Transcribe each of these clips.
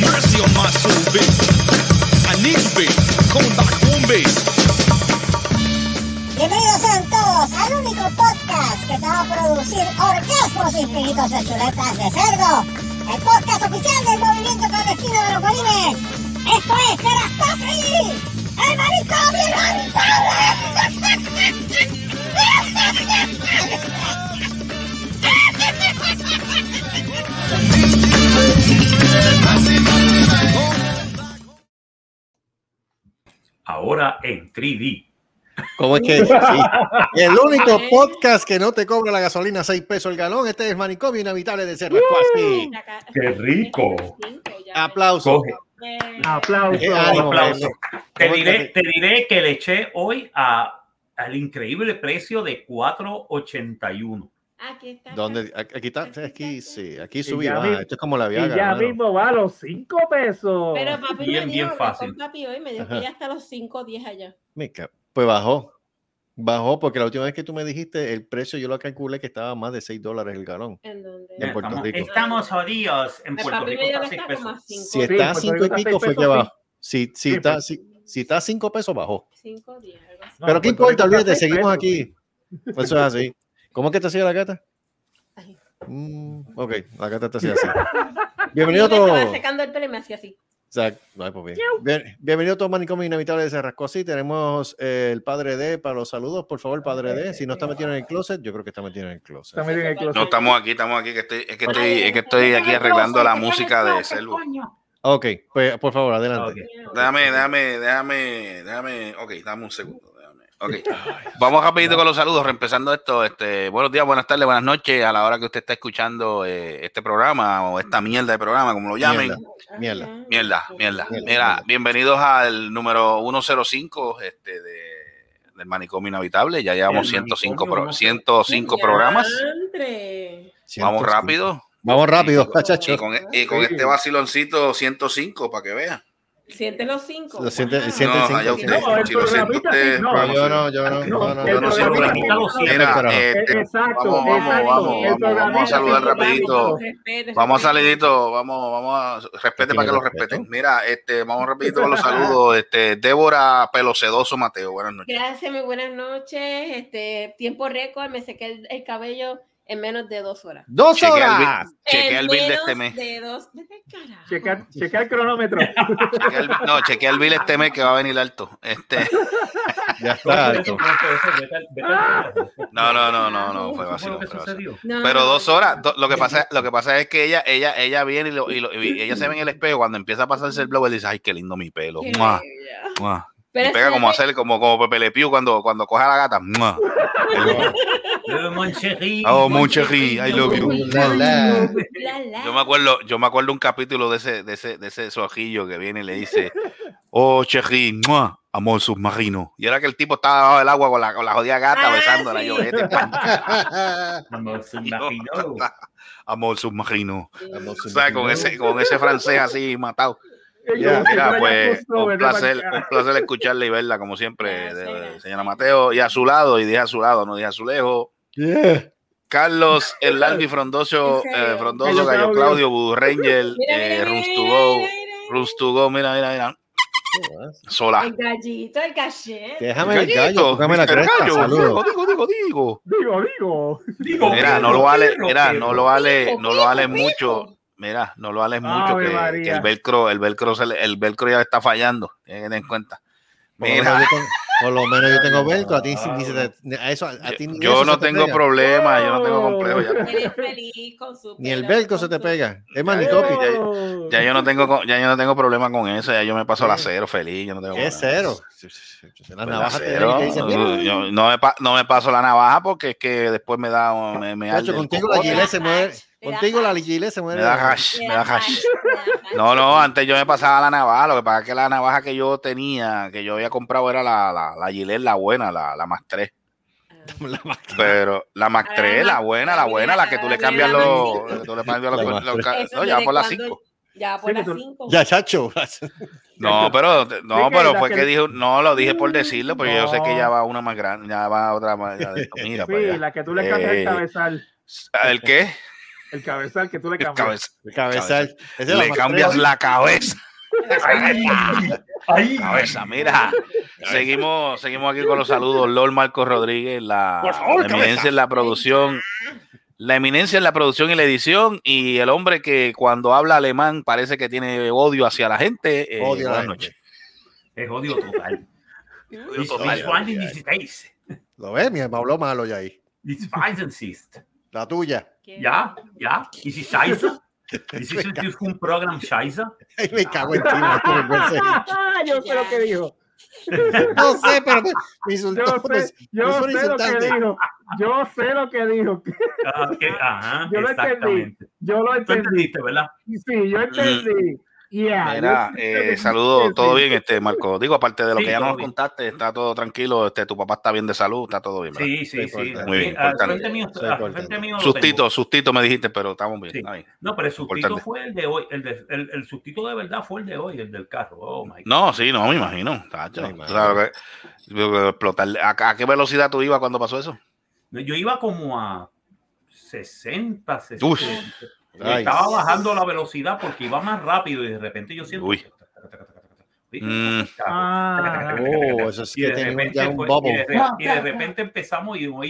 mercy on my soul. Bienvenidos sean todos al único podcast que te va a producir orgasmos infinitos de chuletas de cerdo. El podcast oficial del movimiento clandestino de los bolines. Esto es Serastofri, el manicomio Ahora en 3D. ¿Cómo es que? Sí. El único podcast que no te cobra la gasolina 6 pesos el galón. Este es el manicomio inhabitable de Cerro. ¡Qué rico! Aplausos. Eh, ánimo, Aplauso. Te ¿Cómo diré, que- te diré que le eché hoy a, al increíble precio de 4.81. Aquí está. ¿Dónde? Aquí está. Aquí sí. Aquí Y subí. ya Esto es como la Y Viagra. ya hermano. mismo va a los 5 pesos. Pero papi Bien, me bien fácil. papi hoy me dijo Ajá. que ya hasta los 5 o 10 allá. Mica, Pues bajó. Bajó porque la última vez que tú me dijiste el precio, yo lo calculé que estaba más de 6 dólares el galón. ¿En dónde? En Puerto estamos, Rico. estamos jodidos. En Mi Puerto Rico está que 6 está como a pesos. 5. Si está a Puerto 5 y pico, fue que pesos, bajó. Si, si, Sí, está, pues. si, si está a 5 pesos, bajó. 5 o 10, algo así. No, Pero qué Puerto Rico importa, olvídate, seguimos pesos. aquí. Eso es así. ¿Cómo es que te hacía la gata? Mm, ok, la gata te hacía así. Bienvenido a todos. secando el pelo y me hacía así. Exacto. Ay, pues bien. Bien- bienvenido a todo Manicomio Inevitable de Cerrasco. Sí, tenemos eh, el padre D para los saludos. Por favor, padre D. Si no está metido en el closet, yo creo que está metido en el closet. Está metido en el closet. No, estamos aquí, estamos aquí, que estoy, es que estoy, es que estoy aquí arreglando la música de Selvo. Ok, pues por favor, adelante. Ok. Déjame, déjame, déjame, déjame, ok, dame un segundo. Ok, vamos rapidito con los saludos, reempezando esto. Este, buenos días, buenas tardes, buenas noches a la hora que usted está escuchando eh, este programa o esta mierda de programa, como lo llamen. Mierda. Mierda, mierda. Mierda, Mira, bienvenidos al número 105 este, de, del Manicomio Inhabitable. Ya llevamos El 105, manicomio, pro- no sé. 105 programas. Vamos 105. rápido. Vamos rápido, Y muchachos. con, y con este vaciloncito 105 para que vean. Siente los 5. Lo siente- Wow. siente el No, cinco, sí. usted. No, el Si lo siente usted, sí, no. vamos, yo no, yo no, No, no, no, el yo no siento carajo. este, Exacto, vamos, vamos, exacto. vamos, El vamos, a saludar rapidito. Respete, Vamos a salidito, vamos, vamos a respete para que lo respeten. Mira, este, vamos rapidito con los saludos. Este, Débora Pelocedoso Mateo, buenas noches. Gracias, muy buenas noches. Este, tiempo récord, me sequé el, el cabello en menos de dos horas. ¡Dos Chequea horas! chequea el bill de este mes. De dos. Checa, checa el cronómetro. Chequea el, no, chequea el bill este mes que va a venir alto. Este, Ya está alto. no, no, no, no, no, fue ¿Qué fue lo vacío. No, Pero dos horas, do- lo que pasa, lo que pasa es que ella, ella, ella viene y, lo- y lo- y ella se ve en el espejo cuando empieza a pasarse el blower y dice, ay, qué lindo mi pelo. ¡Mua! ¡Mua! Pero y pega como hacer como, como Pepe Le Pew cuando, cuando coge a la gata. Chéri, Oh, mon chéri, I love you. La, la. Yo me acuerdo, yo me acuerdo un capítulo de ese, de ese, de ese suajillo que viene y le dice, oh Cherry, ¡mua! amor submarino. Y era que el tipo estaba debajo del agua con la, con la jodida gata Ah, besándola. sí. Yo. Amor Y yo, submarino. amor submarino. O sea, con ese, con ese francés así matado. Ya, Mira, pues un placer, un placer escucharla y verla, como siempre, Gracias, de- de- señora Mateo. Y a su lado, y dije a su lado, no dije a su lejos. Yeah. Carlos Herlandi Frondoso, ¿En serio? eh, Frondoso, Gallo Claudio. Claudio, Voodoo Ranger, Mira, eh, mira, Runs mira, to mira, Go, mira, mira. Runs to Go, mira, mira, mira. Sola. El gallito, el caché. Déjame el gallo, Gallito, tócame la cresta. Digo, digo, digo, digo. Digo, digo. Digo, Mira, no lo vale, mira, no lo vale, no lo vale mucho. Mira, no lo vale mucho que, que el velcro, el velcro, se le- el velcro ya está fallando. Tener en cuenta. Por lo, menos Mira, yo tengo, por lo menos yo tengo velcro, a ti ni se te- a eso, a ti ni yo eso no se te tengo pega. problema, yo no tengo complejo. Ya, Él es feliz con su Ni el velcro se te pega. Es manicopio. Oh. ya yo no tengo, ya yo no tengo problema con eso. Ya yo me paso la cero feliz. Yo no tengo ¿Qué es problema. cero? La Pues navaja te cero, dicen, yo no me, no me paso la navaja porque es que después me da me, me el contigo la gilet se muere. Contigo la gilet se muere. me da hash, me da hash. No, no, antes yo me pasaba la navaja, lo que pasa es que la navaja que yo tenía, que yo había comprado era la, la, la Gillette, la buena, la, la Max 3. La. Pero la Ahora 3, la la buena, 3, la buena, la que tú le cambias la los, Max 3. tú le cambias los, La Max los- 3. no, ya por las cuando- 5. Ya por Sí, las que tú- 5. Ya, chacho. No, pero, no, pero la fue que- que dijo, no lo dije por decirlo, porque yo sé que ya va una más grande, ya va otra más. ya mira, Sí, para allá. la que tú le cambias Eh, el cabezal. ¿El qué? El cabezal que tú le El cambias. El cabezal. Le cambias la cabeza. ¡Ay! ¡Ay! Cabeza, mira. Seguimos, seguimos aquí con los saludos. Lord Marco Rodríguez, la, Por favor, la eminencia cabeza. en la producción. La eminencia en la producción y la edición. Y el hombre que cuando habla alemán parece que tiene odio hacia la gente. eh, Odio a la buenas noches. Es odio total. Odio total. Lo ves, mi me habló malo ya ahí. La tuya. ¿Qué? Ja, ja. Ist sie scheiße? Ist es un Programm scheiße? Ay, me cago en ti, no. Yo sé lo que dijo. No sé, pero me, me insultó. Yo pues, sé, yo sé lo que dijo. Yo sé lo que dijo. Ah, que- Ajá, Yo lo entendí. Yo lo Tú entendí. entendiste, ¿verdad? Sí, yo entendí. Yeah, Mira, eh, saludos, todo bien, este Marco. Digo, aparte de lo Sí, que ya nos bien. contaste, está todo tranquilo, este, tu papá está bien de salud, está todo bien, ¿verdad? Sí, sí, sí. Muy bien, Al importante. frente mío, Eso es al importante. frente mío lo Sustito, tengo. sustito me dijiste, pero estamos bien. Sí. No, pero el sustito Importante. fue el de hoy. El, de, el, el sustito de verdad fue el de hoy, el del carro. Oh, my God. No, sí, no, me imagino. tacho. Claro explotar. ¿A, a qué velocidad tú ibas cuando pasó eso? Yo iba como a 60, 60. Uy. Estaba bajando la velocidad porque iba más rápido y de repente yo siento. Uy. Mm. Ah, oh, eso sí y, de repente, y, de, repente empezamos y yo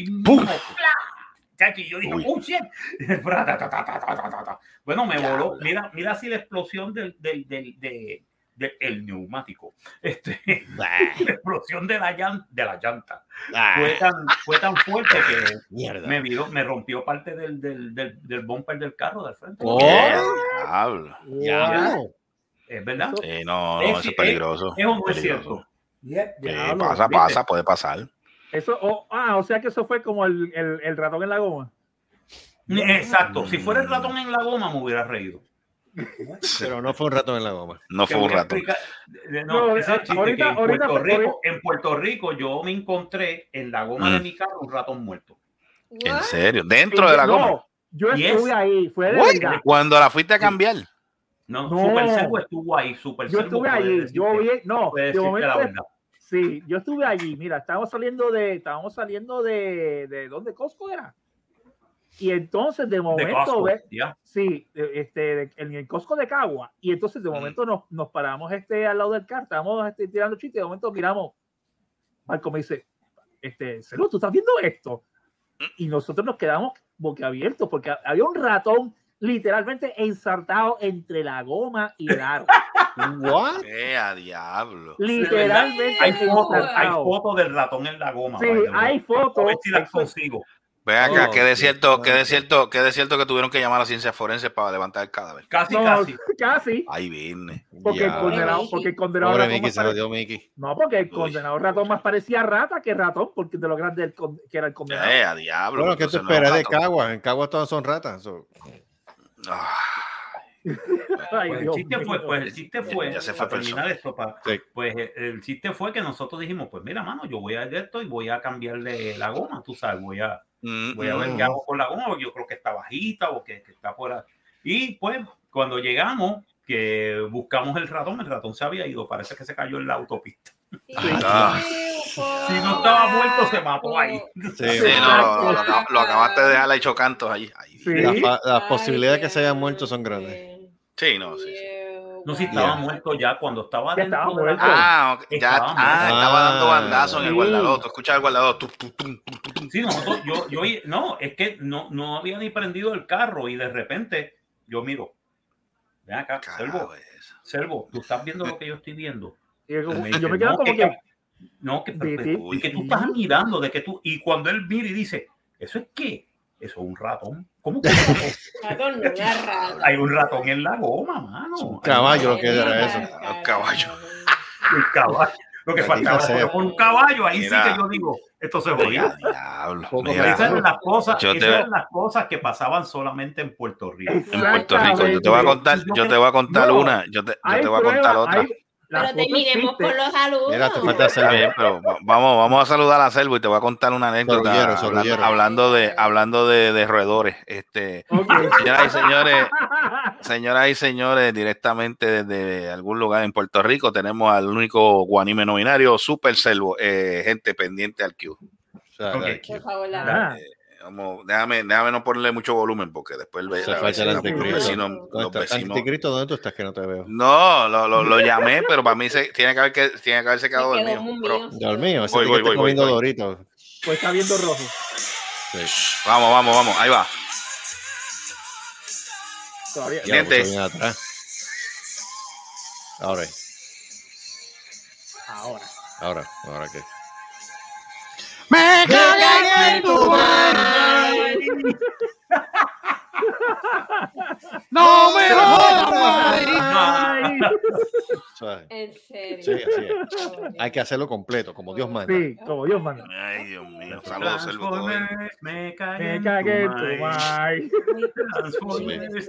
dije, oh, shit. Bueno, me voló. Mira, mira si la explosión del, del, del, del, de- de- el neumático. Este, la explosión de la, llan- de la llanta fue tan, fue tan fuerte que Mierda. me, viró- me rompió parte del, del, del, del bumper del carro del frente. Oh. Ya. Es verdad. Sí, no, Es- no, eso es peligroso. No es peligroso. cierto. Diablo, pasa, ¿viste? pasa, puede pasar. Eso, oh, ah, o sea que eso fue como el, el, el ratón en la goma. Exacto. Si fuera el ratón en la goma, me hubiera reído. Pero no fue un ratón en la goma. No fue un No, No, ahorita- que en, ahorita- Puerto Rico, ahorita- en Puerto Rico yo me encontré en la goma de Mm. mi carro un ratón muerto. En serio, dentro de la no, goma. yo Yes. estuve ahí, fue de. Cuando la fuiste a cambiar. No, No. Super Servo estuvo ahí. Super Yo estuve allí, yo vi, no, de momento, la verdad. sí, yo estuve allí, mira, estábamos saliendo de, estábamos saliendo de, de ¿dónde Costco era? Y entonces de momento, Costco, ve, ya. sí, eh, este, en el Costco de Cagua, y entonces de Mm. momento nos, nos paramos este, al lado del car, estábamos este, tirando chistes, de momento miramos, Marco me dice, este, Celu, ¿tú estás viendo esto? Y nosotros nos quedamos boquiabiertos, porque había un ratón literalmente ensartado entre la goma y el aro. What? ¡Qué a diablo! literalmente Hay fotos, hay fotos del ratón en la goma. Sí, hay fotos. A ver si las consigo. Ve acá, Oh, que de sí, cierto, no, que de no. cierto, que de cierto que tuvieron que llamar a la ciencia forense para levantar el cadáver. Casi, No, casi. casi. Ahí viene. Porque el condenado, porque el condenado Pobre ratón Mickey, más se lo pare- dio Mickey. No, porque el Uy. condenado ratón más parecía rata que ratón, porque de lo grande que era el condenado. Eh, a diablo. Bueno, ¿qué tú entonces no esperas de ratón. Cagua? En Cagua todas son ratas. so- Ah, Ay, Pues el Dios chiste fue, pues el chiste fue, Ya se fue para terminar esto, pa- Sí. pues eh, el chiste fue que nosotros dijimos, pues mira, mano, yo voy a hacer esto y voy a cambiarle la goma, tú sabes, voy a, mm, voy a ver Mm. qué hago con la goma, porque yo creo que está bajita o que, que está fuera. Y pues cuando llegamos, que buscamos el ratón, el ratón se había ido, parece que se cayó en la autopista. Ah. Si no estaba muerto, se mató ahí. Sí, Sí, no, lo, lo acab- lo acabaste de dejar hecho cantos. Ahí. Sí. Las Ay, posibilidades que se hayan Dios. muerto son grandes. Sí, no, sí. sí. No, si estaba Yeah. muerto ya cuando estaba Ya dentro estaba muerto. Ah, ok, ya, Estaba ah, muerto. estaba dando Ah. bandazos en el guardador. Tú escuchas el guardador. tu, tu, tum, tu, tu, tum. Sí, nosotros, yo, yo, no, es que no, no había ni prendido el carro y de repente yo miro, ven acá, Servo. Servo, tú estás viendo lo que yo estoy viendo. Y yo, Me yo dice, me quedo no, como que- que, No, que, y que tú estás mirando, de que tú, y cuando él mira y dice, ¿eso es qué? Eso es un ratón. ¿Cómo que ratón? Ratón no, rata. hay un ratón en la goma, mano? un caballo lo que era eso. Un caballo. Un caballo. Lo que faltaba era por un caballo, ahí Mira. sí que yo digo, esto se Mira, Esas eran las cosas, Yo esas te- eran las cosas que pasaban solamente en Puerto Rico. en Puerto Rico, yo te voy a contar, yo te voy a contar No. una, yo te, yo te voy a contar pruebas, otra. hay- Pero terminemos existen. con los saludos. Mira, te falta hacer Está bien, pero va- vamos, vamos a saludar a Selvo y te voy a contar una anécdota Sorullero, hablando, sorullero. hablando de hablando de, de roedores. Este, señoras y señores, señoras y señores, directamente desde algún lugar en Puerto Rico tenemos al único guanime no binario, Super Selvo, eh, gente pendiente al Q. O sea, Por favor, la Ah. Vamos, déjame, déjame no ponerle mucho volumen porque después el, Se la el anticristo. los vecinos- ¿Dónde los está? vecinos- Anticristo, ¿dónde tú estás que no te veo? No, lo, lo, lo llamé, pero para mí se, tiene, que haber, que, tiene que haberse quedado dormido. mío. Mío, ese Voy, voy, está voy, comiendo voy. Doritos. Pues está viendo rojo. Sí. vamos, vamos, vamos, ahí va. Todavía. Ya, Gente. pues, atrás. Ahora, Ahora. ahora, ahora qué. Me cagué en tu No me Ay, Suave. En serio. Sí, así es. Hay que hacerlo completo, como Dios manda. sí, como Dios manda. Ay, Dios mío. Saludos. Transformers, me cagué Me en cagué en tu madre. madre.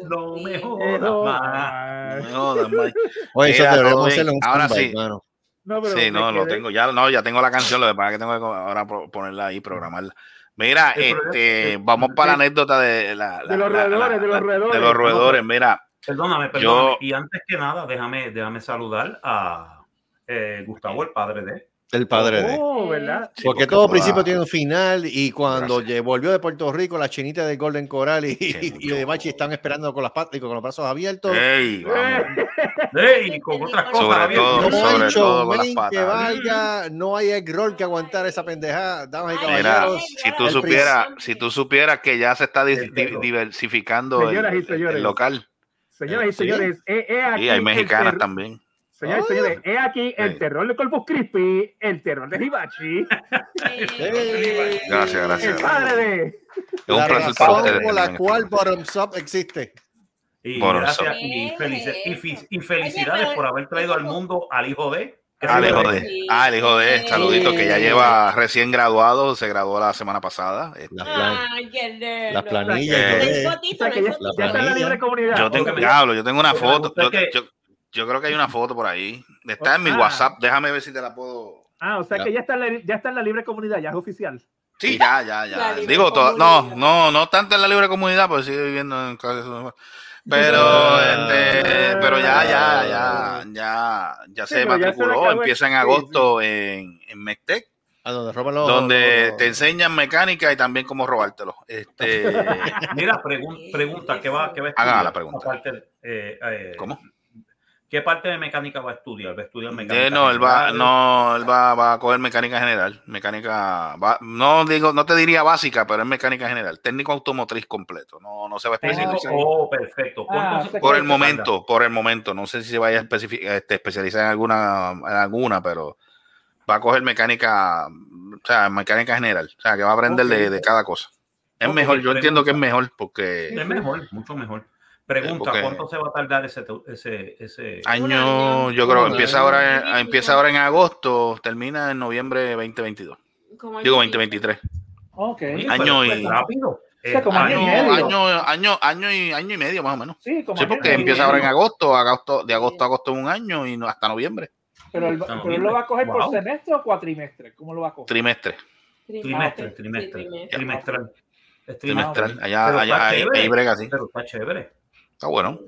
No me jodas. No me jodas. Oye, eso deberíamos hacerlo Ahora sí. mano. No, pero Sí, no, lo tengo. Ya, no, ya tengo la canción, lo que pasa es que tengo que ahora ponerla ahí, programarla. Mira, El este, vamos para la anécdota de, la, la- De los la- roedores, la- de los la- roedores. De los roedores, mira. Perdóname, perdóname. Y antes que nada, déjame, déjame saludar a eh, Gustavo, el padre de. El padre de. Oh, ¿verdad? Sí, Porque porque todo principio tiene un final y cuando Gracias. volvió de Puerto Rico, la chinita del Golden Coral y, de Bachi están esperando con las patas y con los brazos abiertos. Ey. ¡Ey! Con otras cosas. Sobre Javier. todo, no sobre hay todo con las showman que valga, no hay que aguantar esa pendejada, damas y Mira, caballeros. si tú supieras, si tú supieras que ya se está perro. diversificando el, Señoras y el- el señores. local. Señoras y Sí. señores, he, he aquí Y hay mexicanas también. Señoras y señores, he aquí el terror de Corpus Christi, el terror de Hibachi. Gracias, gracias. el padre de. Es un la placer para razón ustedes. por la cual. Bottoms Up existe. Y gracias y, felici- y felicidades por haber traído al mundo al hijo de. se hijo de, Sí. ah, el hijo de, Sí. saludito, que ya lleva recién graduado, se graduó la semana pasada. Las, plan- Ay, qué. Eh, la libre comunidad. Yo tengo, diablo, yo tengo una foto. gusta Yo, que- yo- yo creo que hay una foto por ahí. Está en mi Ah. WhatsApp. Déjame ver si te la puedo. Ah, o sea Ya. que ya está, en la, ya está en la libre comunidad, ya es oficial. Sí, ya, ya, ya. Digo, to- no, no, no tanto en la libre comunidad, porque sigue viviendo en casa. Pero, Ah. este, pero ya, ya, ya, ya, ya Sí, se ya matriculó. Empieza en sí, agosto en, en Mectec, A donde roban los. donde te enseñan mecánica y también cómo robártelo. Este, Mira, pregun- pregunta, ¿qué va, qué va a Haga estudiar? la pregunta. Aparte, eh, eh, ¿Cómo? ¿Qué parte de mecánica va a estudiar? ¿Va a estudiar mecánica? Eh, no, él va, no, él va, va a coger mecánica general, mecánica, va- no digo, no te diría básica, pero es mecánica general, técnico automotriz completo, no, no se va a especializar. Oh, perfecto. Ah, ¿Cuánto o se- sea Por el momento, por el momento, no sé si se vaya a este, especializar en alguna, en alguna, pero va a coger mecánica, o sea, mecánica general, o sea, que va a aprender de, cada cosa. Es mejor, yo entiendo que es mejor porque Es mejor, mucho mejor. Pregunta, porque- ¿cuánto se va a tardar ese, ese, ese... año, yo creo, Un empieza ahora, empieza ahora en agosto, termina en noviembre 2022, Como digo año y medio. 2023. Ok. Año y- es rápido. O sea, Es como año Año, y medio. año, año, año y año y medio más o menos. Sí, como Sí, porque empieza ahora en agosto, agosto, de agosto a agosto un año y no, hasta noviembre, Pero pero él lo va a coger por semestre o cuatrimestre. ¿Cómo lo va a coger? trimestre, Trimestre, Sí, trimestre, trimestre. trimestral. Es trimestral. Allá, allá, ahí, brega así. Pero está chévere. Está bueno.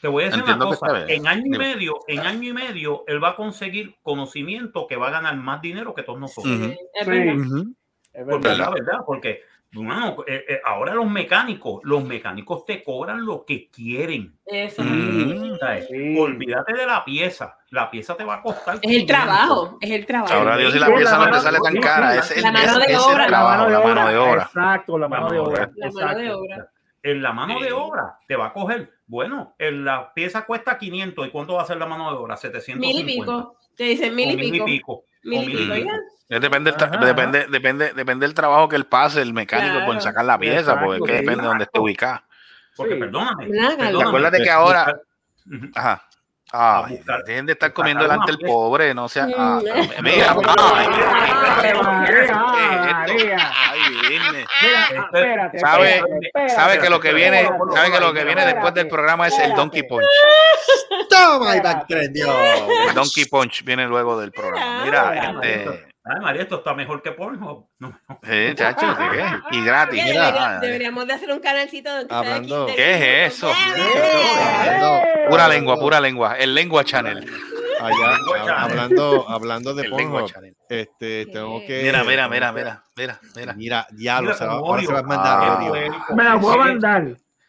Te voy a decir Entiendo una cosa. En año y Dime. medio, en año y medio, él va a conseguir conocimiento que va a ganar más dinero que todos nosotros. Ujú. Sí, es Sí. verdad. Es Por verdad. porque bueno, eh, eh, ahora los mecánicos, los mecánicos te cobran lo que quieren. Eso. Mm. Sí. Olvídate de la pieza. La pieza te va a costar. Es el 500. trabajo, es el trabajo. Ahora Dios si la pieza no te sale tan cara. Es el, la mano de obra. trabajo, la mano de obra. Exacto, la mano de obra. La mano de obra. En la mano de obra te va a coger. Bueno, en la pieza cuesta 500. ¿Y cuánto va a ser la mano de obra? 750. Mil y pico. Te dicen mil y mil pico. pico. Mil y mil pico, y pico. ya. Es depende, depende, depende, depende del trabajo que él pase, el mecánico, Claro. por sacar la pieza, Exacto, porque es que depende de donde esté ubicada. Porque Sí. perdóname. Perdóname, Acuérdate que ahora- Ujú. Ajá. Ay, buscar- dejen de estar comiendo delante el pieza. pobre, no sea. ah, mira, ah, espérate, ¿Sabe- que lo que viene, sabe que lo que viene después del programa es el. Donkey Punch. Toma y. El Donkey Punch viene luego del programa. Mira, este, Ay, María, esto está mejor que Pornhub. No, no. eh, chacho. Y gratis. Oye, Mira, debería- deberíamos de hacer un canalcito donde Hablando- aquí ¿Qué es eso? Hablando- Pura lengua, pura lengua. El lengua channel. Allá, hablando, hablando de Pornhub. Este, tengo que. Mira, mira, mira, mira, mira, mira. Mira, diablo, se va, como ahora se va a mandar Ah. Me la voy a mandar.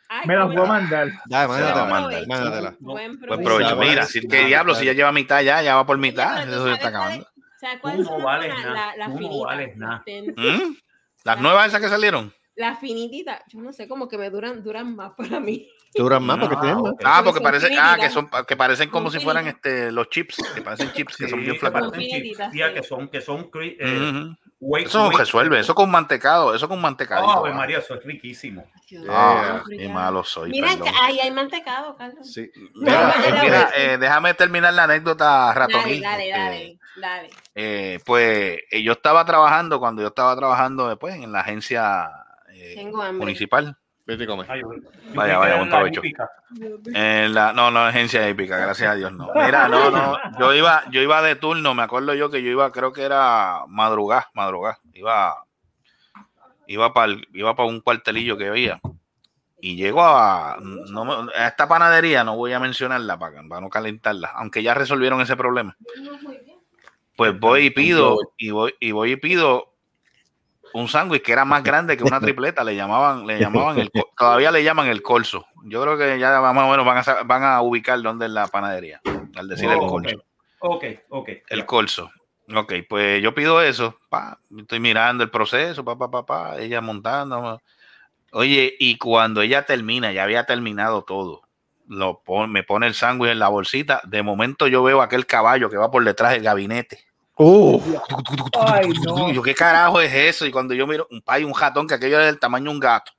Ay, Me la cómo voy a mandar. Mándatela. mandar. Mándatela. Buen Buen provecho. Mira, si que diablo, si ya lleva mitad ya, ya va por mitad. Eso ¿tú se está acabando. ¿Sabes Tú cuáles no son las vales La- Las tú no finitas. vales nada. las ten- ¿Mm? Las nuevas esas que salieron. Las finititas, yo no sé, como que me duran, duran más para mí. Duran más porque Ah, tienen más. Ah, Son porque parece, ah, que son, que parecen como Son si fueran este los chips, que parecen chips, que son Sí, bien que Finititas, tía, sí. que son, que son eh, Ujú. whey- Eso whey- resuelve, eso con mantecado, eso con mantecadito. Ave va. María, eso es riquísimo. Ah, malo soy. Mira, perdón. ahí hay mantecado, Carlos. Sí. Mira, Dale, eh, dale, mira, dale. eh, déjame terminar la anécdota Dale, ratoní. dale, este, dale, dale. Eh, pues eh, yo estaba trabajando, cuando yo estaba trabajando después en la agencia eh, municipal, Vete y come. Ay, yo- yo Vaya, vaya, la provecho. hípica. en la, no, no, agencia épica, gracias a Dios, no. Mira, no, no, yo iba, yo iba de turno, me acuerdo yo que yo iba, creo que era madrugar, madrugar, iba, iba para iba para un cuartelillo que había y llego a, no a esta panadería, no voy a mencionarla para, para no calentarla, aunque ya resolvieron ese problema. Pues voy y pido, y voy, y voy y pido un sándwich que era más grande que una tripleta, le llamaban, le llamaban el, todavía le llaman el colso. Yo creo que ya más o menos van a, van a ubicar dónde es la panadería, al decir el colso. Ok, ok. El colso. Ok, pues yo pido eso, pa, estoy mirando el proceso, pa, pa, pa, pa, ella montando. Oye, y cuando ella termina, ya había terminado todo, lo pon- me pone el sándwich en la bolsita, de momento yo veo aquel caballo que va por detrás del gabinete. Uh, Ay, no. Yo, ¿qué carajo es eso? Y cuando yo miro, un hay un ratón que aquello es del tamaño de un gato.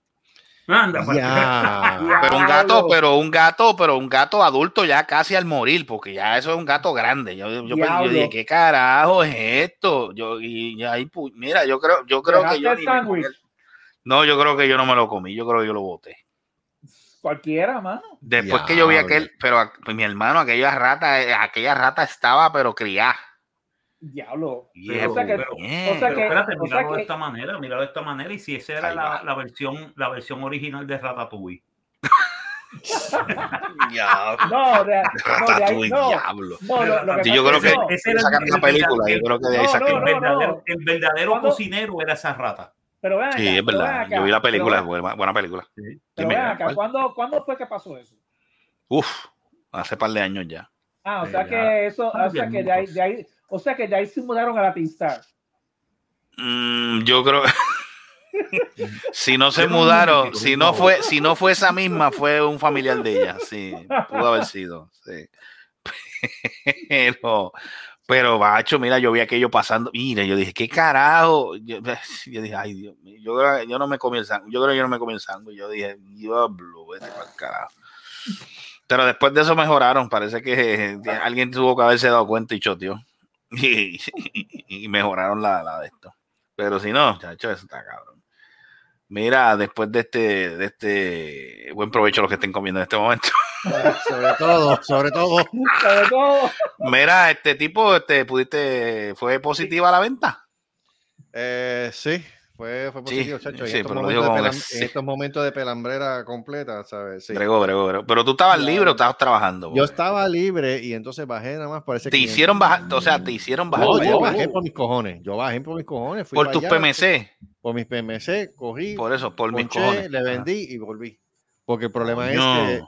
Anda, pues. ya. Pero un gato, pero un gato, pero un gato adulto ya casi al morir, porque ya eso es un gato grande. Yo, yo, pensé- yo dije, ¿qué carajo es esto? Yo, y, y ahí, mira, yo creo, yo creo que ¿Dejaste yo ni No, yo creo que yo no me lo comí, yo creo que yo lo boté. Cualquiera, mano. Después que yo vi aquel, pero pues, mi hermano, aquella rata, eh, aquella rata estaba, pero criada. Diablo. Y Pero- o sea que, pero- o sea Pero que, espérate, o sea de esta manera, míralo de esta manera. Y si esa era la, la versión, la versión original de Ratatouille. No, de, no, de ahí, no, diablo. no, lo, lo yo creo que era sacaron la película, yo creo que de ahí no, saqué. El no, verdadero, el verdadero. Cuando- cocinero era esa rata. Pero acá, Sí, es verdad. acá, Yo vi la película, pero- buena, buena película. Pero Dime, ven acá. ¿cuándo, ¿cuándo fue que pasó eso? Uf, hace par de años ya. Ah, o Sí, sea que eso, o sea que de ahí, muchos. de ahí, o sea que de ahí se mudaron a la T-Star. Mm, yo creo. si no se mudaron, si no fue, si no fue esa misma, fue un familiar de ella. Sí, pudo haber sido. Sí. Pero, pero, bacho, mira, yo vi aquello pasando. Mira, yo dije, ¿qué carajo? Yo, yo dije, ay, Dios mío. Yo, creo que yo no me comí el sándwich. Yo creo que yo no me comí el sándwich. Yo dije, diablo, vete pa'l carajo. Pero después de eso mejoraron. Parece que alguien tuvo que haberse dado cuenta y choteó. Y, mejoraron la, la de esto. Pero si no, chacho, eso está cabrón. Mira, después de este, de este buen provecho los que estén comiendo en este momento. sobre todo, sobre todo. Sobre todo, Mira, este tipo, este, pudiste, fue positiva la venta. Eh, sí, fue, fue Sí, positivo, chacho. En, sí, estos pero digo pelam- que sí. en estos momentos de pelambrera completa, ¿sabes? Sí. Bregó, bregó, bregó. Pero tú estabas libre o estabas trabajando. Yo estaba libre y entonces bajé nada más. Parece Te hicieron bajar, o sea, te hicieron bajar. No, yo bajé por mis cojones. Yo bajé por mis cojones. fui por tus allá, PMC. Por mis PMC, cogí, Por eso, por mis ponché, cojones. le vendí y volví. Porque el problema es Coño. que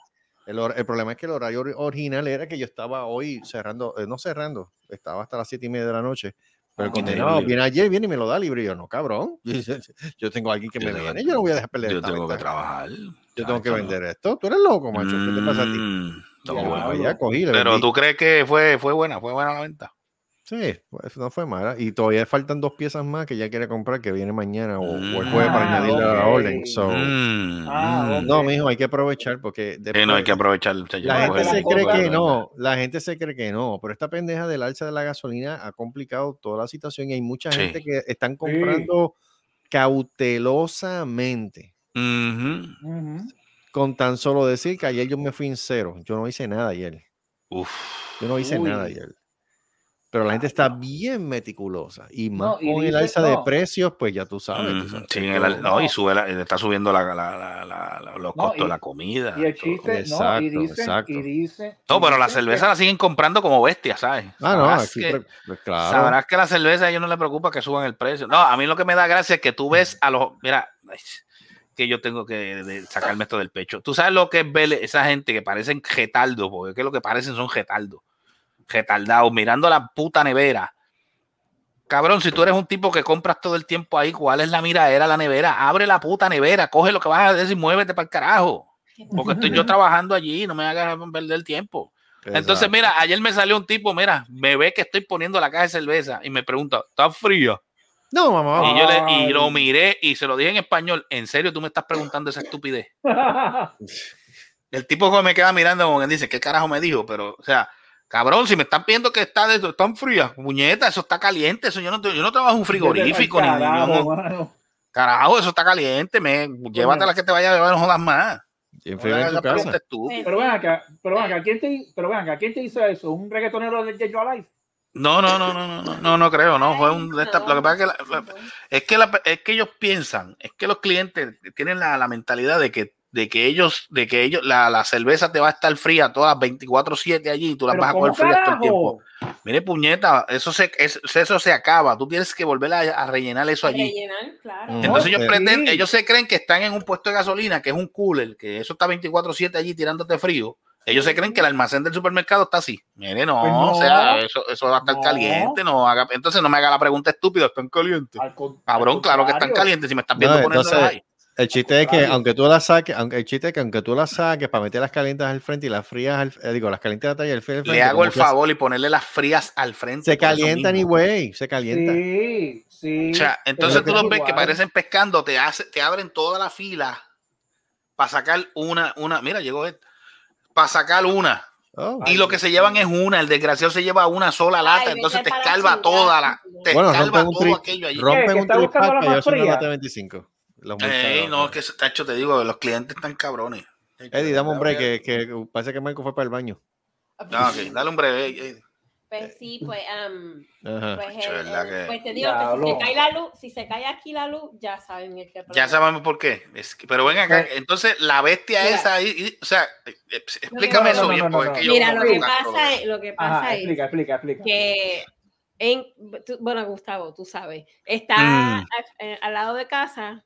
el, el problema es que el horario ori- original era que yo estaba hoy cerrando, eh, no cerrando, estaba hasta las siete y media de la noche. Pero Ah, condenado libre. viene ayer, viene y me lo da libre. Y yo, no, cabrón. Yo tengo a alguien que me viene. Yo no voy a dejar perder Yo tengo que trabajar. Yo tengo que vender esto. Tú eres loco, macho. ¿Qué te pasa a ti? Mm, no, bueno. para allá, cogí, Pero vendí. tú crees que fue, fue buena, fue buena la venta. Sí, pues, no fue mala. Y todavía faltan dos piezas más que ya quiere comprar, que viene mañana o, o el jueves para Ah, añadirle a la orden. So, Mm, Ah, mm. No, mijo, hay que aprovechar porque Sí, no hay que aprovechar. la gente se cree que no, la gente se cree que no, pero esta pendeja del alza de la gasolina ha complicado toda la situación y hay mucha Sí. gente que están comprando cautelosamente con tan solo decir que ayer yo me fui en cero. Yo no hice nada ayer. Uf. Yo no hice Uy. nada ayer. Pero la gente está bien meticulosa y más No, y con el alza de precios, pues ya tú sabes. tú sabes, sí, el- no, y sube la- está subiendo la, la- la- la- la- los No, costos y- de la comida. Y el todo. chiste, no, y Exacto, dicen, exacto. y dicen. No, y pero la cerveza la siguen comprando como bestias, ¿sabes? Ah, no, Sabrás aquí, que- pues, claro. Sabrás que la cerveza a ellos no les preocupa que suban el precio. No, a mí lo que me da gracia es que tú ves a los. Mira, que yo tengo que sacarme esto del pecho. Tú sabes lo que es ver esa gente que parecen getaldos, porque es que lo que parecen son getaldos. Getaldados, mirando la puta nevera. Cabrón, si tú eres un tipo que compras todo el tiempo ahí, ¿cuál es la miradera la nevera? Abre la puta nevera, coge lo que vas a decir y muévete para el carajo. Porque estoy yo trabajando allí, no me hagas perder el tiempo. Entonces, Exacto. mira, ayer me salió un tipo, mira, me ve que estoy poniendo la caja de cerveza y me pregunta, ¿está fría? No, mamá. Y yo le, y lo miré y se lo dije en español, ¿en serio tú me estás preguntando esa estupidez? El tipo que me queda mirando como que dice, ¿qué carajo me dijo? Pero, o sea, cabrón, si me están pidiendo que está de esto, están frías, muñeta, eso está caliente, eso yo no, yo no trabajo en un frigorífico, ni, ni- yo Carajo, no- carajo, eso está caliente, me, llévatela que te vaya a llevar, no jodas más. En No en tu casa. Pero ven acá, pero ven acá, ¿quién te, pero ven acá, ¿quién te hizo eso? ¿Un reggaetonero de J. Alive? No, no, no, no, no, no, no, no creo, no, fue un de esta- lo que pasa es que la- la- Es que, la- es que ellos piensan, es que los clientes tienen la, la mentalidad de que, de que ellos, de que ellos, la, la cerveza te va a estar fría todas las 24-7 allí y tú las vas a ¿cómo coger frías todo el tiempo. Mire, puñeta, eso se, es- eso se acaba. Tú tienes que volver a, a rellenar eso allí. Rellenar, claro. Entonces ellos Sí. pretenden, ellos se creen que están en un puesto de gasolina, que es un cooler, que eso está 24-7 allí tirándote frío. Ellos se creen que el almacén del supermercado está así. Mire, no, Pues no. o sea, eso, eso va a estar No. caliente. No haga, entonces no me haga la pregunta estúpida, están calientes. Cabrón, al claro que están calientes. Si me estás viendo No, poniéndolas entonces, ahí. El chiste es que aunque tú las saques, aunque el chiste es que aunque tú las saques para meter las calientes al frente y las frías, al, eh, digo, las calientes al y el frío al frente, Le hago el favor y ponerle las frías al frente. Se por eso calientan, mismo. güey, se calientan. Sí, sí. O sea, entonces tú los ves que parecen pescando, te hace, te abren toda la fila para sacar una, una, mira, llegó él, para sacar una. Oh. Y lo que se llevan es una, el desgraciado se lleva una sola lata, entonces te escalva toda la, te Bueno, escalva todo aquello allí. rompen ¿Qué? ¿Que un la para llevarse una lata de 25. Los Ey, no, que tacho, te digo, los clientes están cabrones. Eddie, dame un break, que, que parece que Marco fue para el baño. Ah, ok, dale un breve. Pues sí, pues, Ajá. pues, el- ¿verdad el- que- pues te digo que si se cae la luz, si se cae aquí la luz, ya saben el que Ya sabemos por qué. Es que- pero ven acá, entonces la bestia Mira. esa ahí, y- o sea, eh, eh, explícame eso bien, Mira, lo que pasa lo- es, lo que Ajá, pasa es explica, explica, explica. que en, tú- bueno, Gustavo, tú sabes, está Mm. a- eh, al lado de casa,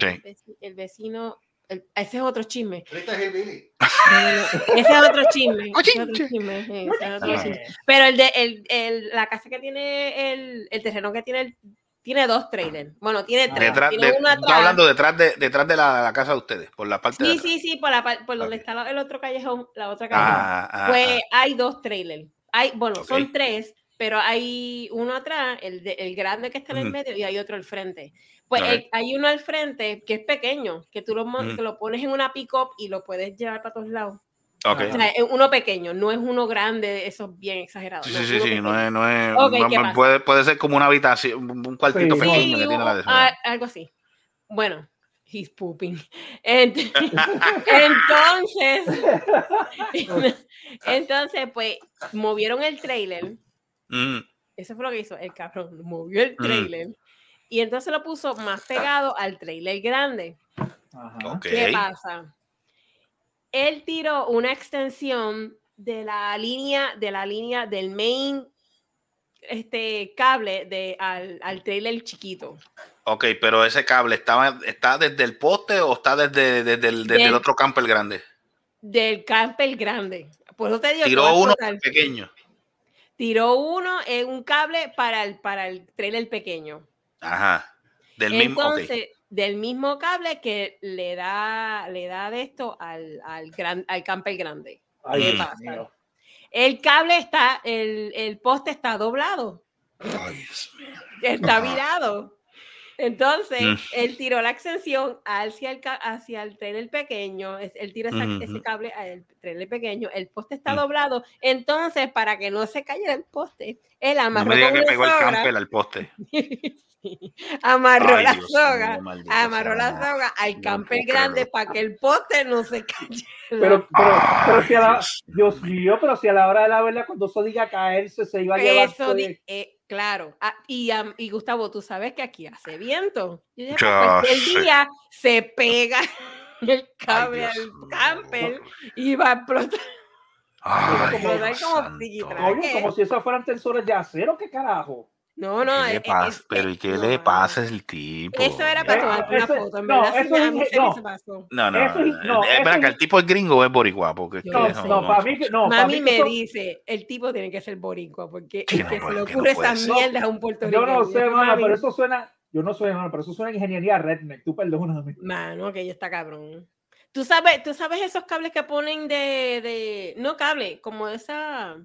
Sí. el, veci- el vecino, el- ese es otro chisme. Ese es otro chisme. ese es otro chisme, sí, ese es otro chisme. Pero el de el, el- la casa que tiene el, el terreno que tiene el- tiene dos trailers. Bueno, tiene tres. Detrás tiene de, uno estoy atrás. hablando detrás de, detrás de la, la casa de ustedes, por la parte de Sí, atrás. sí, sí, por, la, por donde está el otro callejón, la otra callejón. Ah, ah, pues ah. hay dos trailers. Hay, bueno, son tres, pero hay uno atrás, el, de- el grande que está en el medio, y hay otro al frente. Pues el- hay uno al frente que es pequeño, que tú lo, Ujú. que lo pones en una pick-up y lo puedes llevar para todos lados. Ok. O sea, es uno pequeño, no es uno grande, eso es bien exagerado. Sí, no, sí, sí, no es, no es, Ok, no- ¿qué no- pasa? puede, puede ser como una habitación, un cuartito Sí, pequeño Sí, que tiene la de a- algo así. Bueno, he's pooping. Ent- entonces, entonces, pues, movieron el trailer. Mm, Eso fue lo que hizo el cabrón. Movió el Mm. Y entonces lo puso más pegado al trailer grande. Ajá. ¿Qué pasa? Él tiró una extensión de la línea, de la línea del main este cable de, al, al trailer chiquito. Ok, pero ese cable estaba, está desde el poste o está desde, desde, el, desde el Del- otro camper grande. Del camper grande. Por eso te digo, Tiró a uno pequeño. tiró uno en un cable para el, para el trailer pequeño. Ajá. Del mismo. Entonces, del mismo cable que le da, le da de esto al, al, gran, al camper grande. Ay, ¿Qué Dios pasa? El cable está, el, el poste está doblado, Ay, Dios mío. está Ajá. virado. Entonces, Mm. él tiró la extensión hacia el, hacia el trailer pequeño, él tira esa- ese cable al trailer pequeño, el poste está Mm. doblado, entonces, para que no se cayera el poste, él No amarró me diga que pegó el camper al poste. sí, amarró Ay, la Dios soga, mío, maldito amarró la soga al No camper puedo grande para que el poste no se cayera. Pero, pero, pero si a la, Dios mío, pero si a la hora de la verdad, cuando eso diga caerse, se iba a llevar. Eso, di- eh, claro. Ah, y, am- y Gustavo, tú sabes que aquí hace viento. Yo dije, pues, sé. día se pega el cable al camper y va a explotar. Ay, Como- si esos fueran tensores de acero, ¿qué carajo? No, no. ¿Qué le eh, pasa? es- Pero ¿y qué no, le pasa a el tipo? Eso era para tomarte una foto. En no, verdad, sí, eso a es- no. se pasó. No, no, Eso es- no, eh, eh, es- el tipo es gringo o es boricua, porque Yo No, no sé. no, para mí, que- no, para Mami mí me que eso- dice, el tipo tiene que ser boricua, porque Que el no que se le que no ocurre esa ser. mierda es un Yo puertorriqueño. no sé, mano, Mami, pero eso suena. Yo no soy, hermano, pero eso suena a ingeniería redneck. Tú perdóname. Mano, que ella está cabrón. Tú sabes, tú sabes esos cables que ponen de, de no cable, como esa,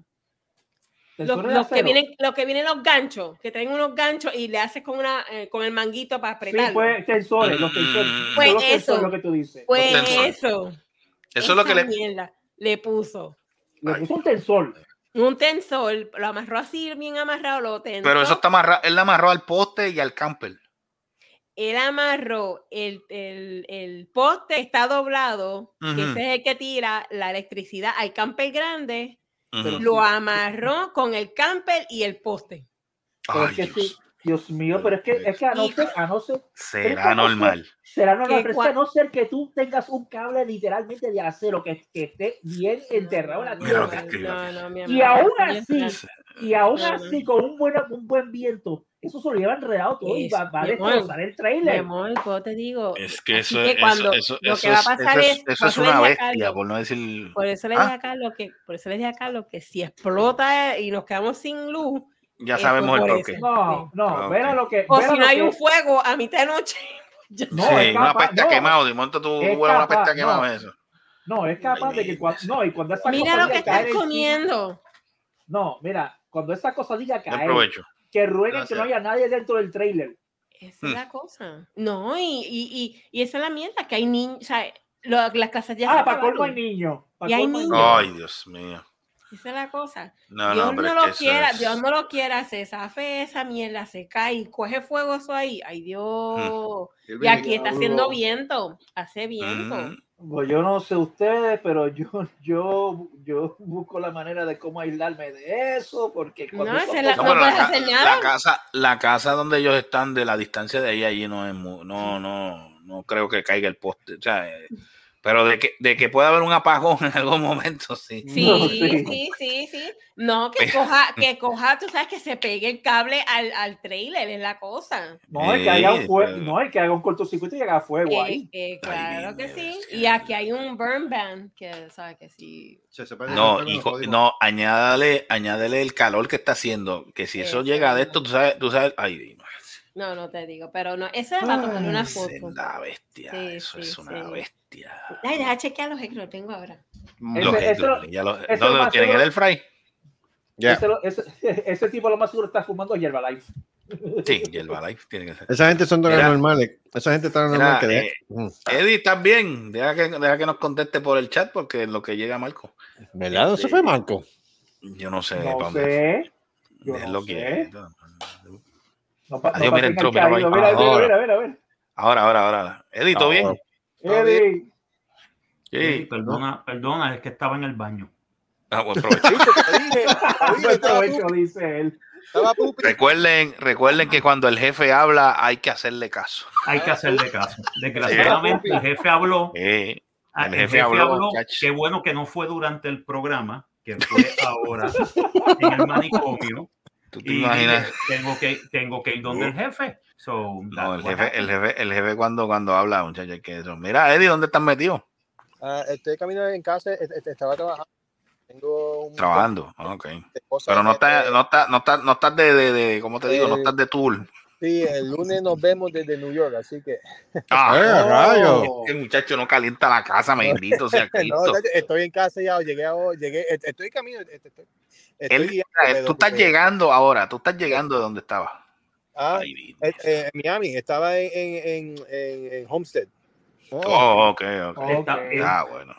los, Tensores que vienen, los que vienen los ganchos, que traen unos ganchos y le haces con una, eh, con el manguito para Sí, apretar. pues tensores, los tensores. Mm. Pues los tensores, eso. lo que tú dices. pues tensores. eso, Eso es lo que le... mierda le puso Le puso un tensor. un tensor, lo amarró así bien amarrado, lo tensó. Pero eso está amarrado, él le amarró al poste y al camper. él amarró el, el, el poste está doblado, que ese es el que tira la electricidad al camper grande, Lo amarró con el camper y el poste. Ay, Dios. sí, Dios mío, pero es que, es que a no ser, a no ser, Será normal. será normal, pero es que a no ser que tú tengas un cable literalmente de acero que, que esté bien enterrado en la lo tierra. Y aún así. Y aún así, con un buen, un buen viento, eso se lo lleva enredado todo y va, va a destrozar el trailer. amor, te digo. Es que eso, que cuando eso, lo eso que va a es- pasar es, es, por eso es una bestia, Carlos- por no decir. Por eso le dije Ah. a Carlos que, por eso le dije a Carlos que si explota y nos quedamos sin luz, Ya eso sabemos el por porqué. No, no, Ah, verá ok. lo que. o si no hay que- un fuego a mitad de noche. No, sí, es una capaz- peste a no. quemado. De momento tú Es hueles una peste quemado no. eso. No, es capaz de que cuando. No, y cuando esa Mira lo que estás encima- comiendo. No, mira, cuando esa cosa diga Buen caer, provecho. que rueguen que no haya nadie dentro del trailer. Esa es Hmm. la cosa. No, y, y, y, y esa es la mierda, que hay niños, o sea, lo- las casas ya ah, para colmo hay niños. Pa' Y hay niños. Ay, Dios mío. Esa es la cosa. No, Dios no, no, lo quiera, es- Dios no lo quiera, se zafe esa mierda, se cae y coge fuego eso ahí. Ay, Dios. Y aquí está haciendo viento, hace viento. Mm. Pues yo no sé ustedes, pero yo, yo, yo busco la manera de cómo aislarme de eso, porque cuando No, la- No, la, ca- la casa, la casa donde ellos están de la distancia de ahí allí no es mu- no, no, no creo que caiga el poste, o sea, eh, pero de que, de que pueda haber un apagón en algún momento, sí. Sí, No, sí, sí. sí, sí, No, que coja, que coja, tú sabes que se pegue el cable al, al trailer, es la cosa. no, es que haya un fuego, no, es que haga un cortocircuito y haga fuego Eh, ahí. eh, claro que sí. Dios, Y aquí hay un burn ban, que sabes que sí. No, co- no, añádale, añádale el calor que está haciendo, que si eso llega de esto, tú sabes, tú sabes, ay, Dios, No, no te digo, pero no, eso es para tomarle una foto. es la bestia, Sí, eso sí, es una sí. bestia. Ay, deja chequear los que lo tengo ahora. Los Ese- eso- Hendrix, ya los- eso ¿Dónde más lo tienen? seguro- ¿En el fry? Ese, lo- ese, ese tipo lo más seguro está fumando hierba life. Sí, y el Life tiene que ser. Esa gente son Mira. normales. Esa gente Mira, normal que de- eh, Mm. Eddie, ¿estás bien? Deja que, deja que nos conteste por el chat porque en lo que llega Marco. ¿Verdad? Eso fue Marco. Yo no sé. No sé. Yo Es no lo sé. que No, Adiós, no mira, entró, al mira, mira, mira, mira. Ahora, ahora, ahora. Eddie, ¿todo bien? Eddie, perdona, perdona, es que estaba en el baño. Ah, buen provecho. buen provecho, dice él. recuerden, recuerden que cuando el jefe habla hay que hacerle caso. Hay que hacerle caso. Desgraciadamente, el jefe habló. Eh, ah, el jefe habló, chacho. Qué bueno que no fue durante el programa, que fue ahora en el manicomio. ¿Tú te Y imaginas? tengo que, tengo que ir donde el jefe. So, No, el jefe, el jefe, el jefe cuando, cuando habla, muchachos, que eso. Mira, Eddie, ¿dónde estás metido? Ah, estoy caminando en casa, est- est- estaba trabajando. Tengo un Trabajando. Ok. de Pero no estás, no estás, no estás, no estás de, de, de, ¿cómo te digo? No Eh, estás de tour. Sí, el lunes nos vemos desde New York, así que Ah, ¡Eh, rayo! este muchacho no calienta la casa, bendito sea no, Cristo. estoy en casa ya, llegué a, llegué, est- estoy en camino, est- estoy, estoy Él- guiando, Mira, pero tú estás llegando ahora, tú estás llegando de donde estabas. Ah, Ay, eh, eh, en Miami, estaba en, en, en, en Homestead. Oh, ok, ok. Está- eh, Ah, bueno.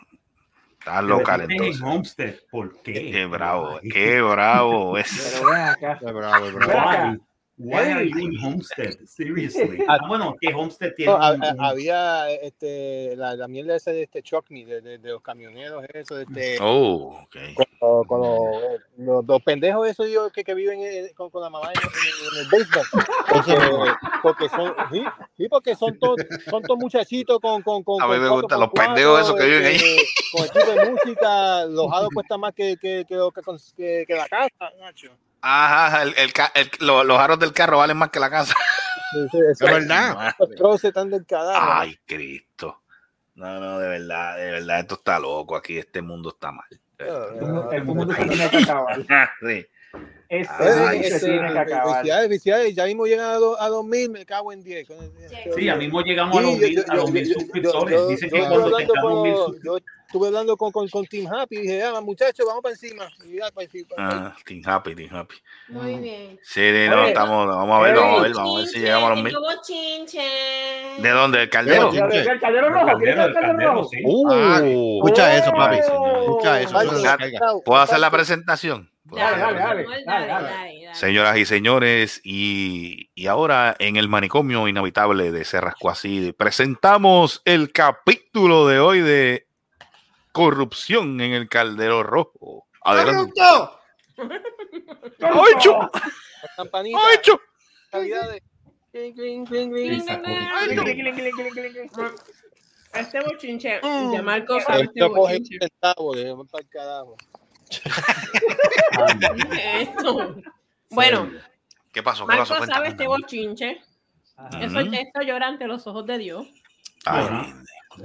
Está pero local estás entonces. En Homestead, ¿por qué? Qué bravo, qué bravo es. Pero ven acá. Es bravo, es bravo. Why? Are you in Homestead? Seriously. Ah, bueno, que Homestead tiene No, había este, la, la mierda esa de este truck me, de, de, de los camioneros, eso, de este, Oh, ok. con, con los, los, los pendejos esos yo, que, que viven en- con, con la mamá en, en- en el basement. Porque, porque son, sí, sí, porque son todos son todos muchachitos con, con, con A mí me gustan los pendejos cuatro, esos que viven ahí. este, Con equipo de música, los jados cuestan más que, que, que, que la casa, Nacho. Ajá, el, el ca- el- lo- los aros del carro valen más que la casa. Sí, sí, Es verdad. Esos troces están del carajo. Ay, Cristo. No, no, de verdad, de verdad, esto está loco. Aquí este mundo está mal. Ah, El mundo se tiene que acabar. Sí. Este se este, tiene que acabar. ya mismo llegan a, do- a 2000, me cago en 10. Sí, ya mismo llegamos a Sí, los yo- mil, yo- a los yo- mil yo- yo- suscriptores. yo- Dicen que cuando tengamos mil con- suscriptores. Estuve hablando con, con, con Team Happy y dije, ah, muchachos, vamos para encima. Y ya, pues, pues, Ah, team happy, team happy. Muy bien. Sí, no, estamos, vamos a ver, vamos a ver, vamos a ver si llegamos a los mil. ¿De dónde? ¿El caldero? El caldero rojo, ¿tienes Caldero, el caldero rojo? Uh, Ah, Escucha eso, papi. Oh. Escucha eso. ¿Puedo hacer la presentación? ¿Puedo Dale, dale, dale. Dale, dale. dale, dale. Señoras y señores, y, y ahora en el manicomio inhabitable de Cerrasco así, presentamos el capítulo de hoy de corrupción en el caldero rojo. Adelante. ¡Ocho! ¡Ocho! Este bochinche, Mm. ya Marco sabe este bochinche. esto. Bueno, ¿Qué pasó? ¿Qué Marco pasó? Cuenta, sabe este bochinche. Eso, esto llora ante los ojos de Dios. Ay,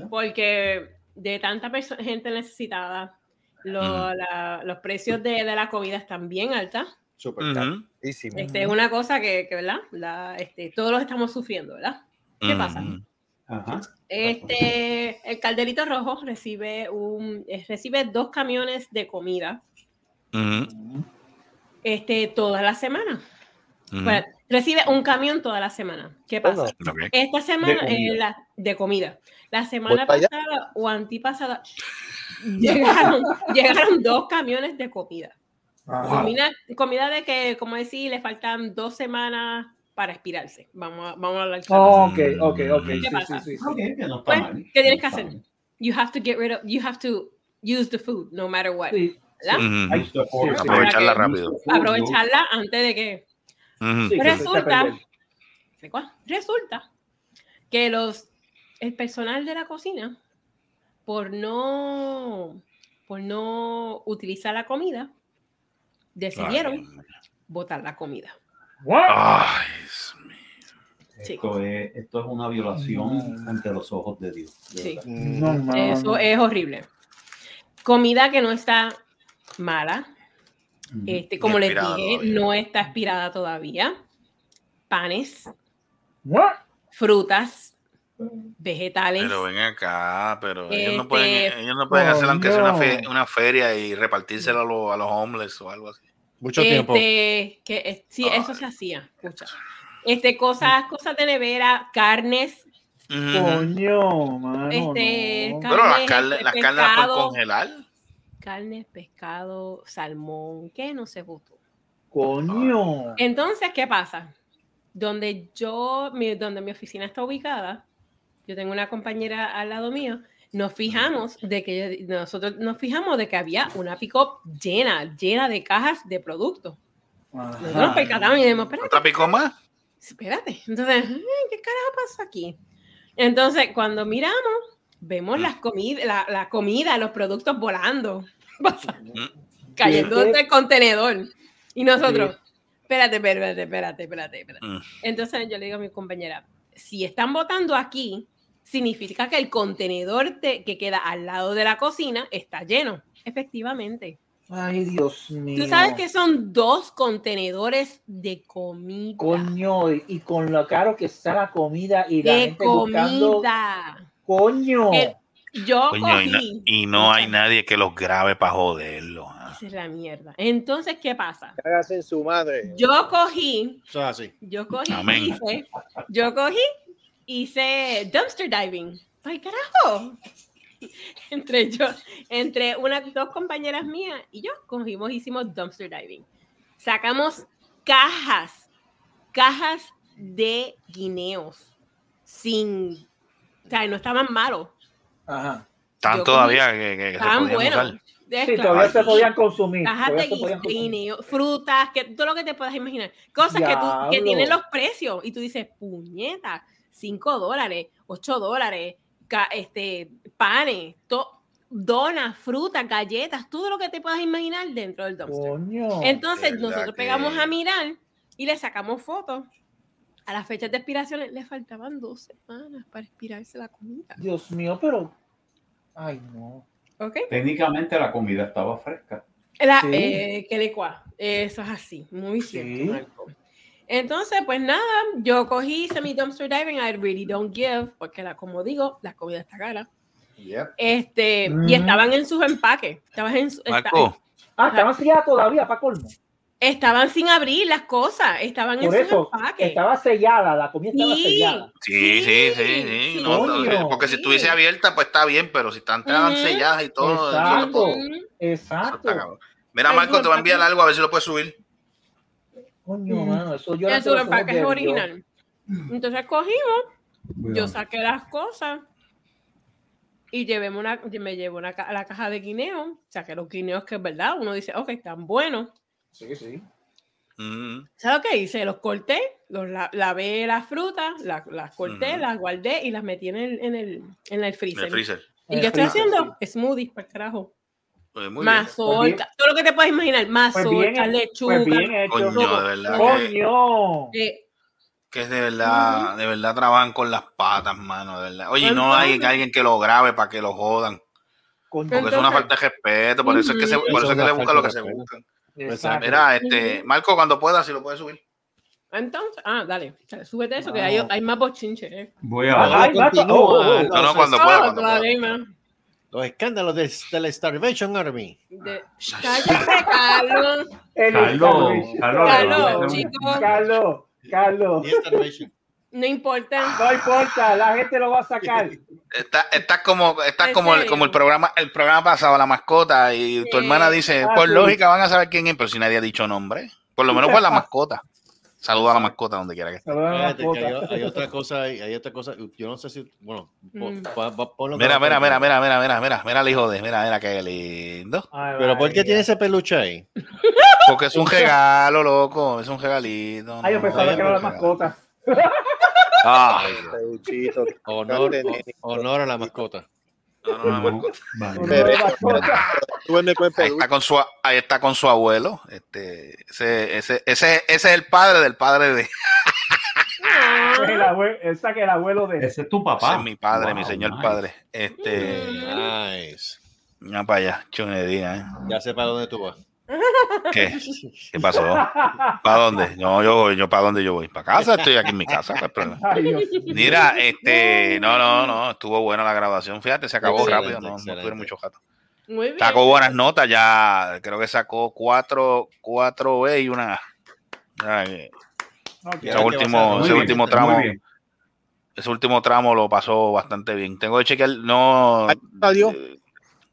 porque de tanta gente necesitada, lo- la- los precios de, de la comida están bien altas. Súper carísimo. Este, es una cosa que, que, ¿verdad? La, este, todos los estamos sufriendo, ¿verdad? ¿Qué pasa? Ajá. Este, el calderito rojo recibe, un, eh, recibe dos camiones de comida este, toda la semana. ujú. Recibe un camión toda la semana. ¿Qué pasa? Esta semana, De comida. eh, la, de comida. La semana pasada o antipasada llegaron, llegaron dos camiones de comida. Ajá. Comida, comida de que, como decir, le faltan dos semanas para expirarse. Vamos a, vamos a hablar claro. Ok, ok, ok. ¿Qué Sí, pasa? sí, sí, sí. Ok, que no Pues. ¿qué tienes que hacer? You have to get rid of, you have to use the food, no matter what. Sí, sí. Aprovecharla rápido. Aprovecharla antes de que Sí, Resulta-. Resulta que los el personal de la cocina, por no, por no utilizar la comida, decidieron botar la comida. Ay. Esto, es, esto es una violación No. ante los ojos de Dios. de Sí. verdad. No, no, Eso es horrible. Comida que no está mala. Este, como les dije, todavía. no está expirada todavía. Panes, What? frutas, vegetales. Pero ven acá, pero ellos no Este, pueden, ellos no pueden hacer aunque sea una, fe- coño. una feria y repartírselo a, los- a los homeless o algo así. Mucho tiempo. Este, que eh, sí, eso se hacía. Escucha. Este, cosas, cosas de nevera, carnes. Coño, mano. Este, no. Pero las carne, carnes, las carnes las pueden congelar. Carne, pescado, salmón, que no se gustó. Coño. Entonces, ¿qué pasa? Donde yo, mi, donde mi oficina está ubicada, yo tengo una compañera al lado mío, nos fijamos de que nosotros nos fijamos de que había una pick-up llena, llena de cajas de productos. Nosotros nos percatamos y dijimos, espérate, ¿Otra picó más? espérate. Entonces, "Ay, ¿qué carajo pasa aquí? Entonces, cuando miramos, vemos las comidas, la, la comida, los productos volando, cayendo del contenedor. Y nosotros, espérate, espérate, espérate, espérate, espérate. Mm. Entonces yo le digo a mi compañera, si están votando aquí, significa que el contenedor que queda al lado de la cocina está lleno. Efectivamente. Ay, Dios mío. Tú sabes que son dos contenedores de comida. Coño, y, con lo caro que está la comida y la de gente buscando. comida. Coño. Eh, Yo Coño, y, no, cogí. y no hay nadie que los grabe para joderlo. ah. Esa es la mierda. Entonces, ¿qué pasa? Cágase en su madre. Yo cogí, Eso es así. yo cogí, Amén. hice, yo cogí, hice dumpster diving. ¡Ay, carajo! Entre yo, entre unas dos compañeras mías y yo cogimos, hicimos dumpster diving. Sacamos cajas, cajas de guineos sin, o sea, no estaban malos, Ajá. Están Yo todavía que, que- que se podían buenos. usar. Sí, claro. todavía se podían consumir. Cajas todavía de se podían consumir. guineo, frutas, que todo lo que te puedas imaginar. Cosas que, tú, que tienen los precios. Y tú dices, puñeta, 5 dólares, 8 dólares, este, panes, to- donas, frutas, galletas, todo lo que te puedas imaginar dentro del dumpster. Coño. Entonces nosotros que- pegamos a mirar y le sacamos fotos. A las fechas de expiración le faltaban dos semanas para expirarse la comida. Dios mío, pero. Ay, no. ¿Ok? Técnicamente la comida estaba fresca. La, Sí. eh, que le cua. Eso es así, muy cierto, Sí. Marco. Entonces, pues nada, yo cogí, hice mi dumpster diving, I really don't give, porque la, como digo, la comida está cara. Yep. Este, Mm. y estaban en sus empaques, estaban, en su- esta- Marco, Ah, estaban selladas todavía, para colmo. Estaban sin abrir las cosas, estaban Por en eso, sus empaques. estaba sellada, la comida estaba Sí. sellada. sí, sí, sí, sí. sí. no, no, Coño. porque si estuviese abierta, pues está bien, pero si están Ujú. selladas y todo, eso Exacto. no puedo- Ujú. eso Exacto. Mira, Marco, te va a enviar algo a ver si lo puedes subir. Coño, Mm. mano, eso yo El empaque es original. Entonces cogimos, yo saqué las cosas y llevé una, me llevo una, la caja de guineo, saqué los guineos que es verdad, uno dice, ok, están buenos. Sí, sí. Mm. ¿Sabes lo que hice? Los corté, los la- lavé las frutas, la- las corté, las guardé y las metí en el, en el, en el En freezer. el freezer. ¿Y qué el estoy haciendo? Smoothies, para carajo. Pues muy bien. Mazorca, todo lo que te puedas imaginar, mazorca, Pues lechuga. pues. Coño, de verdad. Que, Coño. eh, que es de verdad, de verdad trabajan con las patas, mano, de verdad. Oye, Pues no hay alguien que lo grabe para que lo jodan. Porque es una falta de respeto, por eso es que, se, por eso es que le buscan lo que se buscan. Exacto. Mira, este. Marco, cuando pueda, si lo puedes subir. entonces, ah, dale, súbete eso, que hay, hay más bochinche. Eh. Voy Ah, a. Continúa. oh, oh, oh. No, no, cuando Ah, pueda, cuando todavía pueda. hay más. Los escándalos de, de la Starvation Army. De... Cállate, Carlos. Carlos. Carlos, Carlos, Carlos. chicos, Carlos, Carlos. No importa. No importa, la gente lo va a sacar. Estás está como, estás ¿En como, el, como el programa, el programa pasado, la mascota, y tu hermana dice, Ah, por sí. lógica van a saber quién es, pero si nadie ha dicho nombre. Por lo menos por la mascota. Saluda a la mascota donde quiera que esté. Hay, hay otra cosa, hay, hay otra cosa, yo no sé si, bueno, Mm. po- po- ponlo Mira, mira, mira, mira, mira, mira, mira, mira el hijo de, mira, mira qué lindo. Ay, Pero ¿por qué tiene ese peluche ahí? Porque es un regalo, loco, es un regalito. Ay, yo no, pensaba no, que era la mascota. Ah. Honor, o- honor a la mascota. no, no, Ahí está con su, ahí está con su abuelo. Este, ese, ese, ese, ese es el padre del padre de. El abuelo, esa que el abuelo de. Ese es tu Ese papá. es mi padre, mi señor nice. padre. Este, Nice. ya para allá, chunería, ¿eh? Ya sé para dónde tú vas. ¿Qué? ¿Qué pasó? ¿Para dónde? No, yo voy, yo para dónde yo voy. Para casa, estoy aquí en mi casa. no. Ay. Mira, este, no, no, no, estuvo buena la grabación. Fíjate, se acabó Excelente, rápido, no, no tuvieron mucho. Muy bien. Sacó buenas notas, ya creo que sacó cuatro, cuatro B y una. Ay, Ese último, ese tramo, ese último tramo lo pasó bastante bien. Tengo que chequear, no.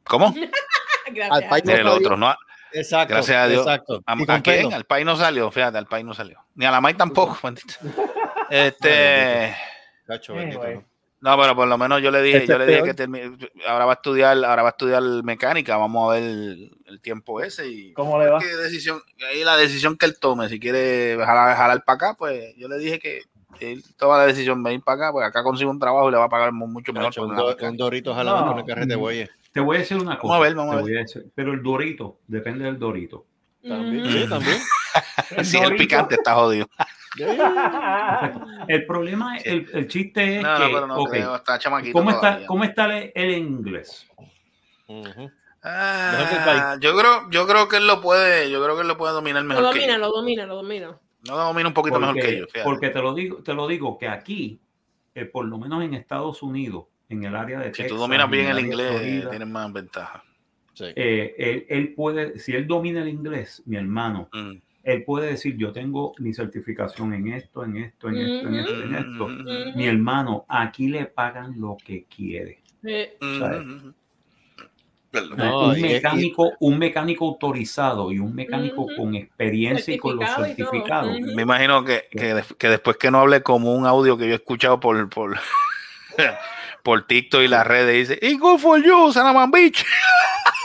¿Cómo? Gracias. Al país no salió. otro, no. Exacto. Gracias a Dios. Exacto. ¿A, a quién? Al país no salió, fíjate, al país no salió. Ni a la May tampoco, bendito. Este. Cacho, Anyway. bendito. No, pero por lo menos yo le dije, Ese yo le dije peor. que termine- ahora va a estudiar, ahora va a estudiar mecánica, vamos a ver el, el tiempo ese y ¿Cómo le va? qué decisión, ahí la decisión que él tome, si quiere jalar, jalar para acá, pues yo le dije que él toma la decisión de ir para acá, pues acá consigue un trabajo y le va a pagar mu- mucho mejor. Cacho, que un, una do- mecánica. un dorito jalando No. con el carrete de bueyes. Te voy a decir una cosa. Vamos a ver, vamos a ver. voy decir- pero el dorito, depende del dorito. También. Sí, también. Si el Dorito. picante está jodido. El problema, el, el chiste es No, que, no, pero no creo, está chamaquito ¿cómo, está. ¿cómo está el, el inglés? Ah, el país. yo creo, yo creo que él lo puede, yo creo que él lo puede dominar Lo mejor que domina, yo. lo domina, lo domina. No lo domina un poquito mejor que Porque, yo. fíjate. porque te lo digo, te lo digo que aquí, eh, por lo menos en Estados Unidos, en el área de Si Texas, tú dominas bien en el inglés, Florida, tienes más ventaja. Sí. eh, él, él puede, si él domina el inglés, mi hermano, Mm. él puede decir, yo tengo mi certificación en esto, en esto, en esto, en esto, en esto. Mm. Mi hermano, aquí le pagan lo que quiere. Eh, Mm. No, un y- mecánico, un mecánico autorizado y un mecánico con experiencia y con los certificados. Me imagino que, que, que después que no hable como un audio que yo he escuchado por, por, por TikTok y las redes, dice, y good for you, Sanaman Beach.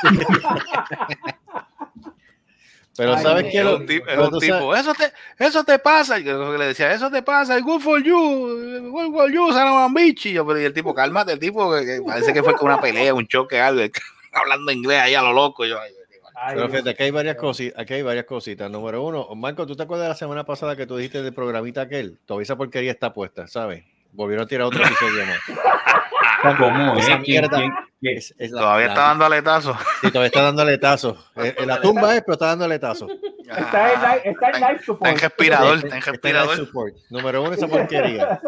Pero Ay, sabes que Es lo, un tipo, es pero un tú tipo, eso te, eso te pasa. Yo le decía, eso te pasa, good for you, good for you, Sanaman Beach. Y yo, pero y el tipo, cálmate, el tipo, que, que parece que fue con una pelea, un choque, algo, hablando inglés ahí a lo loco. Yo, ay, Pero fíjate, aquí hay varias cositas, aquí hay varias cositas. Número uno, Marco, ¿tú te acuerdas de la semana pasada que tú dijiste del programita aquel? Todavía esa porquería está puesta, ¿sabes? Volvieron a tirar otro episodio más. ¿Cómo es? Esa ¿Quién- mierda. quién- quién? Es- es la- todavía la- está dando aletazos. Sí, todavía está dando aletazos. Eh, En la tumba es, pero está dando aletazos. Está en, li- está en live Está en support. respirador, está en Está en life respirador. support. Número uno, esa porquería.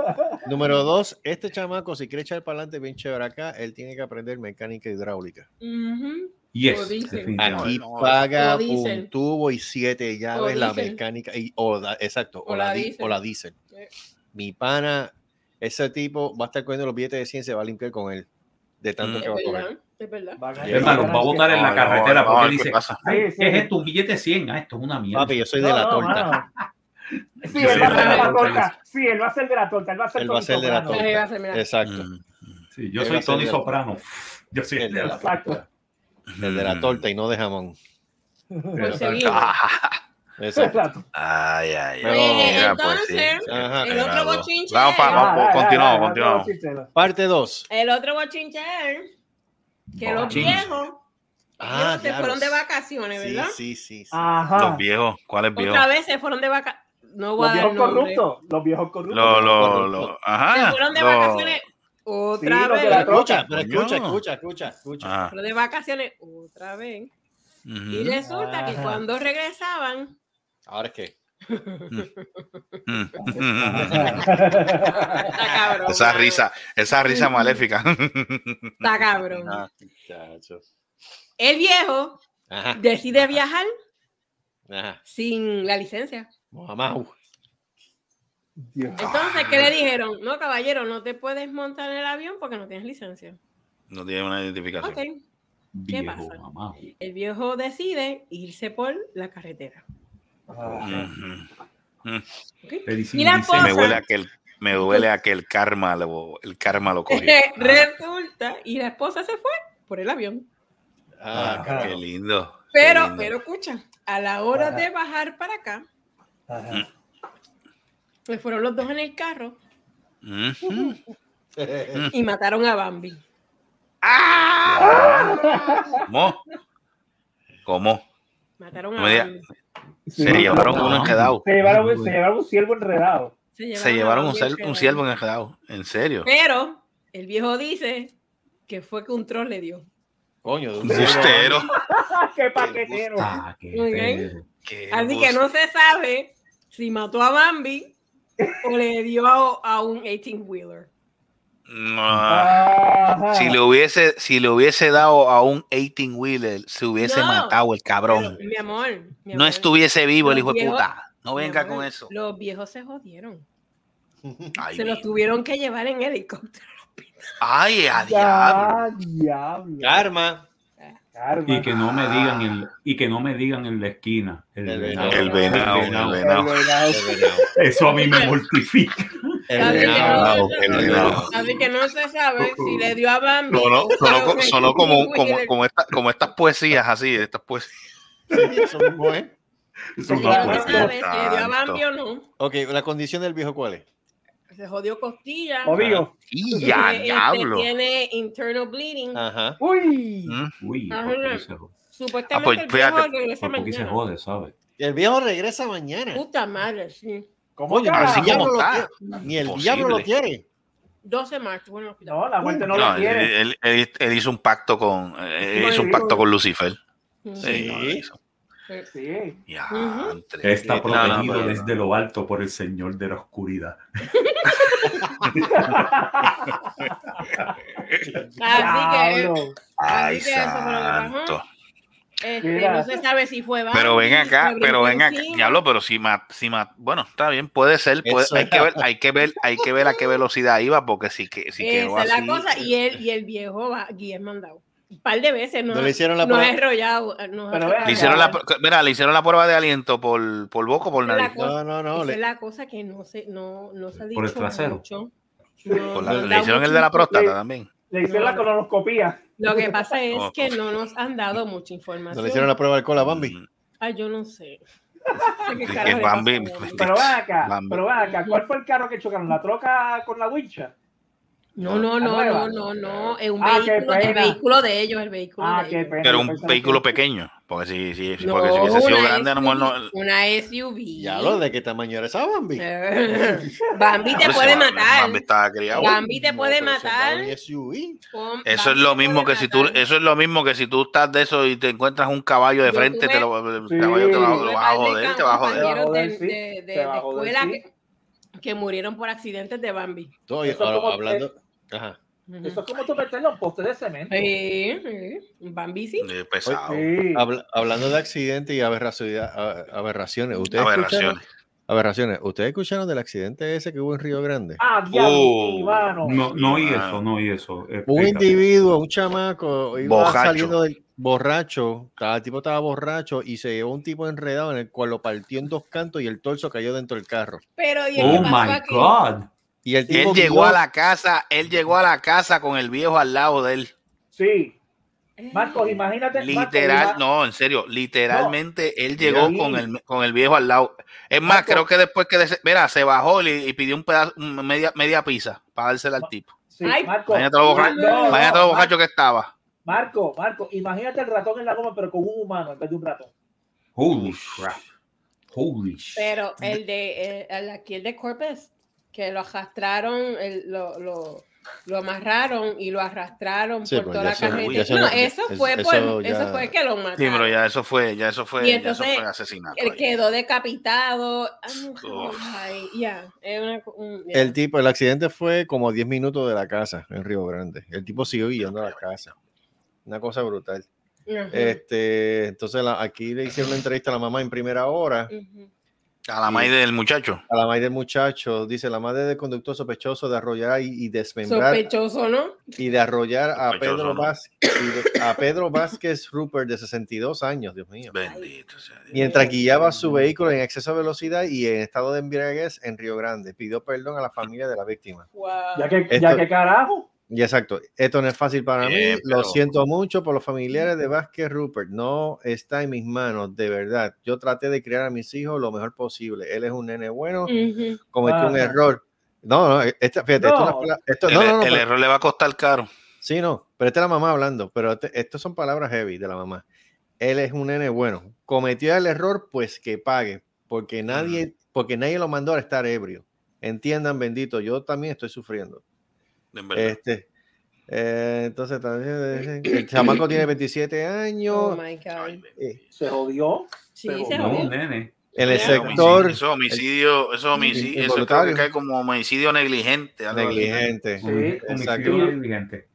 Número dos, este chamaco, si quiere echar para adelante bien chévere acá, él tiene que aprender mecánica hidráulica. Yes, Lo dicen. definitivamente. Aquí no, paga un tubo y siete llaves la mecánica. Y, o la- exacto, o, O la, la di- o la dicen. Mi pana, ese tipo va a estar cogiendo los billetes de 100, se va a limpiar con él. De tanto Mm. que va a coger. verdad, es verdad. Los va a botar en la carretera no, porque dice, ¿qué pasa? "Ay, Sí, sí. ¿qué es esto? Un billete 100. Ah, esto es una mierda. Papi, yo soy de la torta. Sí, él va a de ser la de la torta. torta. Sí, él va a ser de la torta. Él va a ser Él va a ser de la Tony Soprano. torta. Exacto. Mm. Sí, yo soy Tony de- Soprano. Yo soy El de de la Exacto. El de la torta y no de jamón. Exacto. Ay, ay, Pero- ay. Oye, Mira, pues sí. entonces, Ajá. el otro bochinche. Vamos vamos. Continuamos, continuamos. Parte 2. El otro bochinche que los viejos Ah, ellos se fueron de vacaciones, ¿verdad? Sí, sí, sí. Ajá. Los viejos, ¿cuáles viejos? Otra vez se fueron de vacaciones. No voy Los a dar viejos corruptos. Los viejos corruptos. Los, los, los, ajá. Se fueron de vacaciones otra Sí, vez. Pero escucha, pero escucha, escucha, escucha, escucha. Ah, Fueron de vacaciones otra vez. Y ujú. resulta que cuando regresaban, Ahora es que. Mm. está cabrón. Esa risa, esa risa maléfica. Está cabrón. Ah, muchachos. El viejo Ajá, decide viajar ajá. sin la licencia. Dios. Entonces, ¿qué le dijeron? No, caballero, no te puedes montar en el avión porque no tienes licencia. No tiene una identificación. Ok. viejo pasa? mamá. El viejo decide irse por la carretera. La dice- Me esposa- huele a que el, me duele a que el karma lo, el karma lo cogió. Resulta, y la esposa se fue por el avión. Ah. Qué lindo. qué Pero, lindo. pero escucha, a la hora Ajá. de bajar para acá, Ajá. se fueron los dos en el carro y mataron a Bambi. ¿Cómo? ¿Cómo? Mataron a. Bambi. Se llevaron uno enredado. Se llevaron, se llevaron un ciervo enredado. Se llevaron un, cel- un ciervo enredado. ¿En serio? Pero el viejo dice que fue que un troll le dio. Coño, de un Bustero. ¡Qué paquetero! Ah, qué. Qué Así que no se sabe si mató a Bambi o le dio a, a un 18-wheeler. No. Si le hubiese, si le hubiese dado a un 18 wheeler, se hubiese No. matado el cabrón. Pero, mi amor, mi no amor, estuviese vivo el hijo de viejos- puta. No venga amor, con eso. Los viejos se jodieron. Ay, se los tuvieron que llevar en helicóptero. ay, a diablo. Ya, diablo. Karma. Karma. Y que no me digan el, y que no me digan en la esquina. El, El venado. El venado, el venado. venado. El venado. El venado. Eso a mí me mortifica. Así no-. Así que no se sabe si le dio a Bambi. Sonó, o sonó, sonó como, 18 como, como, esta- como estas poesías así, estas poesías. Sí. Eso Así que no no se puede sabe ser. si le dio a. Bambi o no. Ok, la condición del viejo, ¿cuál es? Se jodió costilla. Obvio. Y ya, Este, diablo. tiene internal bleeding. Ajá. Uy. Mm. Uy. Supuestamente Ah, pues, el viejo fíjate. regresa ¿Por qué se mañana. jode, sabes? El viejo regresa mañana. Puta madre, sí. ¿Cómo el diablo como lo está. Ni el Posible. diablo lo quiere. 12 de marzo, bueno. No, la muerte no, No, lo él, quiere. él- él- él hizo un pacto con, eh, hizo un pacto con Lucifer. Sí, no. Ya, Está No, no, protegido pero- desde lo alto por el Señor de la oscuridad. Así que, Así que eso fue lo que pasó. Este, no se sabe si fue Pero ven acá, pero ven acá, diablo, pero si ma- si ma- bueno, está bien, puede ser, puede- hay que ver, hay que ver, hay que ver a qué velocidad iba, porque si que si quedó Esa es la así, cosa. Y el, y el viejo va, Guillermo mandado. Un par de veces no, No le hicieron la no prueba. enrollado. no Pero le hicieron la, mira, le hicieron la prueba de aliento por, por boca o por nariz. cosa- No, no, no. esa le- es la cosa que no se, no, no se ha dicho Por el trasero. mucho. No, Por la- le hicieron el de la próstata también. Le hicieron la colonoscopía. Lo que pasa es Oh. que no nos han dado mucha No información. le hicieron la prueba de alcohol a Bambi. Mm, Ay, yo no sé. ¿Qué Bambi- Bambi? Pero ven acá, Bambi. pero ven acá, ¿cuál fue el carro que chocaron? ¿La troca con la wincha? No, no, ¿La no, no, no, no. Es un Ah, vehículo, el vehículo de ellos, el vehículo Ah, de qué ellos. pena. Pero un vehículo que- pequeño, porque si, si, No, porque si hubiese sido grande, a lo mejor no. Una SUV. Ya lo de qué tamaño era esa Bambi. Eh, Bambi te puede matar. Bambi estaba criado. Bambi te puede matar. Eso es lo mismo que si tú, eso es lo mismo que si tú estás de eso y te encuentras un caballo de frente, tuve- te lo, el Sí. caballo te vas a joder, te va a joder. De, de- de- Te va a de joder, escuela sí. que, que murieron por accidentes de Bambi. Hablando. Ajá. Eso es como tú meterle un poste de cemento. Sí, sí. Sí. Eh, pesado. Sí. Habla- hablando de accidentes y aberraciones, aberraciones, ¿ustedes escucharon, Aberraciones. aberraciones, ¿ustedes escucharon del accidente ese que hubo en Río Grande? Ah, diablo, Oh. No, no y Ah. eso, no y eso. Un Explícate. individuo, un chamaco, iba Borracho. saliendo del borracho, estaba- el tipo estaba borracho y se llevó un tipo enredado en el cual lo partió en dos cantos y el torso cayó dentro del carro. Pero ¿y Oh my aquí? God. Y el Él llegó a la casa, él llegó a la casa con el viejo al lado de él. Sí. Eh, Marcos, imagínate. Literal, no, en serio, literalmente él llegó con el, con el viejo al lado. Es más, creo que después que, des- mira, se bajó y, y pidió un pedazo, media, media pizza para dársela al tipo. Sí, Ay, Marco. Imagínate lo borracho, No, que estaba. Marco, Marco, imagínate el ratón en la goma, pero con un humano en vez de un ratón. Holy crap. Holy. Pero el de el, el- aquí el de Corpus, que lo arrastraron, el- lo, lo, lo amarraron y lo arrastraron Sí, por pues toda la carretera. eso no, no- eso es- fue eso por, ya- eso fue que lo mataron. Sí, pero ya eso fue, ya eso fue, Y ya eso entonces, fue asesinato. Él quedó decapitado. Ay, ya. El tipo, el accidente fue como 10 minutos de la casa en Río Grande. El tipo siguió yendo a la casa. Una cosa brutal. Ajá. Este, entonces la- aquí le hicieron una entrevista a la mamá en primera hora. Ujú. A la madre del muchacho. A la madre del muchacho, dice la madre del conductor sospechoso de arrollar y, y desmembrar Sospechoso, ¿no? y de arrollar a Pedro, ¿no? Vázquez, y de- a Pedro Vázquez Rupert de 62 años, Dios mío. Bendito sea Dios. Mientras guiaba su vehículo en exceso de velocidad y en estado de embriaguez en Río Grande, pidió perdón a la familia de la víctima. Wow. Ya que, Esto- ya que carajo. Y exacto, esto no es fácil para mí, lo pero- siento mucho por los familiares de Vázquez Rupert, no está en mis manos, de verdad. Yo traté de criar a mis hijos lo mejor posible. Él es un nene bueno, cometió un error. No, no, esta, fíjate, esto, No. El, no, no, no, el pero- error le va a costar caro. sí, no, pero esta es la mamá hablando, pero este- estas son palabras heavy de la mamá. Él es un nene bueno, cometió el error, pues que pague, porque nadie, porque nadie lo mandó a estar ebrio. Entiendan, bendito, yo también estoy sufriendo. En verdad. Este, eh, entonces, también, el chamaco tiene 27 Oh años. my God. Ay, eh, Se jodió. Sí, se jodió. nene. en el Eso Eso es sector homicidio, Eso es homicidio, eso es homicidio, eso creo que cae como homicidio negligente. negligente. Sí, exacto. Homicidio negligente.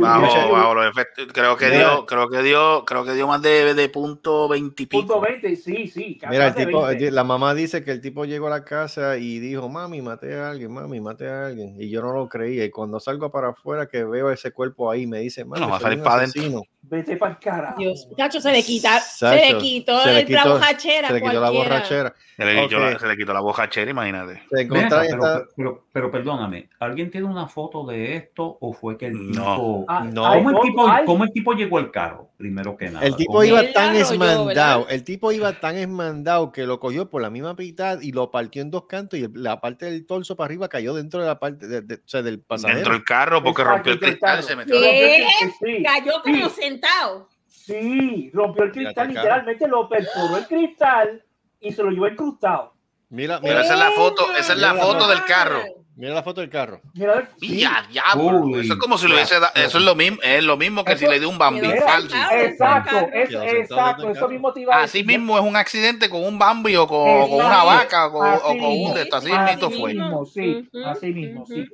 Bajo, bajo los efectos, creo que Mira. dio, creo que dio, creo que dio más de, de punto veintipico. Punto 20, sí, sí. Mira, el tipo, 20. la mamá dice que el tipo llegó a la casa y dijo, mami, maté a alguien, mami, maté a alguien. Y yo no lo creía. Y cuando salgo para afuera que veo ese cuerpo ahí, me dice, mami, No, va a salir para adentro. asesino". Vete para el carajo. Dios, Cacho, se le quita, se Sacho, le quitó, se le quitó- la borrachera. Se le quitó la borrachera. Se le, quitó Ok. la, se le quitó la bojachera, imagínate. Se Ven encontraba acá, en pero, esta- pero, pero perdóname, ¿alguien tiene una foto de esto o fue que el No. Tipo... Ah, No. hay ¿Cómo, el tipo cómo el tipo llegó al carro? Primero que nada. El tipo iba Él tan esmandado, el tipo iba tan esmandado que lo cogió por la misma mitad y lo partió en dos cantos y la parte del torso para arriba cayó dentro de la parte de- de- o sea, del pasajero. Dentro del carro porque Exacto, rompió el cristal, se metió. ¿Qué? Sí, Cayó como Sí. sentado. sí, rompió el cristal, literalmente lo perforó el cristal y se lo llevó incrustado. Mira, Pero mira, esa es la foto, esa es la foto del carro. Mira la foto del carro. Mira, Mira, diablo. Uy, eso es como si lo hubiese da- Eso es lo mismo, es lo mismo que si le dio un Bambi Mira, falso. exacto, es, exacto, eso mismo te iba a Así mismo es un accidente con un Bambi o con, o con una vaca o con, o Así con un de esto. Así Así mismo fue. mismo, sí, así mismo, sí.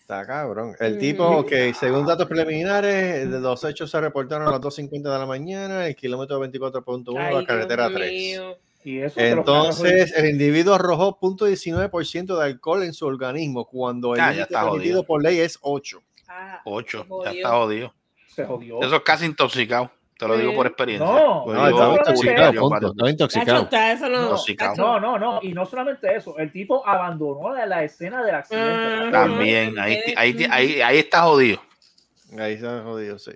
Está cabrón. El tipo, ok, según datos preliminares, de los hechos se reportaron a las 2.50 de la mañana, el kilómetro 24.1 de la carretera Dios 3. mío. Y eso Entonces, el individuo arrojó 0.19% de alcohol en su organismo cuando el límite está permitido por ley es 8. Ah. Ya está jodido. se jodió. Eso es casi intoxicado. Te lo digo por experiencia. No, No, estaba intoxicado, no, punto, estaba intoxicado. está, eso no. Intoxicado. No, no, no, y no solamente eso, el tipo abandonó la, la escena del accidente. Ah, También, ahí, ahí, ahí, ahí está jodido. Ahí está jodido, sí.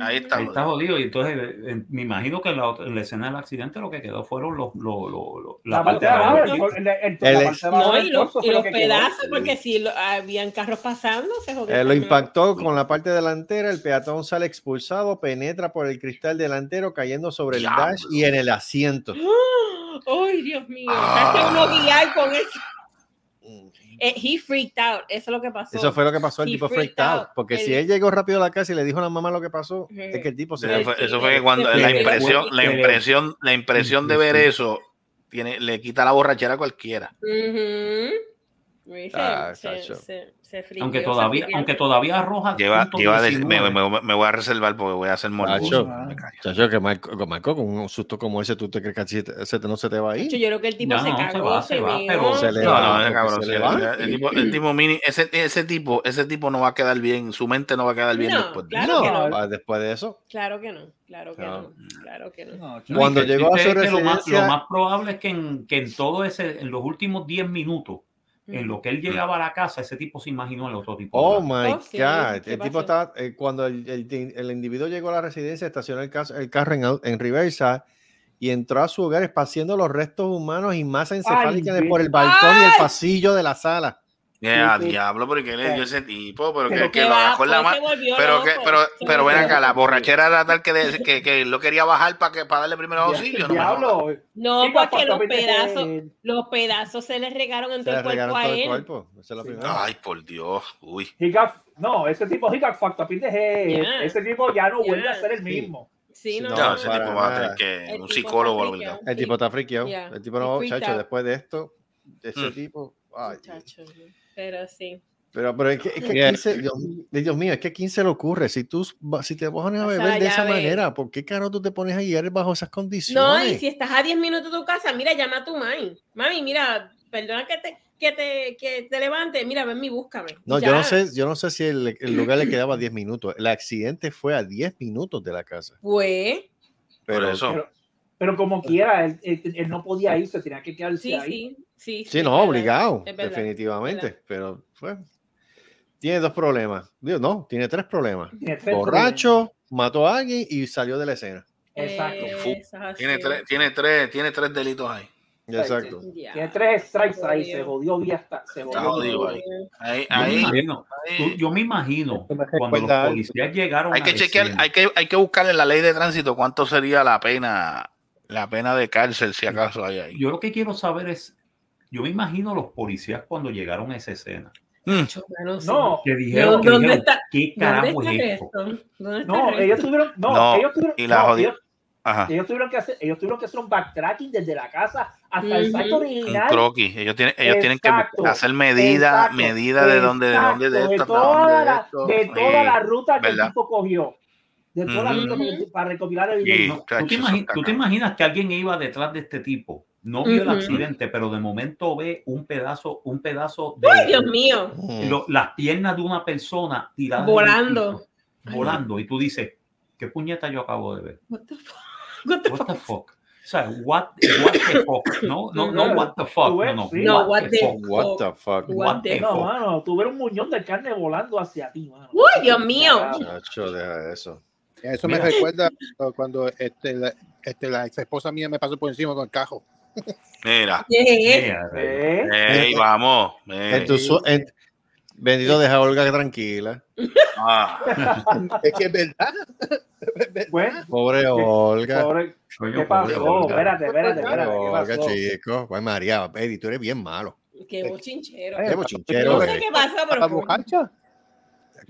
Ahí está. Ahí está jodido. Y entonces eh, me imagino que en la, en la escena del accidente lo que quedó fueron los, los, los- los- La, parte de abajo, el, el- el- No, y los, y quedó. pedazos, porque si lo- habían carros pasando, se jodió. Eh, lo impactó con la parte delantera, el peatón sale expulsado, penetra por el cristal delantero cayendo sobre el dash y en el asiento. Ay, Dios mío. Ah. Hace uno guiar con eso. Eh, he freaked out. Eso es lo que pasó. Eso fue lo que pasó, el He tipo freaked freaked out. out. Porque El- si él llegó rápido a la casa y le dijo a la mamá lo que pasó, es que el tipo se... Eso fue, eso fue cuando Sí, la sí, impresión, sí. la impresión, la impresión de ver eso tiene, le quita la borrachera a cualquiera. Sí, Ah, se, cacho. Se, se Aunque se todavía, aunque todavía. Lleva, lleva de- 19. me, me- me voy a reservar porque voy a hacer morboso. Chacho, que Marco, con un susto como ese, ¿tú te crees que así te- ese te- no se te va a Yo ir? creo que el tipo No, se no, se cagó, va, se, se va, Se le No, va, no, cabrón, se le va. el, tipo, el tipo mini, ese, ese tipo, ese tipo no va a quedar bien, su mente no va a quedar bien No, después de claro eso. que no, después de eso. Claro que no, claro que No. no, claro que no. Cuando llegó a su lo más probable es que en, que en todo ese, en los últimos 10 minutos, en lo que él llegaba a la casa, ese tipo se imaginó el otro tipo. Oh my Oh, sí, God. ¿qué El tipo estaba, eh, cuando el, el- el individuo llegó a la residencia, estacionó el, cas- el carro en, en reversa y entró a su hogar esparciendo los restos humanos y masa encefálica de- por el balcón y el pasillo de la sala. Sí, sí. diablo, pero ¿qué le dio ese tipo? Pero que, Pero que Que lo agarró en la mano. Pero, que, pero, pero ven acá, la borrachera era tal que, de- que, que él lo quería bajar para que para darle primero auxilio. No. Diablo. No, porque los pedazos, que- los pedazos se le regaron en todo el cuerpo a él. cuerpo. Esa es la Sí. primera. Ay, por Dios. Uy. he got- no, ese tipo he got fucked up in the head. Ya. Ese tipo ya no vuelve a ser el mismo. Sí, no, No, Ya, no, ese tipo va a tener que. El Un psicólogo. El tipo está friqueado. El tipo no, chacho, después de esto, ese Mm. tipo. ay, pero sí. pero, pero es que, es que Yeah. 15, Dios, Dios mío, es que a quién se le ocurre. Si tú si te pones a beber de esa manera, ¿por qué caro tú te pones a guiar bajo esas condiciones? No, y si estás a 10 minutos de tu casa, mira, llama a tu mami. Mami, mira, perdona que te, que te, que te levante, mira, ven y búscame. No, Ya. yo no sé, yo no sé si el, el lugar le quedaba 10 minutos. El accidente fue a 10 minutos de la casa. Pues, Por Pero eso. Pero, pero como quiera, él, él- él no podía irse, tenía que quedarse sí, ahí. sí, sí. sí, es no, obligado, verdad, definitivamente. verdad. Pero fue. Tiene dos problemas. Digo, no, tiene tres problemas. Tiene tres Borracho, mató a alguien y salió de la escena. Exacto. Eh. Tiene tres, tiene tres, tiene tres delitos ahí. Exacto. Tiene tres strikes ahí, se jodió bien hasta. Se jodió. jodido ahí. Ahí, Yo me ahí, imagino, ahí. tú- yo me imagino cuando los policías llegaron Hay que la chequear, escena. hay que, hay que buscar en la ley de tránsito cuánto sería la pena, la pena de cárcel, si acaso hay ahí. Yo lo que quiero saber es, yo me imagino los policías cuando llegaron a esa escena, Mm. No, que dijeron, que ¿Dónde dijeron, está- ¿qué ¿Dónde está es esto? resto? ¿Dónde está no, ellos tuvieron, no, No, ellos tuvieron, y la no, ellos, Ajá. ellos tuvieron que hacer, ellos tuvieron que hacer un backtracking desde la casa hasta el site Un original. croquis. Ellos tienen, ellos tienen que hacer medida, exacto, medida de dónde, de dónde, de esto, hasta toda dónde, de la, esto. de toda la ruta que ¿verdad? el tipo cogió. De toda la Ujú. ruta que- para recopilar Sí. evidencia. No, ¿tú, te imagi- tú te imaginas que alguien iba detrás de este tipo? No vio el Ujú. accidente, pero de momento ve un pedazo, un pedazo de Ay, Dios mío. Mm. lo- las piernas de una persona tiradas el Volando. piso, volando, y tú dices, ¿qué puñeta yo acabo de ver? What the fuck? What the What fuck? the fuck? O sea, what, what the fuck? No, no, no, what the fuck. Ves, No, no, sí. No, what the- fuck? What the fuck? What the No, fuck? mano, tuvieron un muñón de carne volando hacia ti, mano. Uy, Dios mío. Chacho, deja eso. Eso Mira. me recuerda cuando este, la, este, la ex esposa mía me pasó por encima con el cajo. Mira. Mira, ¿Eh? ey, vamos. En ey. tu su- en- bendito, deja a Olga tranquila. Ah, Es que es verdad. Bueno, Pobre Olga. pobre- Coño, ¿qué pobre pasó? Olga. Espérate, espérate, espérate. ¿Qué Olga, chico. Ay, María, Eddie, tú eres bien malo. ¿Qué bochinchero. Eh, Qué bochinchero. No sé eres. qué pasó, ¿La pero. bocacha?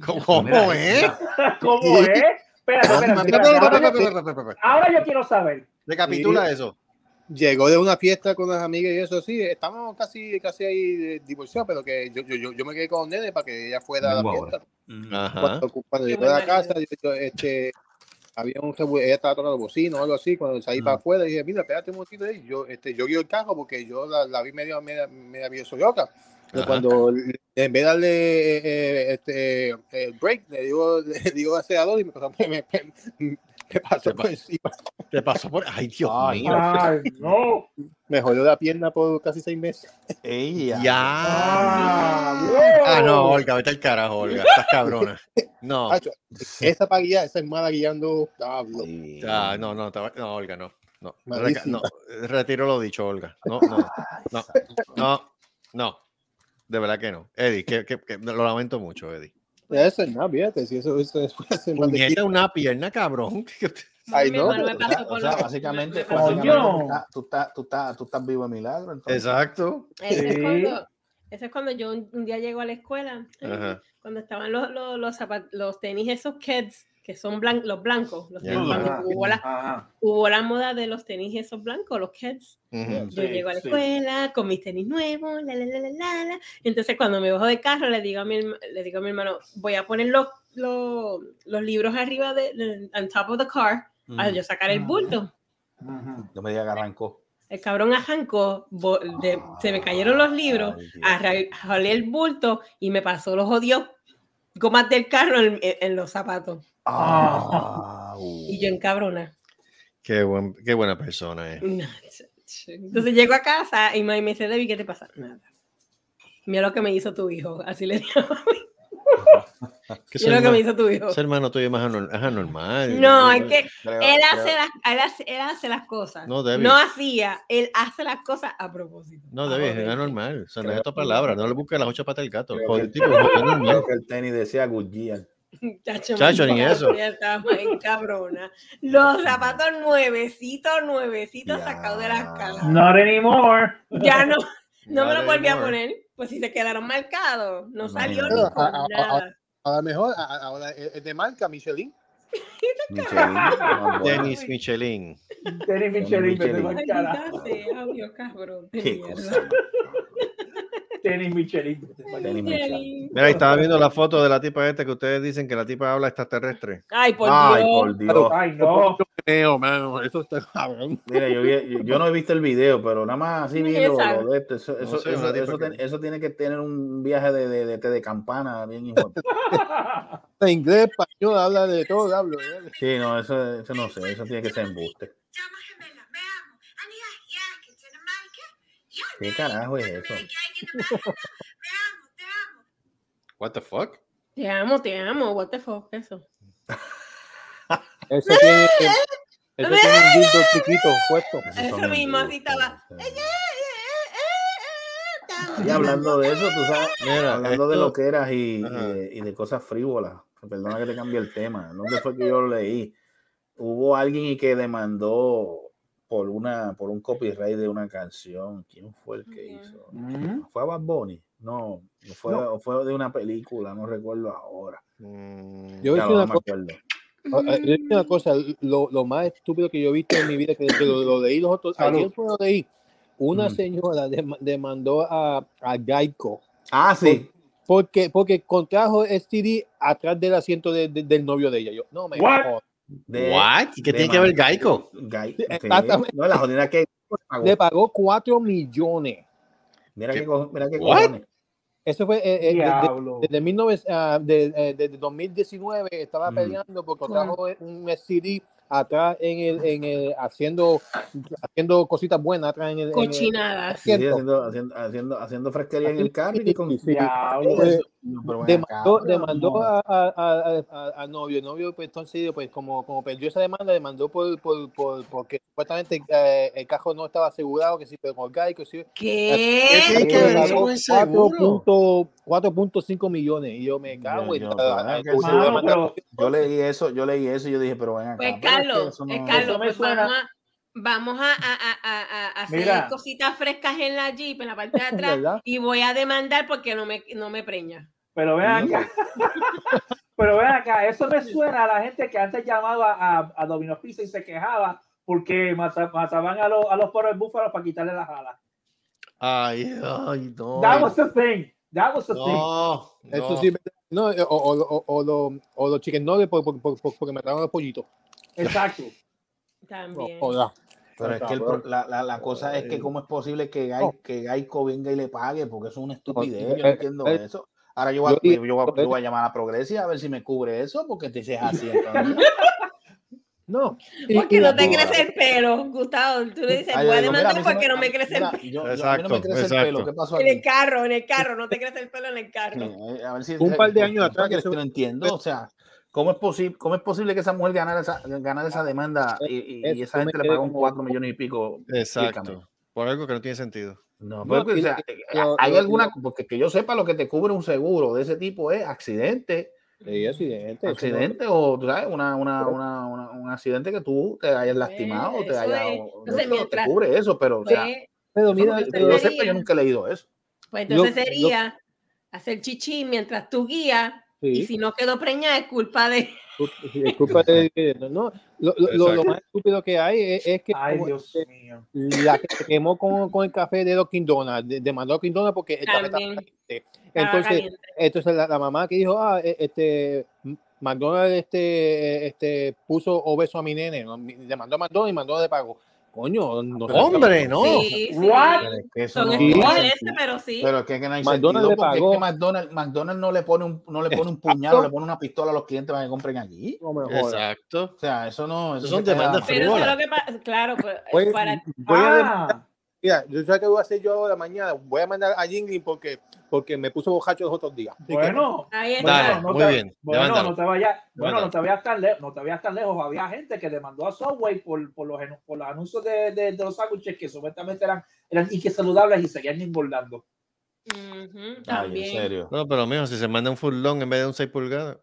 ¿Cómo Mira, es? ¿Cómo es? Espérate, espérate, espérate. Ahora, yo, quiero saber. Recapitula eso. Llegó de una fiesta con las amigas y eso sí, estamos casi, casi ahí divorciados, pero que yo, yo, yo, yo me quedé con Nene para que ella fuera a la fiesta. Ajá. Cuando, cuando llegó a la casa, yo- yo, este, había un ella estaba tocando bocina o algo así, cuando salí para afuera dije, mira, espérate un momentito ahí, yo, este, yo guío el carro porque yo la, la vi medio, media, media medio soyoca. Pero Ajá. cuando en vez de darle eh, este, el break, le digo, le digo acelerador y me pasó, me, me, me- me pasó Te por pa- encima. Te pasó por. Ay, Dios Ay, mío. Ay, no. Me jodió la pierna por casi seis meses. Ella. Ya. Ah, Ah, no. Olga, vete al carajo, Olga. Estás cabrona. No. Esa para guiar, esa es mala guiando. Diablo. Sí. Ah, no, no, no, Olga, no. No, no, retiro lo dicho, Olga. No, no, no, no, no. De verdad que no. Eddie, que, que- que- lo lamento mucho, Eddie. Eso es nada, fíjate, si eso, eso es hacer Puñeta, una pierna, cabrón. Ay, no, me o sea, pasó o por sea, lo- básicamente, me básicamente tú, estás, tú, estás, tú, estás, tú estás vivo de milagro. Entonces. Exacto. Ese es Sí. cuando, ese es cuando yo un, un día llego a la escuela, eh, Ajá. cuando estaban los, los, los, zapat- los tenis esos kids, que son blan- los blancos, los tenis blancos. Hubo, la, hubo la moda de los tenis esos blancos, los kids. Ujú. Yo Sí, llego a la sí. escuela con mis tenis nuevos, la, la, la, la, la, la. Entonces, cuando me bajo de carro, le digo a mi, le digo a mi hermano, voy a poner los, los, los libros arriba de, de- on top of the car, a yo sacar el bulto. Ajá. No me diga que arrancó. El cabrón arrancó, de- se me cayeron los libros, jalé el bulto y me pasó los odios gomas del carro en, en- en los zapatos. Ah, Y yo encabrona. Qué, buen, qué buena persona es. Entonces llego a casa y me dice, Debbie, ¿qué te pasa? Nada. Mira lo que me hizo tu hijo. Así le digo. Que Mira lo que me hizo tu hijo. ese hermano tuyo es más anor- es anormal. No, es que Creo- él creo- hace, las, él, hace, él hace las cosas. No, Debbie. No hacía, él hace las cosas a propósito. No, Ah, David, joder. es anormal. O sea, no es esta palabra. No le busques las ocho patas del gato. Joder, tipo, es anormal. creo que el tenis decía Goodyear. Chacho, Chacho, ni eso. ya estaba en cabrona. Los zapatos nuevecitos, nuevecitos sacados de las cajas. Not anymore. Ya no, no me lo volví a poner. Pues si se quedaron marcados, no salió ni con A- nada. A lo mejor, ahora es de marca Michelin. Michelin. Dennis Michelin. Tenis Michelin, Dios, cabrón. Qué cosa. Tenis Michelin. Tenis Michelin. Mira, estaba viendo la foto de la tipa esta que ustedes dicen que la tipa habla extraterrestre. Ay, por Ay, Dios. por Dios. Ay, no. Creo, mano, eso está cabrón. Mira, yo, vi- yo- no he visto el video, pero nada más así esa. lo de esto, eso, No eso, sé, eso- una tipa eso que- ten- eso tiene que tener un viaje de, de, de, de campana bien hijo de- En inglés, español, habla de todo, hablo. ¿eh? Sí, no, eso, eso no sé, eso tiene que ser embuste. ¿Qué carajo es eso? What the fuck? Te amo, te amo. What the fuck, eso. Eso tiene, eso tiene un dildo chiquito puesto. Eso mismo, así estaba. Y hablando de eso, tú sabes, Mira, hablando de lo que eras y, y Ajá. de, y de cosas frívolas, perdona que te cambie el tema, ¿dónde fue que yo lo leí? Hubo alguien y que demandó por una por un copyright de una canción. ¿Quién fue el que hizo? ¿Fue a Bad Bunny? No, no fue, o fue de una película, no recuerdo ahora. Mm, Yo decir no una me cosa, acuerdo. ah, ah, una cosa, lo, lo más estúpido que yo he visto en mi vida, que, que lo, lo leí los otros, ayer fue lo leí, una Mm. señora dem- demandó a, a Geico Ah, sí. porque, porque contrajo STD atrás del asiento de- de- del novio de ella. Yo, no me What? jodas. De- ¿What? ¿Y qué de tiene que ver Geico? Sí, exactamente. No, la jodida que pagó. le pagó 4 millones. Mira ¿Qué? co- mira qué What? cojones. Eso fue eh, eh, desde, 19, ah, de- eh, desde 2019 estaba Mm. peleando porque trajo un CD atrás en el, en el haciendo haciendo cositas buenas atrás en el, en el- Cochinadas. Sí, haciendo, haciendo, haciendo, haciendo fresquería en el carro y con Sí, Diablo. No, pero ven demandó, acá, demandó no. a- a- a- novio. El novio, pues entonces, pues como, como perdió esa demanda, demandó por, por, por- porque supuestamente eh, el carro no estaba asegurado, que sí, pero con sí. ¿Qué? tiene que pagó con el seguro? 4.5 4.5 millones. Y yo me cago en Yo- yo- leí eso, yo leí eso y yo dije, pero ven acá. Pues pero es que Carlos, es no- Carlos, pues suena- vamos a, Vamos a, a- a- a- a hacer Mira. cositas frescas en la Jeep, en la parte de atrás, y voy a demandar porque no me, no me preña. Pero ven acá. Pero ven acá, eso me suena a la gente que antes llamaba a, a Domino's Pizza y se quejaba porque mata- mataban a, los a los poros búfalos para quitarle las alas. Ay, ay, no. That was the thing. That was the thing. No, Eso sí, no, o, o, o, o, lo- o los chicken nuggets por, por, por- por- porque mataron a los pollitos. Exacto. También. Joda. Pero es que el la, la, la cosa es que cómo es posible que, Gai, No. que Geico venga y le pague, porque eso es una estupidez, No, yo no eh, entiendo eh, eso. Ahora yo voy, a, yo yo, yo voy a llamar a Progresia a ver si me cubre eso, porque te dices así. entonces. No. Porque no te crece el pelo, Gustavo. Tú le dices, voy a demandar porque no me crece el pelo. no Exacto, me crece el exacto. pelo, ¿qué pasó En el carro, en el carro, no te crece el pelo en el carro. Eh, A ver si, Un par de años ¿cómo atrás que no entiendo, o sea, ¿cómo es, posible, ¿cómo es posible que esa mujer ganara esa, ganara esa demanda y, y- y esa gente le pagó como- 4 millones y pico? Exacto. Por algo que no tiene sentido. No, No, porque, y- o sea, eh, hay lo- alguna, lo- porque que yo sepa lo que te cubre un seguro de ese tipo es accidente, Sí, accidente. accidente o tú sabes, una, una, una, una- un accidente que tú te hayas lastimado, o te hayas, es. Entonces, mientras- te cubre eso, pero o sea, Pues, no. Pero mira, no- que yo sepa, yo nunca he leído eso. pues entonces sería hacer chichi mientras tú guías y si no quedó preñada es culpa de... es culpa de que no. Lo, lo- lo- más estúpido que hay es, es que Ay, Dios eh, mío. la que se quemó con, con el café de Dunkin' Donuts, de- demandó a Dunkin' Donuts porque el café estaba caliente. Entonces, entonces la, la mamá que dijo, ah, e- este, McDonald's este, este, puso obeso a mi nene, ¿no? Mi- demandó a McDonald's y McDonald's le pagó. Coño, no Hombre, no. Sí, sí. What? Pero es que eso Son no- estupideces, pero sí. Pero es que, que no hay McDonald's sentido le porque es que McDonald's, McDonald's no le pone un, no le pone un puñal o le pone una pistola a los clientes para que compren allí. no me. Exacto. O sea, eso no. Eso Son demandas Pero eso lo que pasa, claro, pues, Voy, para... voy a demandar- Ah, mira, yo sé qué voy a hacer yo ahora mañana. Voy a mandar a Jingling porque, porque me puso bojacho los otros días. Bueno. Ahí está. Dale, Bueno, no muy te- bien, Bueno, no te vayas, bueno, no te vayas tan lejos, no te vayas tan lejos. Había gente que demandó a Subway por, por, los, enu- por los anuncios de, de, de los sándwiches que supuestamente eran, eran y que saludables y seguían engordando. Ay, en también. serio. No, pero mijo, si se manda un full long en vez de un 6 pulgadas.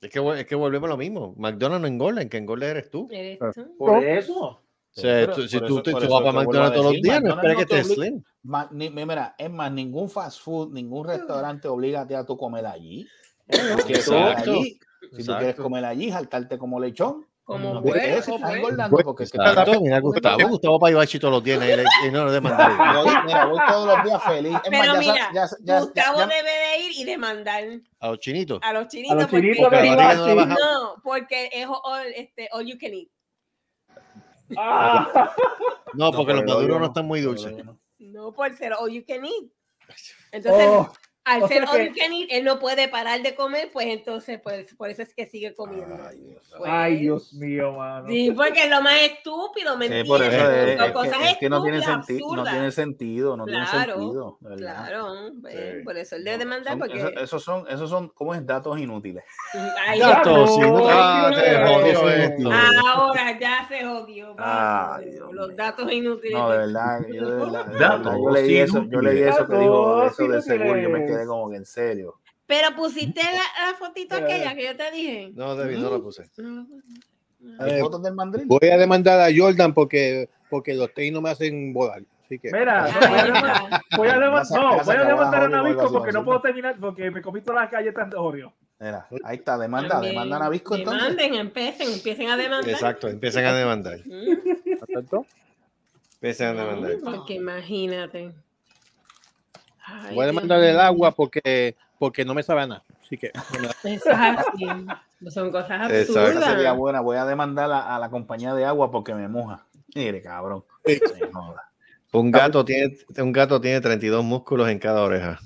Es que, es que volvemos a lo mismo. McDonald's no engorda, en que engorda eres tú. Eres tú. Por eso. O sea, Pero- tú- si tú, eso- tú eso vas para McDonald's todos los días, no esperes que te slim. Ma- ni- mira, es más, ningún fast food, ningún restaurante obliga a ti a tú comer allí. Comer Exacto. allí, si tú Exacto. quieres comer allí, saltarte como lechón. Como quedes, estás pues. engordando porque es que Exacto, mira Gustavo, Gustavo para Ibachi todos los días y, le- y no lo demanda. Mira, voy todos los días feliz. Es más, Pero ya, mira, ya, ya- ya- Gustavo ya- debe de ir y demandar A los chinitos. a los chinitos. A los porque- chinitos Porque baja. No, porque es all, este, all you can eat. Ah, No, porque los maduros no no, están muy dulces. no. No por ser all you can eat. Entonces, oh, al o ser que- él no puede parar de comer, pues entonces, pues por eso es que sigue comiendo. Ay, Dios. Pues, ay, Dios mío, mano. Sí, porque es lo más estúpido, ¿me Sí, entiendes? por eso es, Son es cosas que, es que no tiene sentido, no tiene sentido, no tiene Claro, sentido. de verdad. Claro, pues, Sí. por eso él debe demandar porque... eso- esos son, esos son, ¿cómo es? Datos inútiles. Ay, sí, no- ah, jodió. Ahora ya se jodió. Ay, Dios los mío. datos inútiles. No, de verdad, yo de verdad, de Datos verdad, yo leí eso, yo leí eso que dijo Datos eso de seguro, yo me quedé inútiles. como que en serio. Pero pusiste la, la fotito aquella que yo te dije. No, David, no lo puse. ¿Hay Eh, fotos del mandril? Voy a demandar a Jordan porque, porque los tenis no me hacen volar. Así que. Mira, Ay, voy a demandar, no, a acabó la demandar a Oreo o algo Nabisco así, porque no ¿no? puedo terminar porque me comí todas las galletas de Oreo. Mira, ahí está, demanda, También. demanda a Nabisco entonces. Demanden, empiecen, empiecen a demandar. Exacto, empiezan a demandar. Mm, ¿Tanto? Empiezan a demandar. Porque imagínate. Ay, Voy a demandar el agua porque, porque no me sabe a nada. Así que. Eso es así. Son cosas Exacto. Esa sería absurdas. buena, voy a demandar a, a la compañía de agua porque me moja. Mire, cabrón. Sí. Un gato tiene, un gato tiene 32 músculos en cada oreja.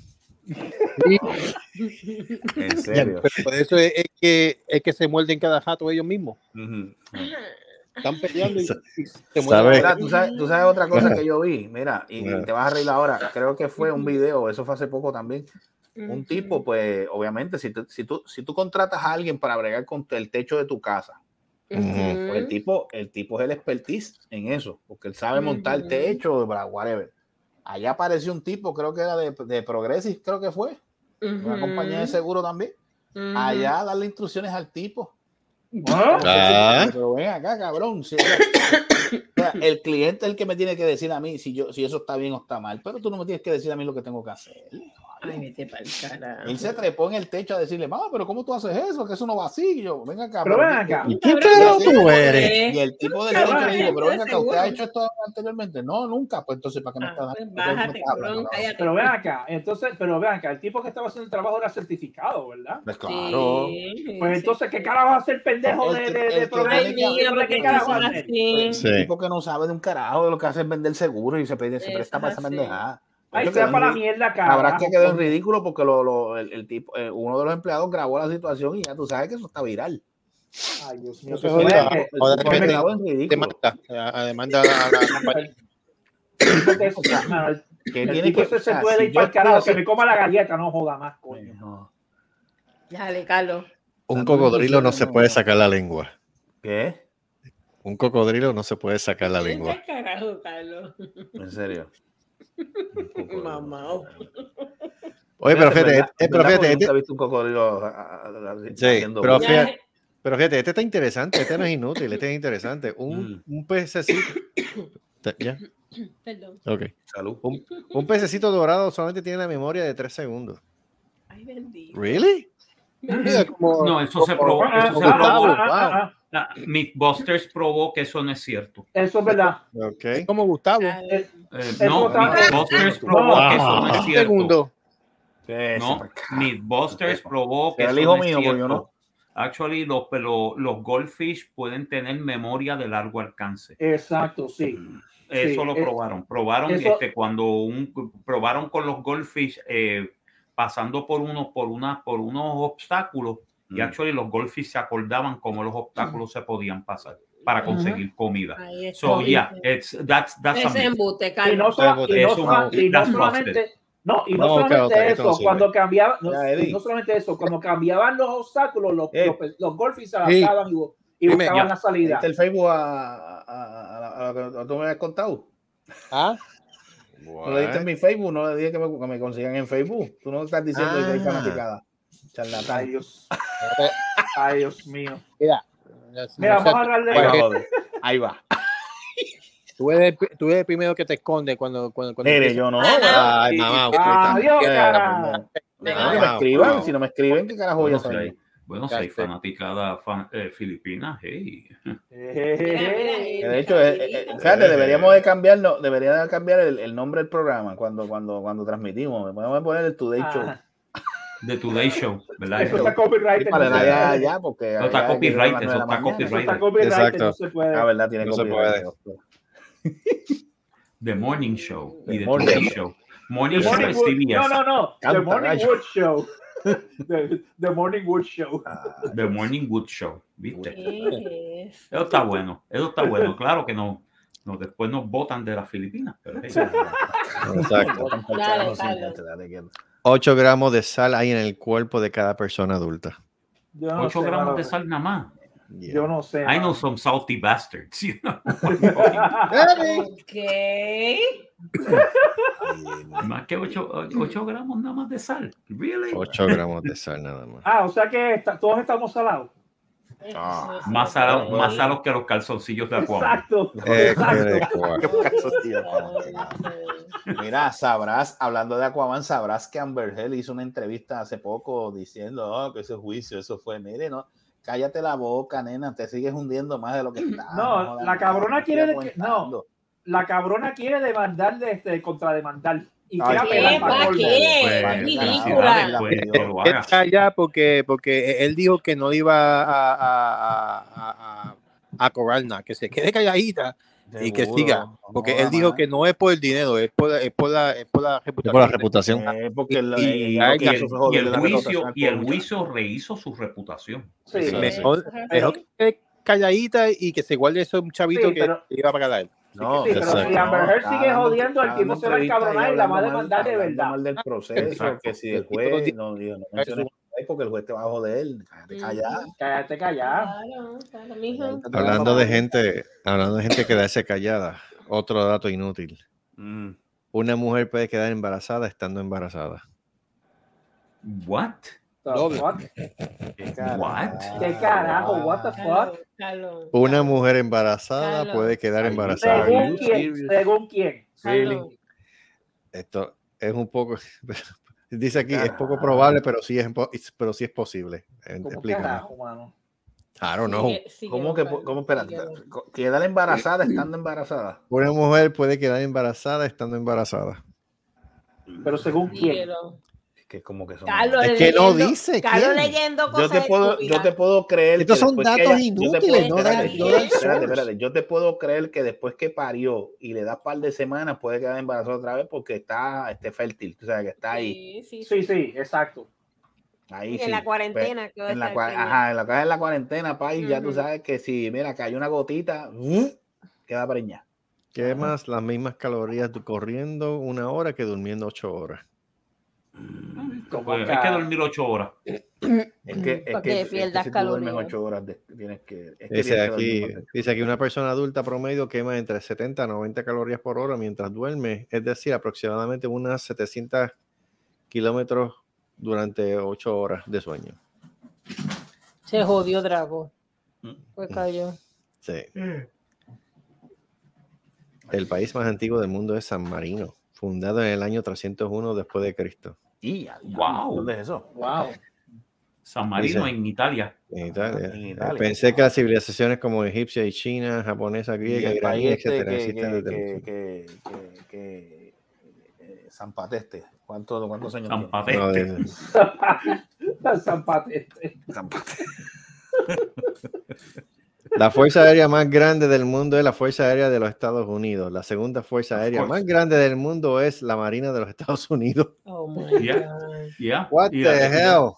En serio. Por eso es, es que, es que se muerden cada jato ellos mismos. Ujú. Están peleando y, y muerden. Mira, ¿tú sabes, tú sabes otra cosa que yo vi, mira, y, te vas a reír ahora. Creo que fue un video, eso fue hace poco también. Un tipo, pues, obviamente, si tú, si tú, si tú contratas a alguien para bregar con el techo de tu casa, Ujú. pues el tipo, el tipo es el expertise en eso, porque él sabe montar el Ujú. techo, bla, whatever. Allá apareció un tipo, creo que era de, de Progressive, creo que fue, una Ujú. compañía de seguro también. Allá darle instrucciones al tipo. Ah. Pero ven acá, cabrón. si- o sea, el cliente es el que me tiene que decir a mí si yo si eso está bien o está mal, pero tú no me tienes que decir a mí lo que tengo que hacer. Ay, vete pa'l carajo. Él se trepó en el techo a decirle, mamá, pero ¿cómo tú haces eso? Que eso no va así. Y yo, venga acá. Pero ven acá. ¿Y tú eres? Y el tipo del techo le digo, pero venga acá, ¿usted ha hecho esto anteriormente? No, nunca. Pues entonces, ¿para qué me Ah, está pues dando? ¿Por qué me bájate. Pero ven acá, entonces, pero ven acá, el tipo que estaba haciendo el trabajo era certificado, ¿verdad? Pues claro. Pues entonces, ¿qué carajo hace el pendejo de, El- de, el ¿Qué carajo son hace? así. Sí. Un tipo que no sabe de un carajo de lo que hace es vender seguro y se, presta es para esa pendejada. Ay, Eso sea quedó para la mierda, Habrá carajo. que quedó en ridículo porque lo, lo- el, el tipo, eh, uno de los empleados grabó la situación y ya tú sabes que eso está viral. Ay, Dios mío. Eso que es. Demanda, a- a demanda a la compañía. tipo que tiene que se puede ir para el carajo, que me coma la galleta, no joda más, coño. Dale, Carlos. Un cocodrilo no se puede sacar la lengua. ¿Qué? Un cocodrilo no se puede sacar la lengua. ¿Qué carajo, Carlos? En serio. Mamá. Oye, pero Fíjate, eh, pero fíjate, este- nunca he visto un cocodrilo Sí, haciendo pero fíjate, pero fíjate, este está interesante, este no es inútil, este es interesante. Un, un pececito. ¿Ya? Perdón. Ok. Salud. Un, un pececito dorado solamente tiene la memoria de 3 segundos. Ay, bendito. ¿Really? Mira, como- No, eso se como- probó. Ah, Eso se ah, probó. ah, Ah, Mythbusters probó que eso no es cierto. Eso es verdad. Ok. Es como Gustavo. Ah, Eh, Eso no, Mythbusters probó No. que eso no es cierto. segundo. No, Mythbusters probó que eso hijo no es mío, cierto. no. Actually, los, pero los goldfish pueden tener memoria de largo alcance. Exacto, sí. Eso Sí, lo eh, probaron. Probaron eso- este, cuando un, probaron con los goldfish eh, pasando por unos, por unas, por unos obstáculos. Y Mm. actually los goldfish se acordaban cómo los obstáculos se podían pasar para conseguir comida. So yeah, it's that's that's myth. embuste, Y no, y no y solamente, no, y no solamente eso, cuando cambiaban, no, y no solamente eso, cuando cambiaban los obstáculos, los, Eh. los, los golfis se Sí. adaptaban y, y buscaban la salida. ¿Viste el Facebook a, a, a, a- a lo que tú me habías contado? Ah, No le diste en mi Facebook, no le dije que me, que me consigan en Facebook. Tú no estás diciendo que hay Ah. Fanaticada. Ay, Charlatán. Dios. Ay, Dios mío. mira. Mira, vamos a hablar de Ahí va. Ahí. Tú eres, tú eres el primero que te esconde cuando, cuando, cuando Mire, yo no. Ay, Y- mamá. Adiós, también. cara. Me No, me Ah, escriban. Si no me escriben, ¿qué carajo voy a saber? bueno, si hay fanaticada fan- eh, filipina, hey. Eh, De hecho, eh, eh, eh, fíjate, deberíamos de cambiar, no, debería de cambiar el, el nombre del programa cuando, cuando, cuando transmitimos. Podemos poner el Today Show. ah, The Today Show, ¿verdad? Eso está copyright. Sí, para no la se ya, puede. ya, porque No está copyright, eso de está. Eso copyright. está copyright, Exacto. no se puede. Ah, verdad, tiene No se copyright. The Morning Show y The The Morning Today Show. Morning The Show es CBS. no, no, no. The Morning gallo. Wood Show. The, the Morning Wood Show. The Morning Wood Show, ¿viste? Eso está bueno, eso está bueno. Claro que no, no después nos votan de las Filipinas, pero hey, Exacto. Dale. 8 gramos de sal hay en el cuerpo de cada persona adulta. Yo no 8 sé, gramos de sal nada más. Yeah. Yo no sé. I know some salty bastards. you know. Ok. más que 8, gramos nada más de sal. Really? 8 gramos de sal nada más. Ah, o sea que está- todos estamos salados. Ah, Más salos, más salos que los calzoncillos de Aquaman. Exacto. Eh, Exacto. Mira, sabrás, hablando de Aquaman, sabrás que Amber Heard hizo una entrevista hace poco diciendo oh, que ese juicio, eso fue, mire, no, cállate la boca, nena, te sigues hundiendo más de lo que está. No, la cabrona quiere de que- aguantando. La cabrona quiere demandar de este, contrademandar. Pues, ridícula. pues. Está allá porque, porque él dijo que no iba a, a, a, a, a cobrar nada, que se quede calladita y que Seguro, siga. Porque él dijo que no es por el dinero, es por, la- es por, la, es por la Es reputación. por la reputación. Eh, porque la- Y- eh, el, y juicio, y el juicio rehizo su reputación. Sí, Sí, Mejor, mejor que calladita y que se guarde eso un chavito que pero- iba a pagar a él. No, Sí, pero si Amber Heard sigue jodiendo, el tipo se va a encabronar y la va a demandar de verdad. mal del proceso, Exacto. que si el juez, no, no juez porque el juez te va a joder, cállate callado. Cállate callado. Claro, claro, mijo. Hablando de gente, hablando de gente quedarse callada, otro dato inútil. Mm. Una mujer puede quedar embarazada estando embarazada. What? The Doble. fuck? ¿Qué carajo? What? ¿Qué carajo? What the fuck? Una mujer embarazada puede quedar embarazada. ¿Según quién? ¿Según quién? Esto es un poco. Dice aquí, es poco Carajo. probable, pero sí es, pero sí es posible. ¿Cómo Explícame. I don't know. Sigue- sigue, ¿Cómo que, cómo, quedar embarazada estando embarazada? Una mujer puede quedar embarazada estando embarazada. Pero según quién? Síguelo. Es que como que son... Carlos Es que no leyendo- dice Carlos quién. leyendo yo cosas te puedo, yo te puedo creer Estos que son después que datos ella- yo te inútiles, puedo- no espérate, no espérate, espérate, yo te puedo creer que después que parió y le da par de semanas puede quedar embarazada otra vez porque está este fértil, o sea que está ahí, Sí, sí, Sí, sí, exacto. ahí En sí. la cuarentena, que va a en la, ajá, en la caja de la cuarentena, pa, y ya tú sabes que si mira cayó una gotita, ¡uf! queda preñada. Quemas las mismas calorías corriendo una hora que durmiendo ocho horas. Como Pues hay que dormir ocho horas. Es que, es que, que es que pierdas si tú duermes calorías. ocho horas, de- tienes que. es que Dice tienes que aquí, dice aquí una persona adulta promedio quema entre 70 a 90 calorías por hora mientras duerme, es decir, aproximadamente unas 700 kilómetros durante ocho horas de sueño. Se jodió Drago. Mm. Pues cayó. Sí. El país más antiguo del mundo es San Marino, fundado en el año 301 después de Cristo. Y, Wow. ¿Dónde es eso? Wow. San Marino Dice- en Italia. En Italia. en Italia. Pensé que las civilizaciones como egipcia y china, japonesa, griega, este etcétera, que, existen que, desde que, mucho- que, que, que- eh, San Pateste. ¿Cuánto, ¿Cuántos años San tiene? Pateste. No, de- San Pateste. San Pateste. La fuerza aérea más grande del mundo es la Fuerza Aérea de los Estados Unidos. La segunda fuerza aérea más grande del mundo es la Marina de los Estados Unidos. Oh my Yeah. God. Yeah. What Y the la- hell?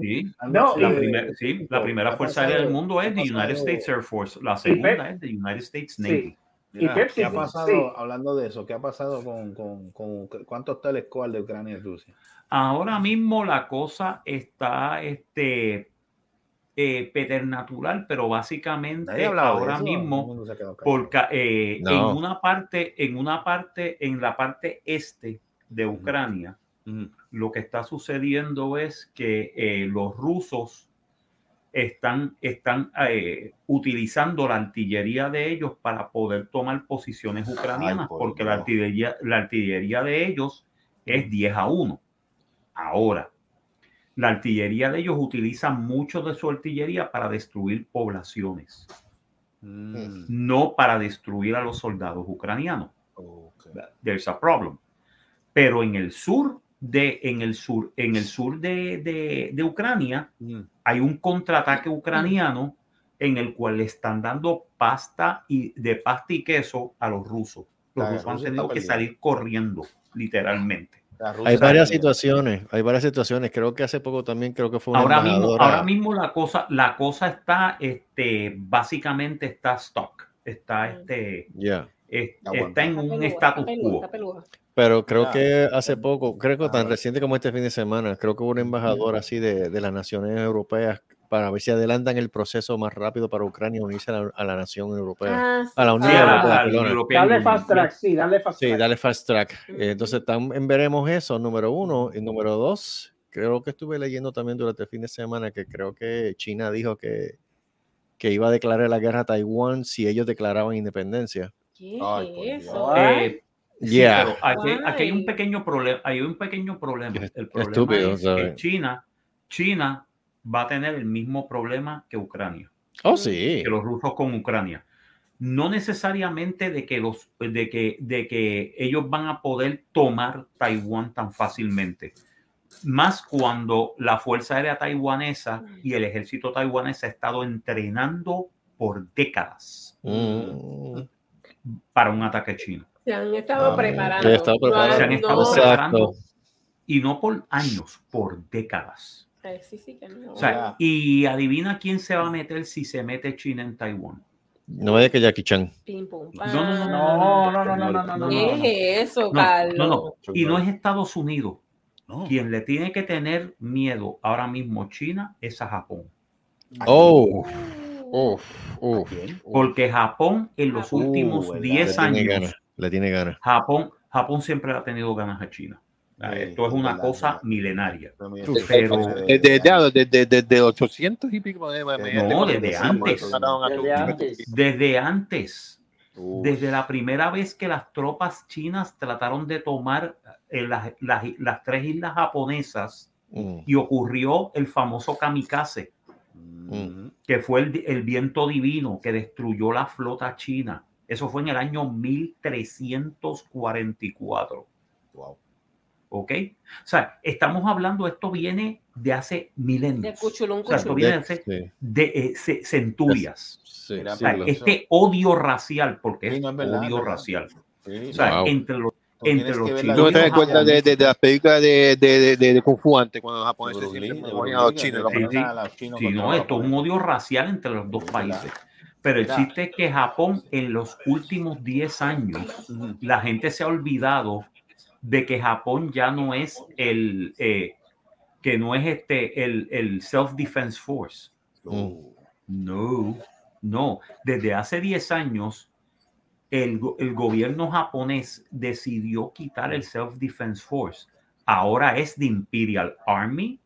Sí, No, la, y- primer- sí, la primera fuerza aérea del mundo es the United States Air Force. La segunda es the United States Navy. Mira, Y Pepsi, ¿Qué ha sí, pasado, sí. hablando de eso, qué ha pasado con, con, con cuántos telescopos de Ucrania y Rusia? Ahora mismo la cosa está este, eh, peternatural, pero básicamente ahora eso, mismo, porque eh, No. en una parte, en una parte, en la parte este de Ucrania, lo que está sucediendo es que eh, los rusos están, están eh, utilizando la artillería de ellos para poder tomar posiciones ucranianas, por porque la artillería, la artillería de ellos es 10 a 1. Ahora, la artillería de ellos utiliza mucho de su artillería para destruir poblaciones, Mm, no para destruir a los soldados ucranianos. There's a problem. Pero en el sur de, en el sur, en el sur de, de- de Ucrania, Mm. hay un contraataque ucraniano en el cual le están dando pasta y de pasta y queso a los rusos. Los Ah, rusos han tenido que salir corriendo, literalmente. Hay varias también. situaciones, hay varias situaciones. Creo que hace poco también creo que fue una Ahora mismo, ahora mismo la cosa, la cosa está, este, básicamente está stock, está, este, Ya. es- Ah, bueno. está en un peluda, status está peluda, quo. Pero creo que hace poco, creo que tan reciente como este fin de semana, creo que hubo una embajadora así de, de las naciones europeas para ver si adelantan el proceso más rápido para Ucrania unirse a la, a la nación europea. Ah, sí. A la Sí, Unión a la- Europea. European Dale Union. fast track, sí, dale fast Sí, track. dale fast track. Eh, Entonces también veremos eso, número uno. Y número dos, creo que estuve leyendo también durante el fin de semana que creo que China dijo que, que iba a declarar la guerra a Taiwán si ellos declaraban independencia. ¿Qué es eso? Eh, sí, Yeah. pero aquí, aquí hay un pequeño problema. Hay un pequeño problema. El problema estúpido, es que China, China va a tener el mismo problema que Ucrania, Oh, sí. que los rusos con Ucrania. No necesariamente de que los, de que, de que ellos van a poder tomar Taiwán tan fácilmente. Más cuando la Fuerza Aérea Taiwanesa y el ejército taiwanés ha estado entrenando por décadas Mm. para un ataque chino. Se han estado Ah, preparando. se han estado preparando. Se han estado no- Exacto. preparando y no por años, por décadas. Eh, sí, sí, que no. O sea, Ya. y adivina quién se va a meter si se mete China en Taiwán. No vaya que Jackie Chan. No, no, no. No, no, no, no, no, no, no. ¿Qué es eso, No, Carlos? no, no. Y no es Estados Unidos. No. Quien le tiene que tener miedo ahora mismo China es a Japón. Oh, uf, uf. Porque Japón en los Uh, últimos ¿verdad? 10 Le tiene años, le tiene ganas. Japón, Japón siempre ha tenido ganas a China. Ah, Sí, Esto es una cosa milenaria. Pero fue de- Desde, de- desde, desde, desde 800 y pico. de- No, de- desde de- antes. Desde antes. Desde antes, Uf, desde la primera vez que las tropas chinas trataron de tomar eh, las, las- las tres islas japonesas Mm. y ocurrió el famoso kamikaze, mm, que fue el, el viento divino que destruyó la flota china. Eso fue en el año 1344. wow. ¿Ok? O sea, estamos hablando, esto viene de hace milenios. De cuchulún, O sea, esto viene de hace Sí, de, eh, ce- centurias. sí, Mira, O sea, siglos. este odio racial, porque Sí, es no, es verdad, odio verdad. racial. Sí, O sea, Wow. entre los, entre los chinos la ¿Tú y te los das cuenta de, de, de las películas de, de, de, de, Kung Fu antes, cuando los japoneses siempre Bruce a los chinos? Sí, sí. ponían a los chinos Sí, no, esto es un odio racial entre los dos Sí, países. Pero el chiste es que Japón en los últimos 10 años, la gente se ha olvidado de que Japón ya no es el, eh, que no es este, el, el Self-Defense Force. No, no. Desde hace 10 años, el, el gobierno japonés decidió quitar el Self-Defense Force. Ahora es the Imperial Army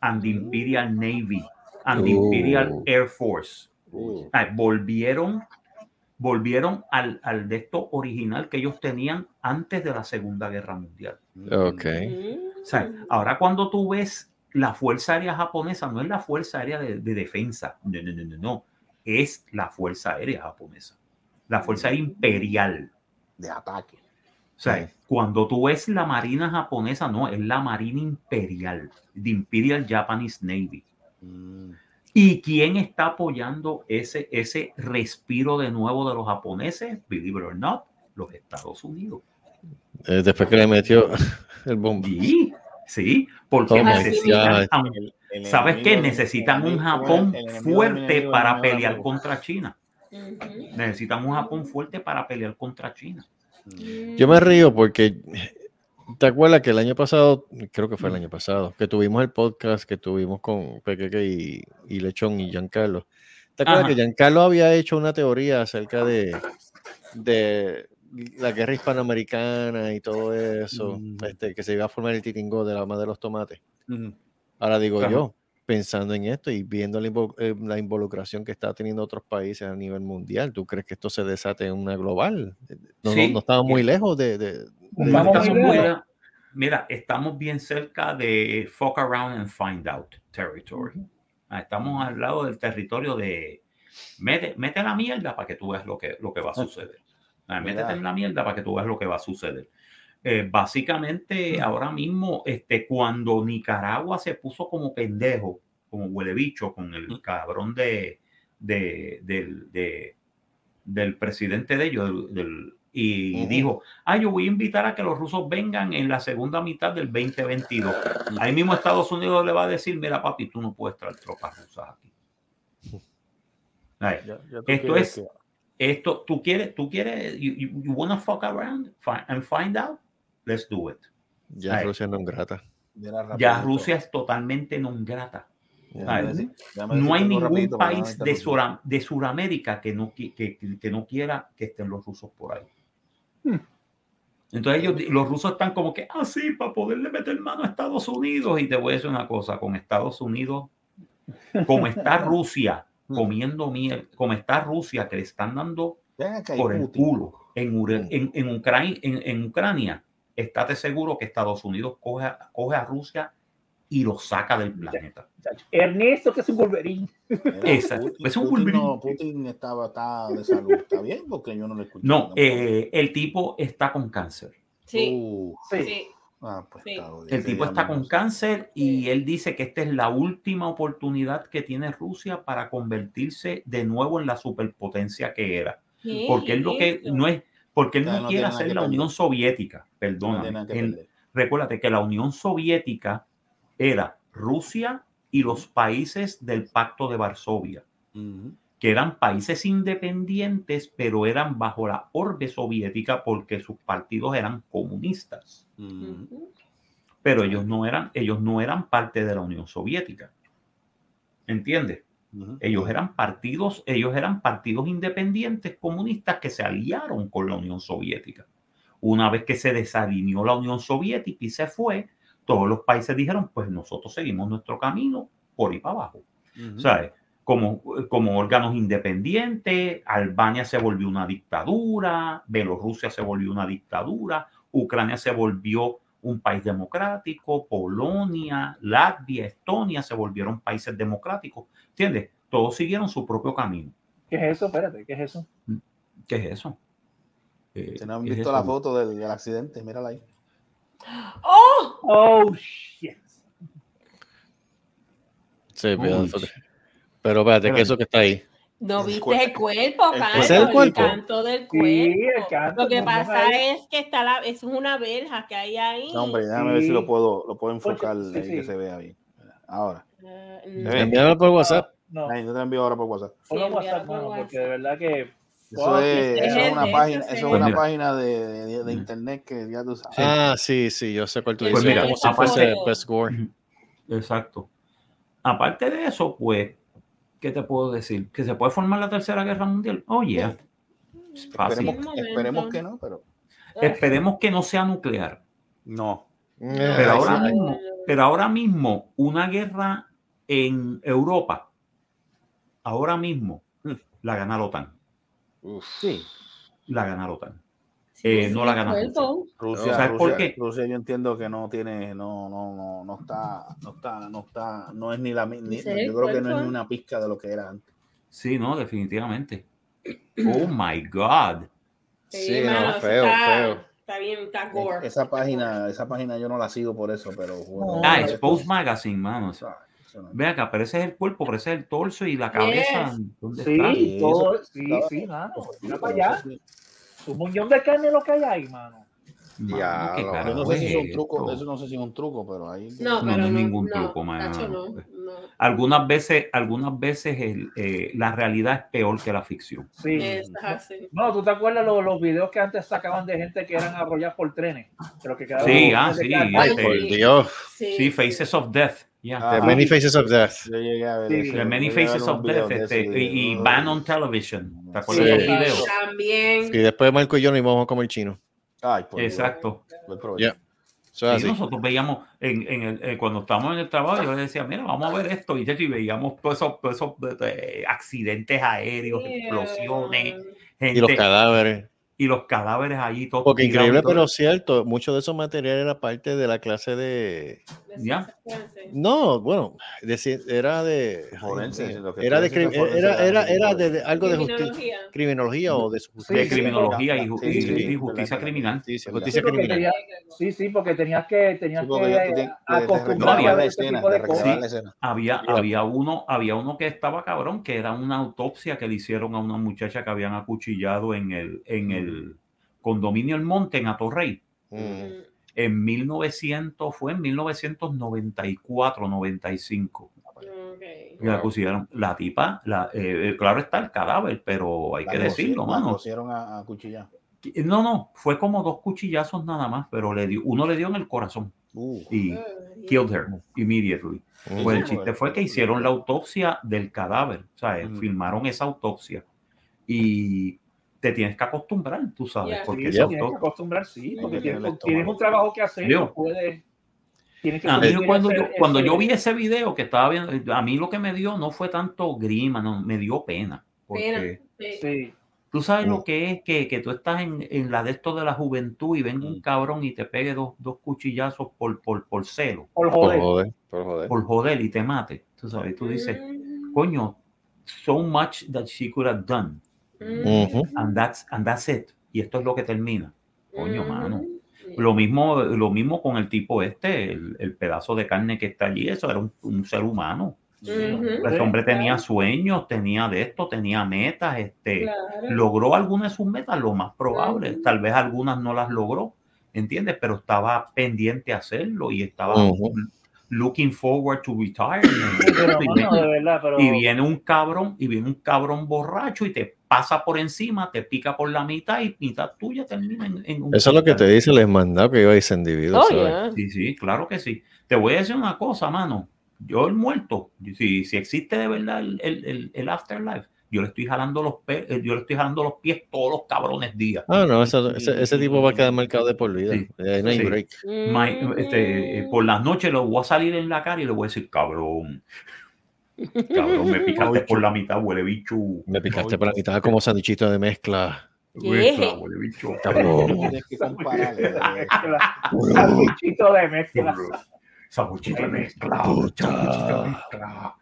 and the Imperial Navy and the Oh. Imperial Air Force. uh, Ah, volvieron, volvieron al, al de esto original que ellos tenían antes de la Segunda Guerra Mundial. Ok. Mm. O sea, ahora cuando tú ves la Fuerza Aérea japonesa, no es la Fuerza Aérea de, de defensa, no, no, no, no, no, es la Fuerza Aérea japonesa, la Fuerza Aérea Imperial. de ataque. O sea, Sí. cuando tú ves la Marina japonesa, no, es la Marina Imperial, the Imperial Japanese Navy. Mm, ¿Y quién está apoyando ese, ese respiro de nuevo de los japoneses? Believe it or not, los Estados Unidos. Eh, después que le metió el bombo. Sí, sí, porque necesitan, el- el ¿sabes qué? Necesitan un Japón fuerte para pelear contra China. Necesitan un Japón fuerte para pelear contra China. Mm, Yo me río porque te acuerdas que el año pasado, creo que fue el año pasado, que tuvimos el podcast que tuvimos con Pequeque y, y Lechón y Giancarlo. ¿Te acuerdas Ajá. que Giancarlo había hecho una teoría acerca de, de la guerra hispanoamericana y todo eso, Mm. este, que se iba a formar el titingo de la madre de los tomates? mm, Ahora digo Ajá. yo, pensando en esto y viendo la, invo- eh, la involucración que está teniendo otros países a nivel mundial, ¿tú crees que esto se desate en una global? No, no- Sí. no estamos muy lejos de... de- de- Vamos lejos. mira, estamos bien cerca de fuck around and find out territory. Ah, Estamos al lado del territorio de mete, mete la mierda para que tú veas lo que, lo que va a suceder. Ah, Métete en la mierda para que tú veas lo que va a suceder. Eh, básicamente, ahora mismo, este, cuando Nicaragua se puso como pendejo, como huele bicho, con el cabrón de, de- del, de- del presidente de ellos, del- del- y Ujú. dijo, ah, yo voy a invitar a que los rusos vengan en la segunda mitad del 2022. Ahí mismo Estados Unidos le va a decir, mira papi, tú no puedes traer tropas rusas aquí. Ya- ya tú Esto es- esto, tú quieres, tú quieres, you, you, you wanna fuck around and find out? Let's do it. Ya Ay. Rusia no es grata. que- Ya. Rusia es totalmente non grata. Decir- No hay ningún rapidito país de. Sura- de Suramérica que no, que, que- que no quiera que estén los rusos por ahí. Hmm. Entonces ellos, los rusos están como que, ah, sí, para poderle meter mano a Estados Unidos. Y te voy a decir una cosa, con Estados Unidos, como está Rusia comiendo miel, como está Rusia que le están dando por el culo en, en, Ucrania, en, Ucrania, estate seguro que Estados Unidos coge, coge a Rusia y lo saca del planeta. Ernesto, que es un Wolverine. Exacto. Putin, Es un Putin Wolverine. no, Putin estaba está de salud. ¿Está bien? Porque yo no lo escuché. No, eh, el tipo está con cáncer. Sí, Uh, Sí. sí. ah, pues Sí. El tipo está con cáncer y él dice que esta es la última oportunidad que tiene Rusia para convertirse de nuevo en la superpotencia que era. ¿Qué Porque él lo que no es, porque él no, no quiere hacer la perder. Unión Soviética, No Él- perder. recuérdate que la Unión Soviética era Rusia y los países del Pacto de Varsovia, que eran países independientes, pero eran bajo la orbe soviética porque sus partidos eran comunistas. Pero ellos no eran, ellos no eran parte de la Unión Soviética. ¿Entiendes? Ellos eran partidos, ellos eran partidos independientes comunistas que se aliaron con la Unión Soviética. Una vez que se desalineó la Unión Soviética y se fue, todos los países dijeron, pues nosotros seguimos nuestro camino por ahí para abajo. ¿sabes? Como, como órganos independientes, Albania se volvió una dictadura, Bielorrusia se volvió una dictadura, Ucrania se volvió un país democrático, Polonia, Latvia, Estonia se volvieron países democráticos, ¿entiendes? Todos siguieron su propio camino. ¿Qué es eso? Espérate, ¿qué es eso? ¿Qué es eso? Eh, Si no han ¿qué es visto la foto del, del accidente, mírala ahí. ¡Oh! Oh, shit. Sí, pero, pero espérate, que eso que está ahí. No El viste cuerpo. el cuerpo, El Canto, ¿Ese es el cuerpo? canto del cuerpo. Sí, el canto, Lo que no, pasa no, es que está la, es una verja que hay ahí. No, hombre, déjame ver si Sí. lo puedo, lo puedo enfocar Sí, ahí, que sí. se vea bien. Ahora. Eh, Se no. ve. Envíamelo por WhatsApp. No, Ahí, yo te envío ahora por WhatsApp. Sí, WhatsApp, envíalo por mano, porque de verdad que. Eso es, es eso es una página, eso es. Pues una mira. página de, de- de Mm. internet que ya tú sabes. Ah, sí, sí, yo sé cuál tú Pues dices. mira, como si fuese Best Gore. Exacto. Aparte de eso, pues, ¿qué te puedo decir? ¿Que se puede formar la tercera guerra mundial? Oye, es fácil. esperemos, momento. esperemos que no, pero Esperemos que no sea nuclear. no. Eh, Pero ahora mismo, pero ahora mismo, una guerra en Europa, ahora mismo, la gana la OTAN. Uf. Sí. La gana la OTAN. Sí, Eh, sí, no la gana. Rusia, ¿Sabes por qué? Rusia yo entiendo que no tiene, no, no, no, no está, no está, no está, no es ni la ni- es yo creo que no es ni una pizca de lo que era antes. Sí, no, definitivamente. Oh my God. Sí, no, feo, está, feo. Está bien, está gore. Esa página, esa página yo no la sigo por eso, pero bueno, Ah, eso- Expose Magazine, mano. Ve acá, pero ese es el cuerpo, pero ese es el torso y la cabeza. ¿Dónde Sí, está? Sí, todo, eso- sí, sí, mano. Mira para allá. sí. Un muñón de carne lo que hay ahí, mano. Mano, Ya, ¿qué lo- carajo Yo no sé si es un truco, eso no sé si es un truco, pero ahí. No, No, pero no es no, ningún no, truco, mano. No, no. Algunas veces, algunas veces el, eh, la realidad es peor que la ficción. Sí. Así. No, ¿tú te acuerdas los, los videos que antes sacaban de gente que eran arrollados por trenes? Pero que quedaban Sí, ah, sí, carne. Ay, este- por Dios. Sí, Sí, Faces of Death. Ya. Ah, The Many Faces of Death. Yo llegué a ver Sí. eso, The Many Faces of Death de este, y, y. Ban on Television. ¿Te acuerdas Sí. de videos? También. Y después Marco y yo nos íbamos a comer chino. Ay, por Dios. Exacto. Eso es Sí, así. nosotros veíamos en, en el, eh, cuando estábamos en el trabajo, yo decía, mira, vamos a ver esto, y, y veíamos todos esos, todos esos eh, accidentes aéreos, explosiones, gente, Y los cadáveres. Y los cadáveres allí, todos Porque increíble, todo. pero cierto, mucho de esos materiales era parte de la clase de. Ya. No, bueno, era de. ay, lo que era de, era, era era, de- algo de justicia, Criminología. o de Sí, de criminología y, Sí, sí, justicia criminal. justicia, justicia Sí, porque criminal. tenía- sí, sí, porque tenías que, tenías que. Había, había, uno, había uno que estaba cabrón, que era una autopsia que le hicieron a una muchacha que habían acuchillado en el, en el condominio El Monte, en Atorrey. Mm. En 1900, fue en 1994, 95. Okay. Y la pusieron, la tipa, la, eh, eh, claro está el cadáver, pero hay La que decirlo, la mano. cosieron a, a cuchillar. No, no, fue como dos cuchillazos nada más, pero le dio, uno le dio en el corazón Uh, y killed her immediately. Mm. Pues el chiste fue que hicieron la autopsia del cadáver, o sea, Ujú. filmaron esa autopsia y te tienes que acomprar, tú sabes, Ya. porque Sí, tienes que acostumbrar, sí, porque que tienes, tienes un trabajo que hacer, Yo. no puedes. Tienes que A mí cumplir cuando ese- yo, cuando ese- yo vi ese video que estaba viendo, a mí lo que me dio no fue tanto grima, no, me dio pena. Porque Pena. Sí. Sí, tú sabes Mm. lo que es que, que tú estás en, en la de esto de la juventud y venga un Mm. cabrón y te pegue dos, dos cuchillazos por, por, por celo, por Por joder. joder, por joder. por joder y te mate. Tú sabes, tú dices, Mm. coño, so much that she could have done. Mm. Ujú. And that's, and that's it. Y esto es lo que termina. Coño, mano. Lo mismo, lo mismo con el tipo este, el, el pedazo de carne que está allí, eso era un, un ser humano. Este hombre tenía sueños, tenía de esto, tenía metas, este, Claro. logró algunas de sus metas, lo más probable, tal vez algunas no las logró, ¿entiendes? Pero estaba pendiente a hacerlo y estaba. Looking forward to retirement. Sí, pero, y, mano, de verdad, pero. y viene un cabrón, y viene un cabrón borracho y te pasa por encima, te pica por la mitad y mitad tuya termina en, en un Eso es lo que te dice el hermandad que iba a ese individuo. Oh, yeah. Sí, sí, claro que sí. Te voy a decir una cosa, mano. Yo el muerto, si, si existe de verdad el, el, el, el afterlife, yo le estoy jalando los pe- eh, yo le estoy jalando los pies todos los cabrones días. Ah, no, eso- ese, ese tipo va a quedar marcado de por vida. Sí, Eh, no hay sí. break. Ma- este, eh, por las noches lo voy a salir en la cara y le voy a decir, cabrón, cabrón, me picaste por la mitad, huele bicho. Me picaste por la mitad como sanduichito de mezcla. Mezcla, huele bicho. Cabrón. De mezcla. Sabuchito de mezcla. Puta. sabuchito de mezcla.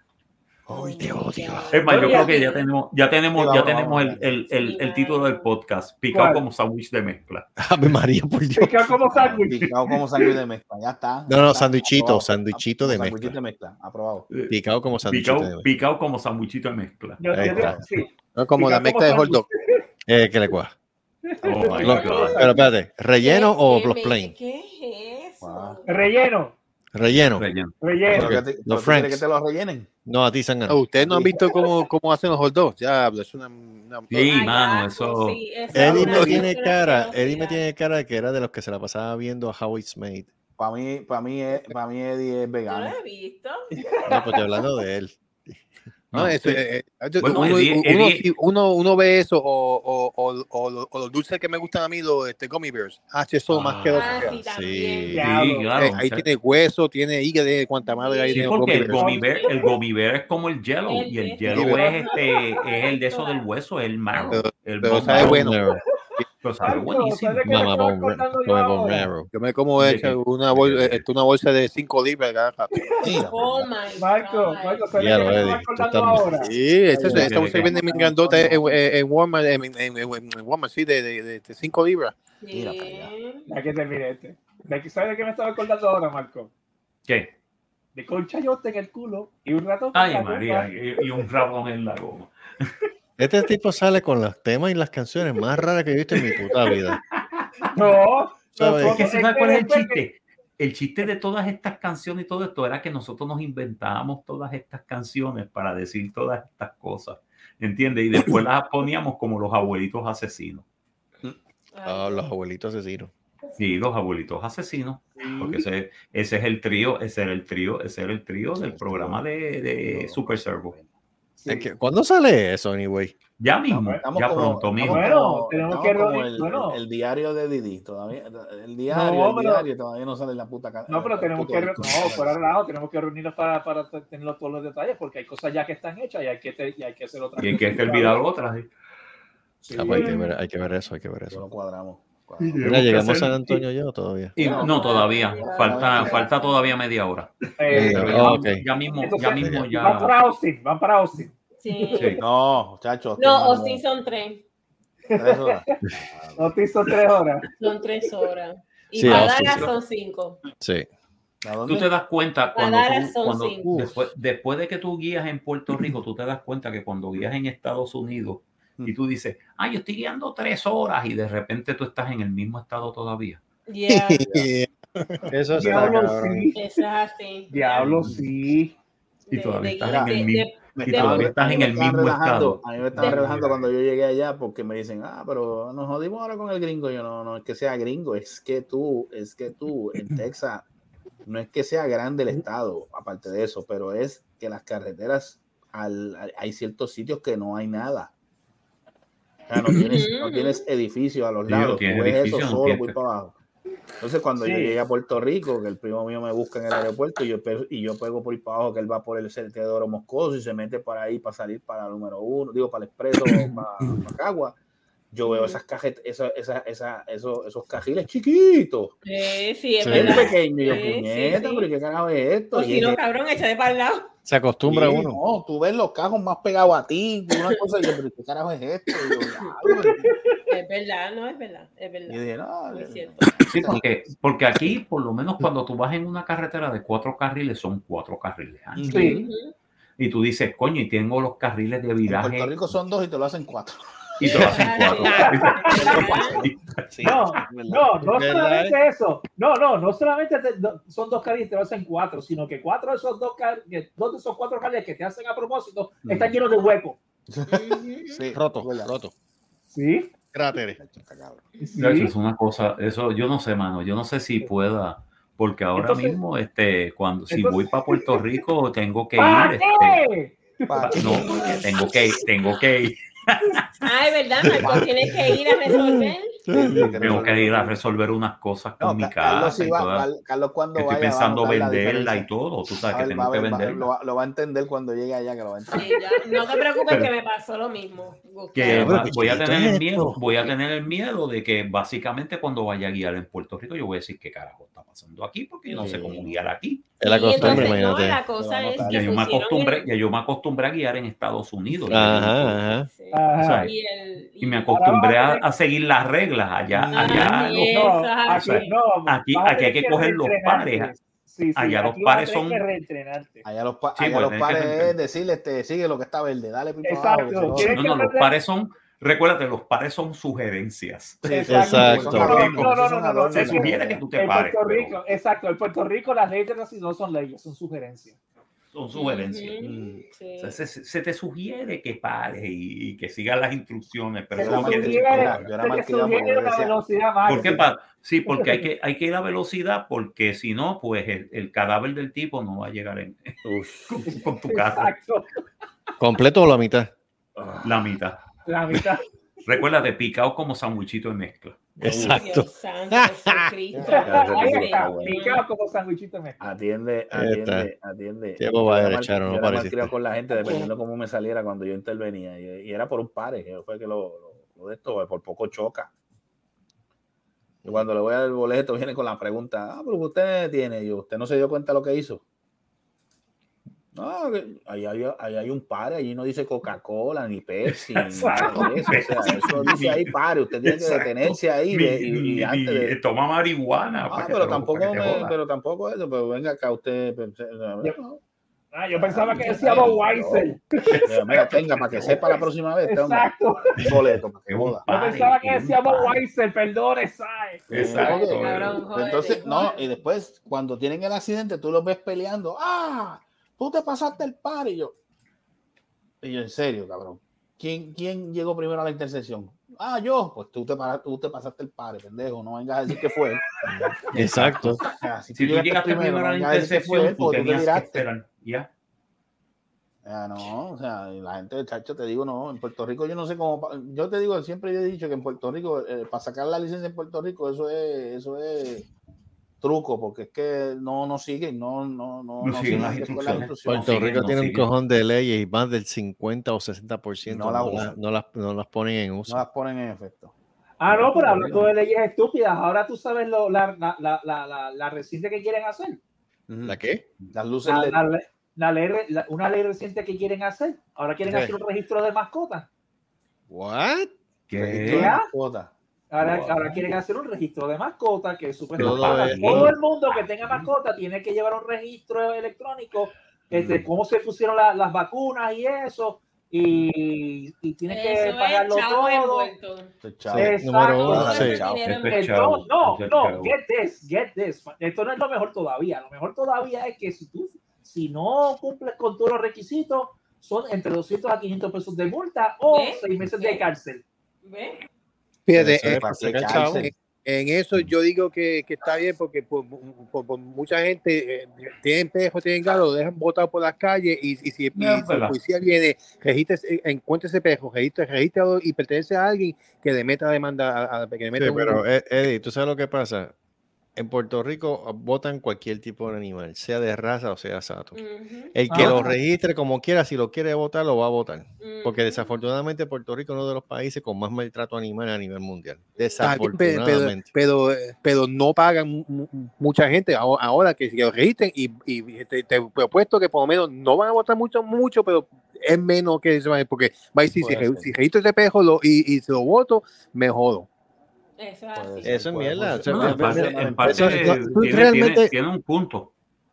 Ay, te odio. Es más, yo creo que ya tenemos, ya tenemos, ya tenemos el, el, el, título del podcast, ¿Cuál? picado como sándwich de mezcla. Ave María, por Dios. Pica como sándwich. Picado como sándwich de mezcla. Ya está. No, no, sándwichito, aprobado. sándwichito de Sándwichito mezcla. de mezcla. Aprobado. Picado como sanduichito de Picado, mezcla. picado como sándwichito de mezcla. Yo- Ahí yo- está. sí. No, como la mezcla de hot dog. Eh, que le cuaja. Oh my Lo- God. pero espérate, ¿relleno o ¿Qué los me- plain? ¿Qué es eso? Wow. Relleno. Relleno. Relleno. Relleno. Que te- tú Franks. que te lo rellenen. No, a ti, Sangano. No, Ustedes no han visto cómo, cómo hacen los hot dogs. Diablo, es una. una- Sí, Ay, mano, eso. sí, eso Eddie me tiene cara, Eddie me tiene cara de que era de los que se la pasaba viendo a How It's Made. Para mí, para mí, es- para mí Eddie es Yo lo vegano. he visto. No, pues estoy hablando de él. No, No, eso, sí. eh, eh, Bueno, uno, uno- ve eso o, o, o, o, lo- o los dulces que me gustan a mí, los este, gummy bears. Ah, eso es lo más Ah, que Ah, sí, Sí. Diablo. claro. ahí o sea, tiene hueso, tiene hígado, de cuanta madre ahí Sí, porque el gummy bear, el gummy bear es como el yellow El y el Sí, es este es el de eso del hueso, el marrow, Pero- el pero sabe bueno. Pero sabe buenísimo. ¿sabes qué me Mamá, yo me como ¿De esa- qué? una, ¿De bol- qué? este, una bolsa de 5 libras. Oh my Marco. Marco, ¿sabes Ya qué lo, ahora? Sí, esa, ¿De esa qué? bolsa que vende en grandota en, Walmart, en, en, en- en Walmart, sí, de, de, de, 5 libras. Mira. Ya que termine este. ¿De qué- ¿Sabes de qué me estaba acordando ahora, Marco? ¿Qué? De con chayote en el culo y un ratón. Ay, María, y, y un rabón en la goma. Este tipo sale con los temas y las canciones más raras que he visto en mi puta vida. No, ¿Sabes? no, ¿sabes cuál es el chiste? El chiste de todas estas canciones y todo esto era que nosotros nos inventábamos todas estas canciones para decir todas estas cosas. ¿Entiendes? Y después las poníamos como los abuelitos asesinos. Ah, los abuelitos asesinos. Sí, los abuelitos asesinos. Porque ese, ese es el trío, ese era el trío, ese era el trío del programa de, de Super Servo. Es que, ¿Cuándo sale eso, anyway? Ya mismo, Estamos ya como- pronto mismo. Bueno, tenemos que el, bueno. el diario de Didi todavía el diario, No, el pero- diario todavía no sale en la puta ca- No, pero el tenemos que, no, fuera de lado, tenemos que reunirnos para, para tener todos los detalles, porque hay cosas ya que están hechas y hay que, te- y hay que hacer otras Y hay que olvidar otras. ¿sí? Sí. Ah, pues hay, que ver, hay que ver eso, hay que ver Eso eso. lo cuadramos. Mira, llegamos a San Antonio yo todavía. Y No, todavía. Falta, falta todavía media hora. Eh, Pero ya, ok. ya mismo, entonces, ya mismo Van ya. para Austin, van para Austin. Sí. Sí. No, muchachos. No, Austin son tres. Tres horas. Austin son tres horas. Son tres horas. Y Sí, son cinco. Sí. Tú te das cuenta cuando, tú- cuando después, después de que tú guías en Puerto Rico, tú te das cuenta que cuando guías en Estados Unidos y tú dices, ah, yo estoy guiando tres horas y de repente tú estás en el mismo estado todavía. Yeah, Eso está Diablo, sí. eso es así. Diablo, sí. Y todavía de- estás de- en el mismo. Me Y estaban- todavía estás a mí en me el estaban mismo relajando, estado. A mí me estaban relajando cuando yo llegué allá porque me dicen, ah, pero nos jodimos ahora con el gringo. Yo no, no es que sea gringo, es que tú, es que tú en Texas, no es que sea grande el estado, aparte de eso, pero es que las carreteras, al, al- hay ciertos sitios que no hay nada. No tienes, no tienes edificios a los lados, tú tienes ves eso solo muy para abajo. Entonces, cuando yo llegué a Puerto Rico, que el primo mío me busca en el aeropuerto y yo, y yo pego por ahí para abajo, que él va por el certedoro Moscoso y se mete para ahí para salir para el número uno, digo, para el expreso, para, para Cagua. Yo veo esas cajetas, esa, esa, esa, esos, esos cajiles chiquitos, Sí, sí, es Sí. verdad. pequeños. Y yo, puñeta, sí. pero ¿qué carajo es esto? O Y si no, cabrón, échate para el lado. Se acostumbra Sí, uno. No, tú ves los cajos más pegados a ti, una cosa, y yo, pero ¿qué carajo es esto? Y yo, "Diablo", Es verdad, no, es verdad, es y verdad. dije, no, Es cierto. Sí, porque, porque aquí, por lo menos cuando tú vas en una carretera de cuatro carriles, son cuatro carriles anchos. Sí. Y tú dices, coño, y tengo los carriles de en viraje. Puerto Rico son dos y te lo hacen cuatro. Y te lo hacen cuatro. Sí, No. No, no ¿Verdad, solamente eso. No, no, no solamente te- no, son dos carriles te lo hacen cuatro, sino que cuatro de esos dos carriles, dos de esos cuatro carriles que te hacen a propósito están llenos de huecos. Sí, Roto, roto. Sí. Cráteres. Sí. Es una cosa, eso yo no sé, mano, yo no sé si pueda, porque ahora Entonces- mismo, este, cuando si entonces- voy para Puerto Rico, tengo que ¿Para ir, este, No, porque tengo que ir, tengo que ir, Es verdad, Marco, tienes que ir a resolver. Tengo que ir a resolver unas cosas con No, mi Carlos, casa. y Carlos cuando Estoy vaya pensando venderla y todo. Tú sabes que tengo que ver- venderla. lo, va- lo va a entender cuando llegue allá que lo va a entender. Sí, ya. No te preocupes Pero- que me pasó lo mismo. que Pero, voy a tener el miedo, voy a tener el miedo de que básicamente cuando vaya a guiar en Puerto Rico yo voy a decir qué carajo está pasando aquí porque yo no sé cómo guiar aquí. Es la costumbre, entonces, no, imagínate. la cosa Lo va a es notar. que Ya yo me acostumbré, el- ya yo me acostumbré a guiar en Estados Unidos. ya Ajá, yo- ajá. Sí. Ajá. ¿sabes? Y, el, y me acostumbré a seguir las reglas allá, allá los- No, aquí no. Aquí- hay que coger los pares. Sí, sí, Allá los a pares son- que reentrenarte. Allá los, pa- Sí, allá pues, los tenés que pares es decirle, este, sigue lo que está verde, dale pipa Exacto, abajo, que. No, que no, los pares son, recuérdate, los pares son sugerencias. Exacto. No, no, no, no, Son no, no, adornos, Se sugiere que tú te En pares. Puerto pero Rico, exacto, en Puerto Rico las leyes de no son leyes, son sugerencias. Son sugerencias. Ujú, sí. O sea, se, se- te sugiere que pares y, y que sigas las instrucciones, pero no quieres- yo una decía, velocidad ¿Por qué? sí, porque hay que, hay que ir a velocidad, porque si no, pues el, el cadáver del tipo no va a llegar en, con, con tu. Exacto, ¿Completo o la mitad? La mitad. la mitad. Recuérdate, picado como sandwichito de mezcla. Exacto. Dios santo, picado como. Atiende, atiende, atiende. Qué bobadera, Yo era mal- Charo, no yo era mal pareciste. criado con la gente dependiendo cómo me saliera cuando yo intervenía. Y, y era por un pare, que fue que lo, lo- lo de esto, por poco choca. Y cuando le voy a dar el boleto, viene con la pregunta: Ah, pero usted tiene, y yo, ¿usted no se dio cuenta de lo que hizo? No, ahí hay, ahí hay un pare, allí no dice Coca-Cola, ni Pepsi, ni nada de eso. O sea, eso dice ahí pare, usted tiene que Exacto. detenerse ahí de- y, antes de, toma marihuana. Ah, para que pero tampoco, me- pero tampoco eso, pero venga acá usted. pues, eh, Ah, yo pensaba que decía Bob Weiser. Mira, mira, tenga, para que sepa la próxima vez, Exacto. un boleto para que joda. Yo pensaba que decía Bob. Weiser, perdone, ¿sabes? Exacto. Jódete. Entonces, no, y después, cuando tienen el accidente, tú los ves peleando. ¡Ah! Tú te pasaste el par y yo. Y yo, en serio, cabrón. ¿Quién, quién llegó primero a la intersección? Ah, yo. Pues tú te, para- tú te pasaste el par, pendejo. No vengas a decir que fue él. Exacto. O sea, si, Si tú llegaste primero a la vengas a decir que fue intersección, él, tú te tenías que esperar. Ya. Ah, no, o sea, la gente del chacho te digo, no, en Puerto Rico yo no sé cómo, yo te digo, siempre he dicho que en Puerto Rico, eh, para sacar la licencia en Puerto Rico, eso es, eso es truco, porque es que no, no siguen, no, no, no, No no siguen las las instrucciones. Puerto Rico no tiene un cojón de leyes y más del 50 o 60% No no, la la- usan. no las, no las ponen en uso. No las ponen en efecto. Ah, no, pero hablando de leyes estúpidas, ahora tú sabes lo, la, la, la, la, la, la reciente que quieren hacer. ¿La qué? Las luces La, ley, una ley reciente que quieren hacer. Ahora quieren ¿Qué? hacer un registro de mascotas. ¿What? registro de ¿Qué? Ahora, Wow. ahora quieren hacer un registro de mascotas que supuestamente Todo es- todo el mundo que tenga mascota tiene que llevar un registro electrónico de cómo se pusieron la- las vacunas y eso. Y, y tienes que Eso es pagarlo todo. envuelto. Este chavo. Exacto. número uno, Todo sí. es. Entonces, no, Eso es no, get this, get this. Esto no es lo mejor todavía. Lo mejor todavía es que si tú, si no cumples con todos los requisitos, son entre 200 a 500 pesos de multa o ¿Ves? 6 meses de ¿Ves? cárcel. ¿Ves? Fíjate, Eso es eh, en eso yo digo que, que está bien porque por, por- por mucha gente eh, tienen perros, tienen gato, lo dejan botado por las calles y, y si, No, si la policía viene, registra, ese- encuentra ese perro, registra, registra y pertenece a alguien que le meta demanda a, a- que le meta Sí, pero eh, Eddie, ¿tú sabes lo que pasa? En Puerto Rico ah, votan cualquier tipo de animal, sea de raza o sea sato. El que Ah. lo registre como quiera, si lo quiere votar, lo va a votar. Porque desafortunadamente Puerto Rico es uno de los países con más maltrato animal a nivel mundial. Pero, Desafortunadamente. pero, eh, pero no pagan mu- mu- mucha gente aho- ahora que, que lo registren y, y te, te propuesto que por lo menos no van a votar mucho, mucho, pero es menos que eso, porque va a decir, si, si registro ese pejo lo, y, y se lo voto, me jodo. Eso es ser, Eso mierda, ser. en parte, en tiene, tú tiene- realmente- tiene un punto.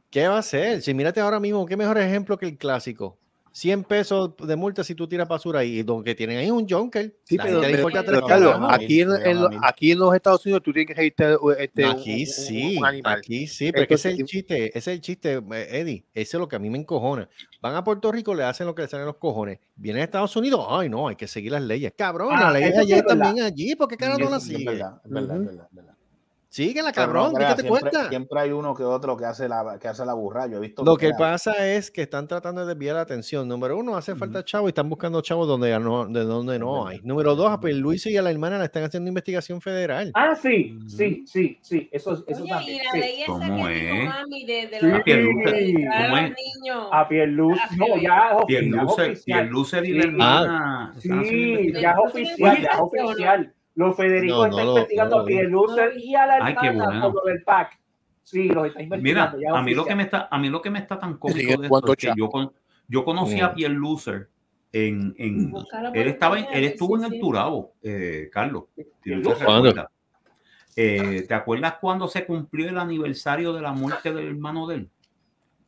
¿Qué va a hacer? Si mírate ahora mismo, qué mejor ejemplo que el clásico. 100 pesos de multa si tú tiras basura ahí, que tienen ahí es un junker. Sí, pero, le pero- pero, tres Carlos, aquí, en, en aquí en los Estados Unidos tú tienes que registrar este, aquí un- sí, un animal. aquí sí, pero es que ese es el chiste, ese es el chiste, eh, Eddie, ese es lo que a mí me encojona. Van a Puerto Rico, le hacen lo que les salen los cojones. Vienen a Estados Unidos, ay no, hay que seguir las leyes. Cabrón, Ah, las leyes eso allá es también allí, ¿por qué cara no Es- las es sigue? verdad, es verdad, es Ujú. verdad, es verdad. Síguela, no cabrón, ¿qué te siempre, cuenta? siempre hay uno que otro que hace la, que hace la burra. Yo he visto Lo que pasa es que están tratando de desviar la atención. Número uno, hace falta chavos y están buscando chavos donde no, de donde no hay. Número dos, a Luis y a la hermana le están haciendo investigación federal. Ah, sí, sí, sí, sí. Eso, eso Oye, y también. la sí. ley esa ¿Cómo que dijo es? mami de, de Sí. los A Pierluce, Sí. a no, ya es oficial. Pierluce, y la Sí. hermana Sí, investigación. ya es oficial, ya es oficial. Los Federico No, está no lo- investigando no a vi. Pierluce y a la hermana por lo del PAC. Sí, los está Mira, investigando. ya es a mí lo que me está, a mí lo que me está tan cómico de esto es que yo, con- yo conocí a Mm. Pierre Loser en, en él estaba en- él estuvo sí, en el. Turabo, eh, Carlos. si. Eh, ¿Te acuerdas cuando se cumplió el aniversario de la muerte del hermano de él?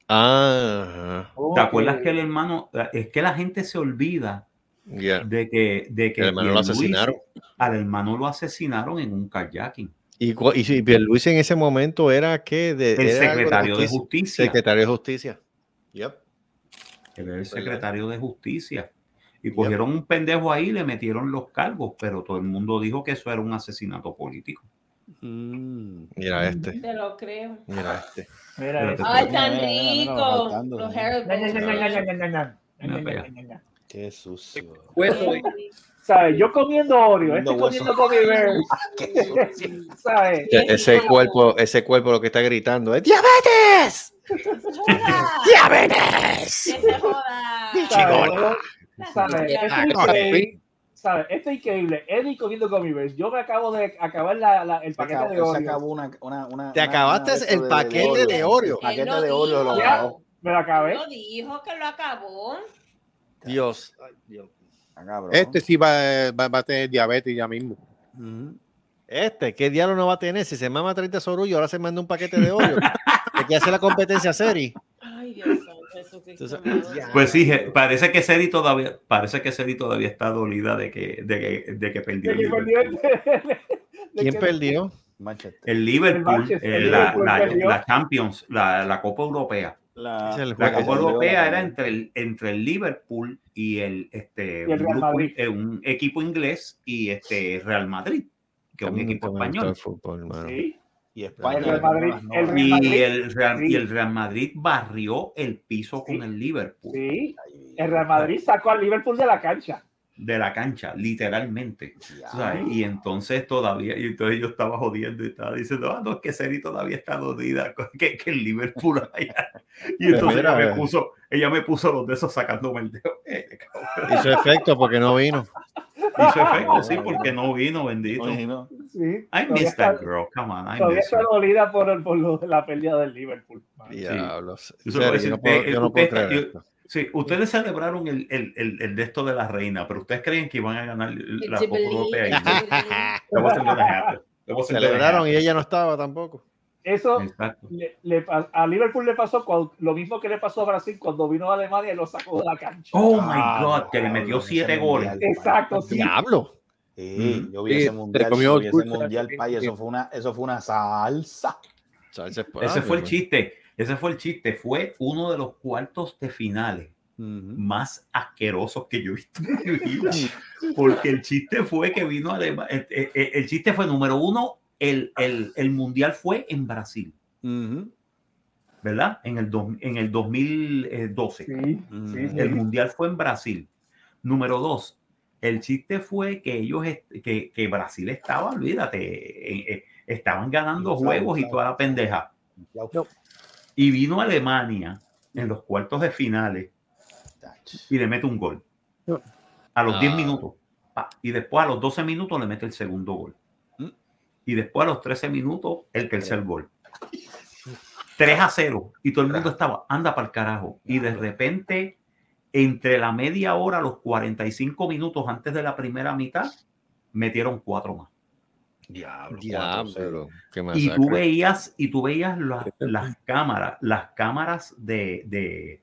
Ah, ¿Te acuerdas que el hermano, es que la gente se olvida de que, de que El hermano lo asesinaron. al hermano lo asesinaron en un kayaking. Y, y, si Pierluisi en ese momento era que de, El era algo secretario de justicia. Secretario de justicia. Yep. Él era el secretario de justicia. Y cogieron un pendejo ahí y le metieron los cargos, pero todo el mundo dijo que eso era un asesinato político. Mm. Mira este. Te lo creo. Mira este. Mira. Ay, Mira, tan mira, mira, mira, rico. Los Qué sucio. Hueso, eh. ¿Sabes? Yo comiendo Oreo, estoy hueso. comiendo Gummy Bears. Qué sucio. ¿Sabes? E- Ese cuerpo, ese cuerpo lo que está gritando es ¡Diabetes! ¡Diabetes! Se joda. Chingona. ¿Sabes? Esto es increíble. ¿Sabes? Eddie comiendo Gummy Bears. Yo me acabo de acabar la, la- el Se paquete acabó, de se Oreo. acabó una, una, una- Te acabaste una de el esto paquete de Oreo. El paquete Él lo de Oreo lo acabó. Me lo acabé. No dijo que lo acabó. Dios. Ah. Este sí va, va, va a tener diabetes ya mismo. Ujú. Este, ¿qué diablo no va a tener? Si se mama 30 sorullos, ahora se manda un paquete de. Hay que hacer la competencia. Ay, Dios. Entonces, amado. Pues sí, parece que Seri todavía, parece que Seri todavía está dolida de que, de que, de que perdió. De que el perdió ¿Quién perdió? Manchester. El Liverpool, El Manchester, eh, el la, Liverpool la- perdió. la Champions, la, la Copa Europea. La, La. Copa Europea era entre el, entre el Liverpool y el, este, Y el un, Real grupo- Madrid. eh, un equipo inglés y este Real Madrid, que es un equipo español. fútbol. Sí. y España. El Real Madrid- el Y Madrid, el, Real, sí. y el Real Madrid barrió el piso con el Liverpool Sí. El Real Madrid sacó al Liverpool de la cancha. De la cancha, literalmente. Y entonces todavía, y entonces yo estaba jodiendo y estaba diciendo, ah, no, es que Seri todavía está dolida, que, que el Liverpool haya. Y Pues entonces mira, ella, eh. me puso, ella me puso los de esos sacándome el dedo. Eh. Hizo efecto porque no vino. Hizo efecto, sí, porque no vino, bendito. Oye, no. Sí. I miss está- that girl, come on, I Todavía miss está dolida por, el- por lo de la pérdida del Liverpool. Diablos. Dice yo no puedo, yo no usted puedo está- creer esto. Sí, ustedes celebraron el, el, el, el de esto de la reina, pero ustedes creen que iban a ganar la Copa Europea. Celebraron y happen. ella no estaba tampoco. Eso le- le a Liverpool le pasó lo mismo que le pasó a Brasil cuando vino a Alemania y lo sacó de la cancha. Oh my Ah, God, que le metió siete mundial, goles. Exacto, sí. Diablo. Sí, yo vi Sí, ese se mundial, comió yo vi ese mundial, pay, eso fue una, eso fue una salsa. Ese fue el pues, chiste. Ese fue el chiste. Fue uno de los cuartos de finales más asquerosos que yo he visto en mi vida. Porque el chiste fue que vino Alema- El, el- el chiste fue número uno. El, el, el mundial fue en Brasil, ¿verdad? En el, dos- en el 2012. Sí, sí, sí. El mundial fue en Brasil. Número dos, el chiste fue que ellos, que, que Brasil estaba, olvídate, eh, eh, estaban ganando juegos y inflado. toda la pendeja. Y vino Alemania en los cuartos de finales y le mete un gol. A los 10 Ah. minutos. pa, Y después a los 12 minutos le mete el segundo gol. Mm. Y después a los 13 minutos el tercer gol. 3 a 0. Y todo el mundo estaba, anda para el carajo. Y de repente, entre la media hora, los 45 minutos antes de la primera mitad, metieron cuatro más. Diablo. Diablo. Qué Y tú veías, y tú veías la- las cámaras, las cámaras de, de-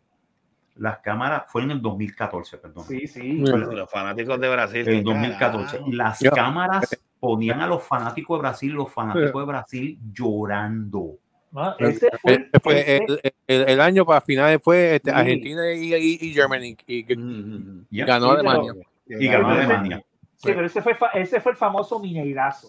las cámaras, fue en el 2014, perdón. Sí, sí. Los fanáticos de Brasil. En qué 2014. carajo. Las cámaras ponían a los fanáticos de Brasil, los fanáticos de Brasil llorando. Ah, Ese fue, Este fue ese- el, el- el año para finales fue este, Sí. Argentina y, y, y Germany. Y, que Mm, ¿ya? ganó Sí, pero- Alemania. Y ganó ese- Alemania. Sí, pero ese fue, ese fue el famoso Mineirazo.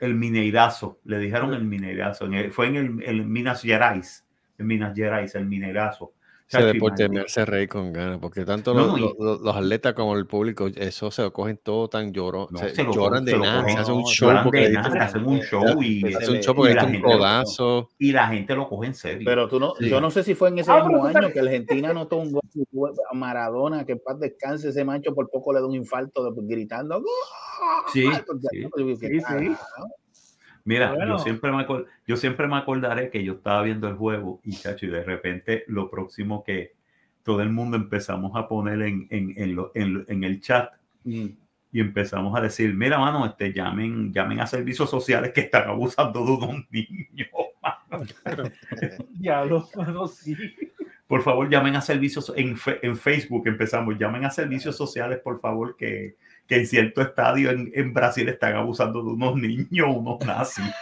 El mineirazo, le dijeron el mineirazo. en el- fue en el, el Minas Gerais, en Minas Gerais, el minerazo. Ese deporte me hace reír con ganas, porque tanto No, los, no, y- los- los- los atletas como el público, eso se lo cogen todo tan llorón, No, se- se lo lloran de se nada, cogen, se hace un show porque le hacen un show y, hace un show porque un codazo. y la gente lo coge en serio. Pero tú no, Sí. yo no sé si fue en ese Ah, mismo año que Argentina anotó un gol a Maradona, que en paz descanse ese macho, por poco le da un infarto de- gritando. Sí, sí. yo digo, ¿qué Sí, sí. Mira, Bueno. yo siempre me acor- yo siempre me acordaré que yo estaba viendo el juego y chacho, y de repente lo próximo que todo el mundo empezamos a poner en, en, en, lo- en lo- en el chat Mm. y empezamos a decir, mira, mano, este, llamen, llamen a servicios sociales que están abusando de unos niños. mano. Diablo, mano, sí. Por favor, llamen a servicios en, fe- en Facebook, empezamos, llamen a servicios sociales, por favor, que, que en cierto estadio en, en Brasil están abusando de unos niños, unos nazis.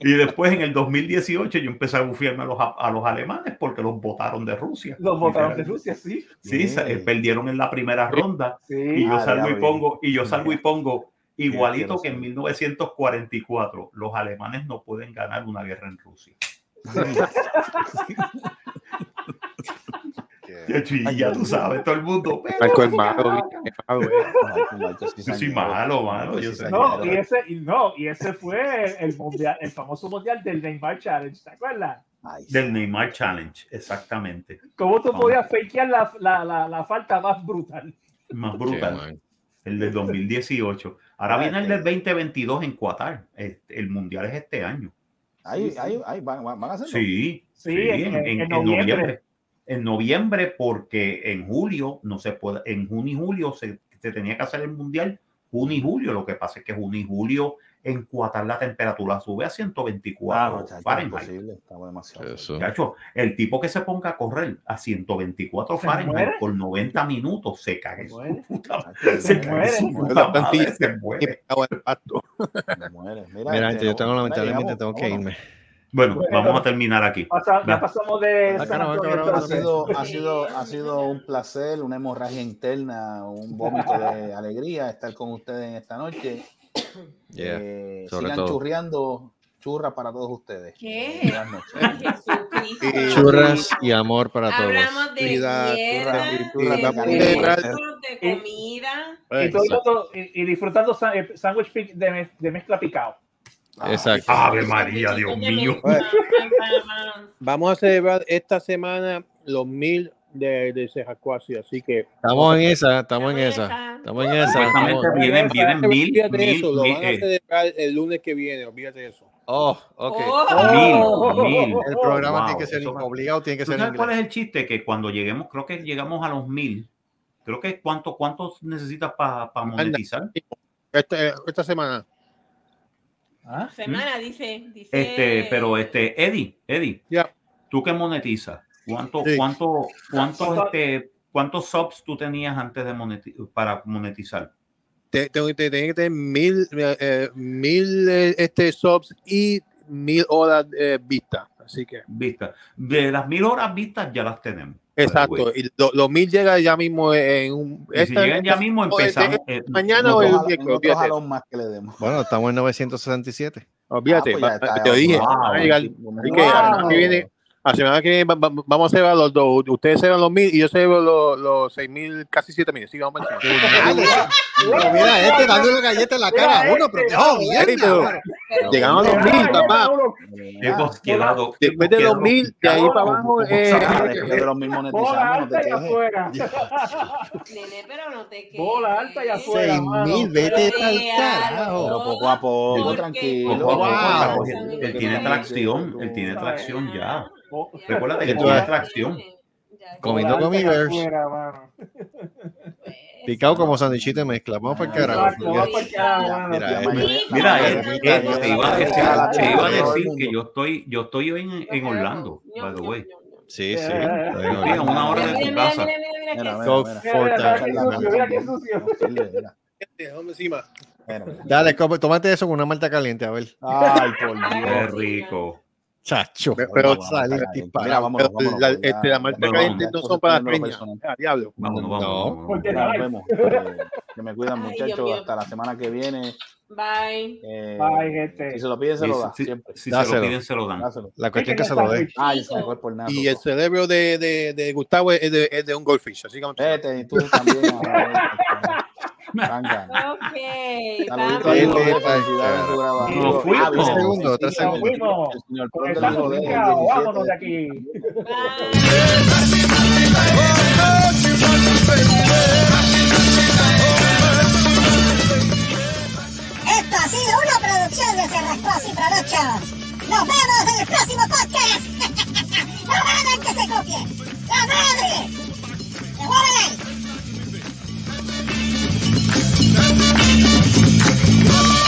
Y después en el 2018 yo empecé a bufiarme a los, a los alemanes porque los votaron de Rusia. Los votaron de Rusia, sí. Sí, se- eh, perdieron en la primera ronda y Sí. yo Ah, salgo y pongo y yo salgo y pongo igualito que en saber. 1944 los alemanes no pueden ganar una guerra en Rusia. Y ya tú sabes, todo el mundo. Marco es malo, es malo, Yo soy malo, mano, yo soy. No, y ese, y no, y ese fue el mundial, el famoso mundial del Neymar Challenge, ¿te acuerdas? Ay. Del Neymar Challenge, exactamente. ¿Cómo tú podías fakear la, la, la, la falta más brutal? Más brutal. El del 2018. Ahora Ah, viene el del 2022 en Qatar. El mundial es este año. Ahí, ahí, ahí, van, a hacerlo. Sí, Sí, sí, en- en, en en- en noviembre. noviembre. En noviembre, porque en julio no se puede, en junio y julio se, se tenía que hacer el mundial, junio y julio. Lo que pasa es que junio y julio en Qatar la temperatura sube a Ah, 124 no, chacho, Fahrenheit. estamos demasiado. Chacho, el tipo que se ponga a correr a 124 ¿Se Fahrenheit muere? por 90 minutos se cae. ¿Se su muere? puta se Se muere. su Se puta madre, se muere. Me muere. Mira, Mira, gente, yo tengo lamentablemente tengo que vámonos. irme. Bueno, Bueno. vamos a terminar aquí. Pasa- ya pasamos de Ha sido, ha, sido, ha sido un placer, una hemorragia interna, un vómito de alegría estar con ustedes en esta noche. Yeah. Eh, sobre sigan todo. churreando churras para todos ustedes. ¿Qué? Y- Churras y amor para todos. Hablamos de Cuida, mierda, churras, de gustos, de comida. Y, todo y- y disfrutando eh, sándwich de, mez- de mezcla picado. Exacto. Ave María, Dios mío. Vamos a celebrar esta semana los mil de, de Sejacuasi, así que Estamos en esa, estamos en esa. Estamos en esa. Estamos- vienen, vienen mil, olvídate de mil, eso, lo mil, van a eh, celebrar el lunes que viene, olvídate de eso. Oh, ok. mil, mil. El programa Wow, tiene que ser eso- obligado, tiene que ¿Tú ser sabes cuál es el chiste? Que cuando lleguemos, creo que llegamos a los mil. Creo que cuánto, cuántos necesitas para monetizar. Esta, esta semana. ¿Ah? Semana, dice. dice Este, pero este, Eddie, Eddie, Ya. tú que monetizas, ¿cuánto, Sí. cuánto, cuántos, ¿Cuánto? este, cuántos subs tú tenías antes de moneti- para monetizar? Te- Tengo que te- tenía que tener mil, eh, eh, mil eh, este, subs y mil horas eh, vistas. Así que, Vistas. De las mil horas vistas ya las tenemos. Exacto. Y lo- los mil llega ya mismo en un. Si esta- llegan ya mismo, o este- empezamos. eh, mañana o el miércoles, más que le demos. Bueno, estamos en 967. Olvídate, Ah, pues te lo dije, wow. Wow. Así que semana que viene, la semana que viene va- va- vamos a celebrar los dos. Ustedes celebran los mil y yo celebro los, los seis mil, casi siete mil. Sí, vamos a ver. Pero mira, este dándole galletas en la cara a uno, pero qué jodienda. Ey, pero Llegamos a los mil, papá. Qué bosquedado. qué Después de los mil, de ahí para abajo, eh, después de los mil Bola monetizamos, no te alta y quejes. afuera. Nene, pero no te quedes. Bola alta y afuera. Seis mil, vete Pero al carajo. Pero poco a poco, tranquilo. Él tiene tracción, él tiene tracción ya. Bo- Recuérdate que Tú eres- tracción. Comiendo afuera, mano. Picado como sandwichito de mezcla. Vamos para el carajo. Exacto, vamos para el carajo. Mira, eh, Mira, mayoría- eh, eh, te de iba a decir, te que yo estoy, yo estoy hoy en, en Orlando, by the way. Sí, sí. Eh, a una hora de Mira, tu mira, casa. qué qué. Dale, tómate eso con una malta caliente, a ver. Ay, por Qué Dios. rico. Chacho, Pero- pero Vamos, sale vamos, disparado. mira, vámonos, Pero vámonos, la, porque este, la marca caliente no son para las. Ah, diablo. Vámonos, vámonos, No. Nos no, vemos. eh, que me cuidan, muchachos. Hasta la semana que viene. Bye. Eh, Bye, gente. Si se lo piden, se lo da. sí, siempre. si se Dáselo. lo piden, se lo dan. Dáselo. La cuestión ¿Qué es que se lo Ah, y se me fue por nada. Y el cerebro de, de, de Gustavo es de, es de un goldfish. Así que vamos a- Vete, y tú también. ok. Nos fuimos. Segundo, tres segundos. Vámonos de aquí. Esto ha sido una producción de Cerrascos y Productions. Nos vemos en el próximo podcast. no hagan que se copien. ¡La madre! ¡Se mueven ahí! Oh,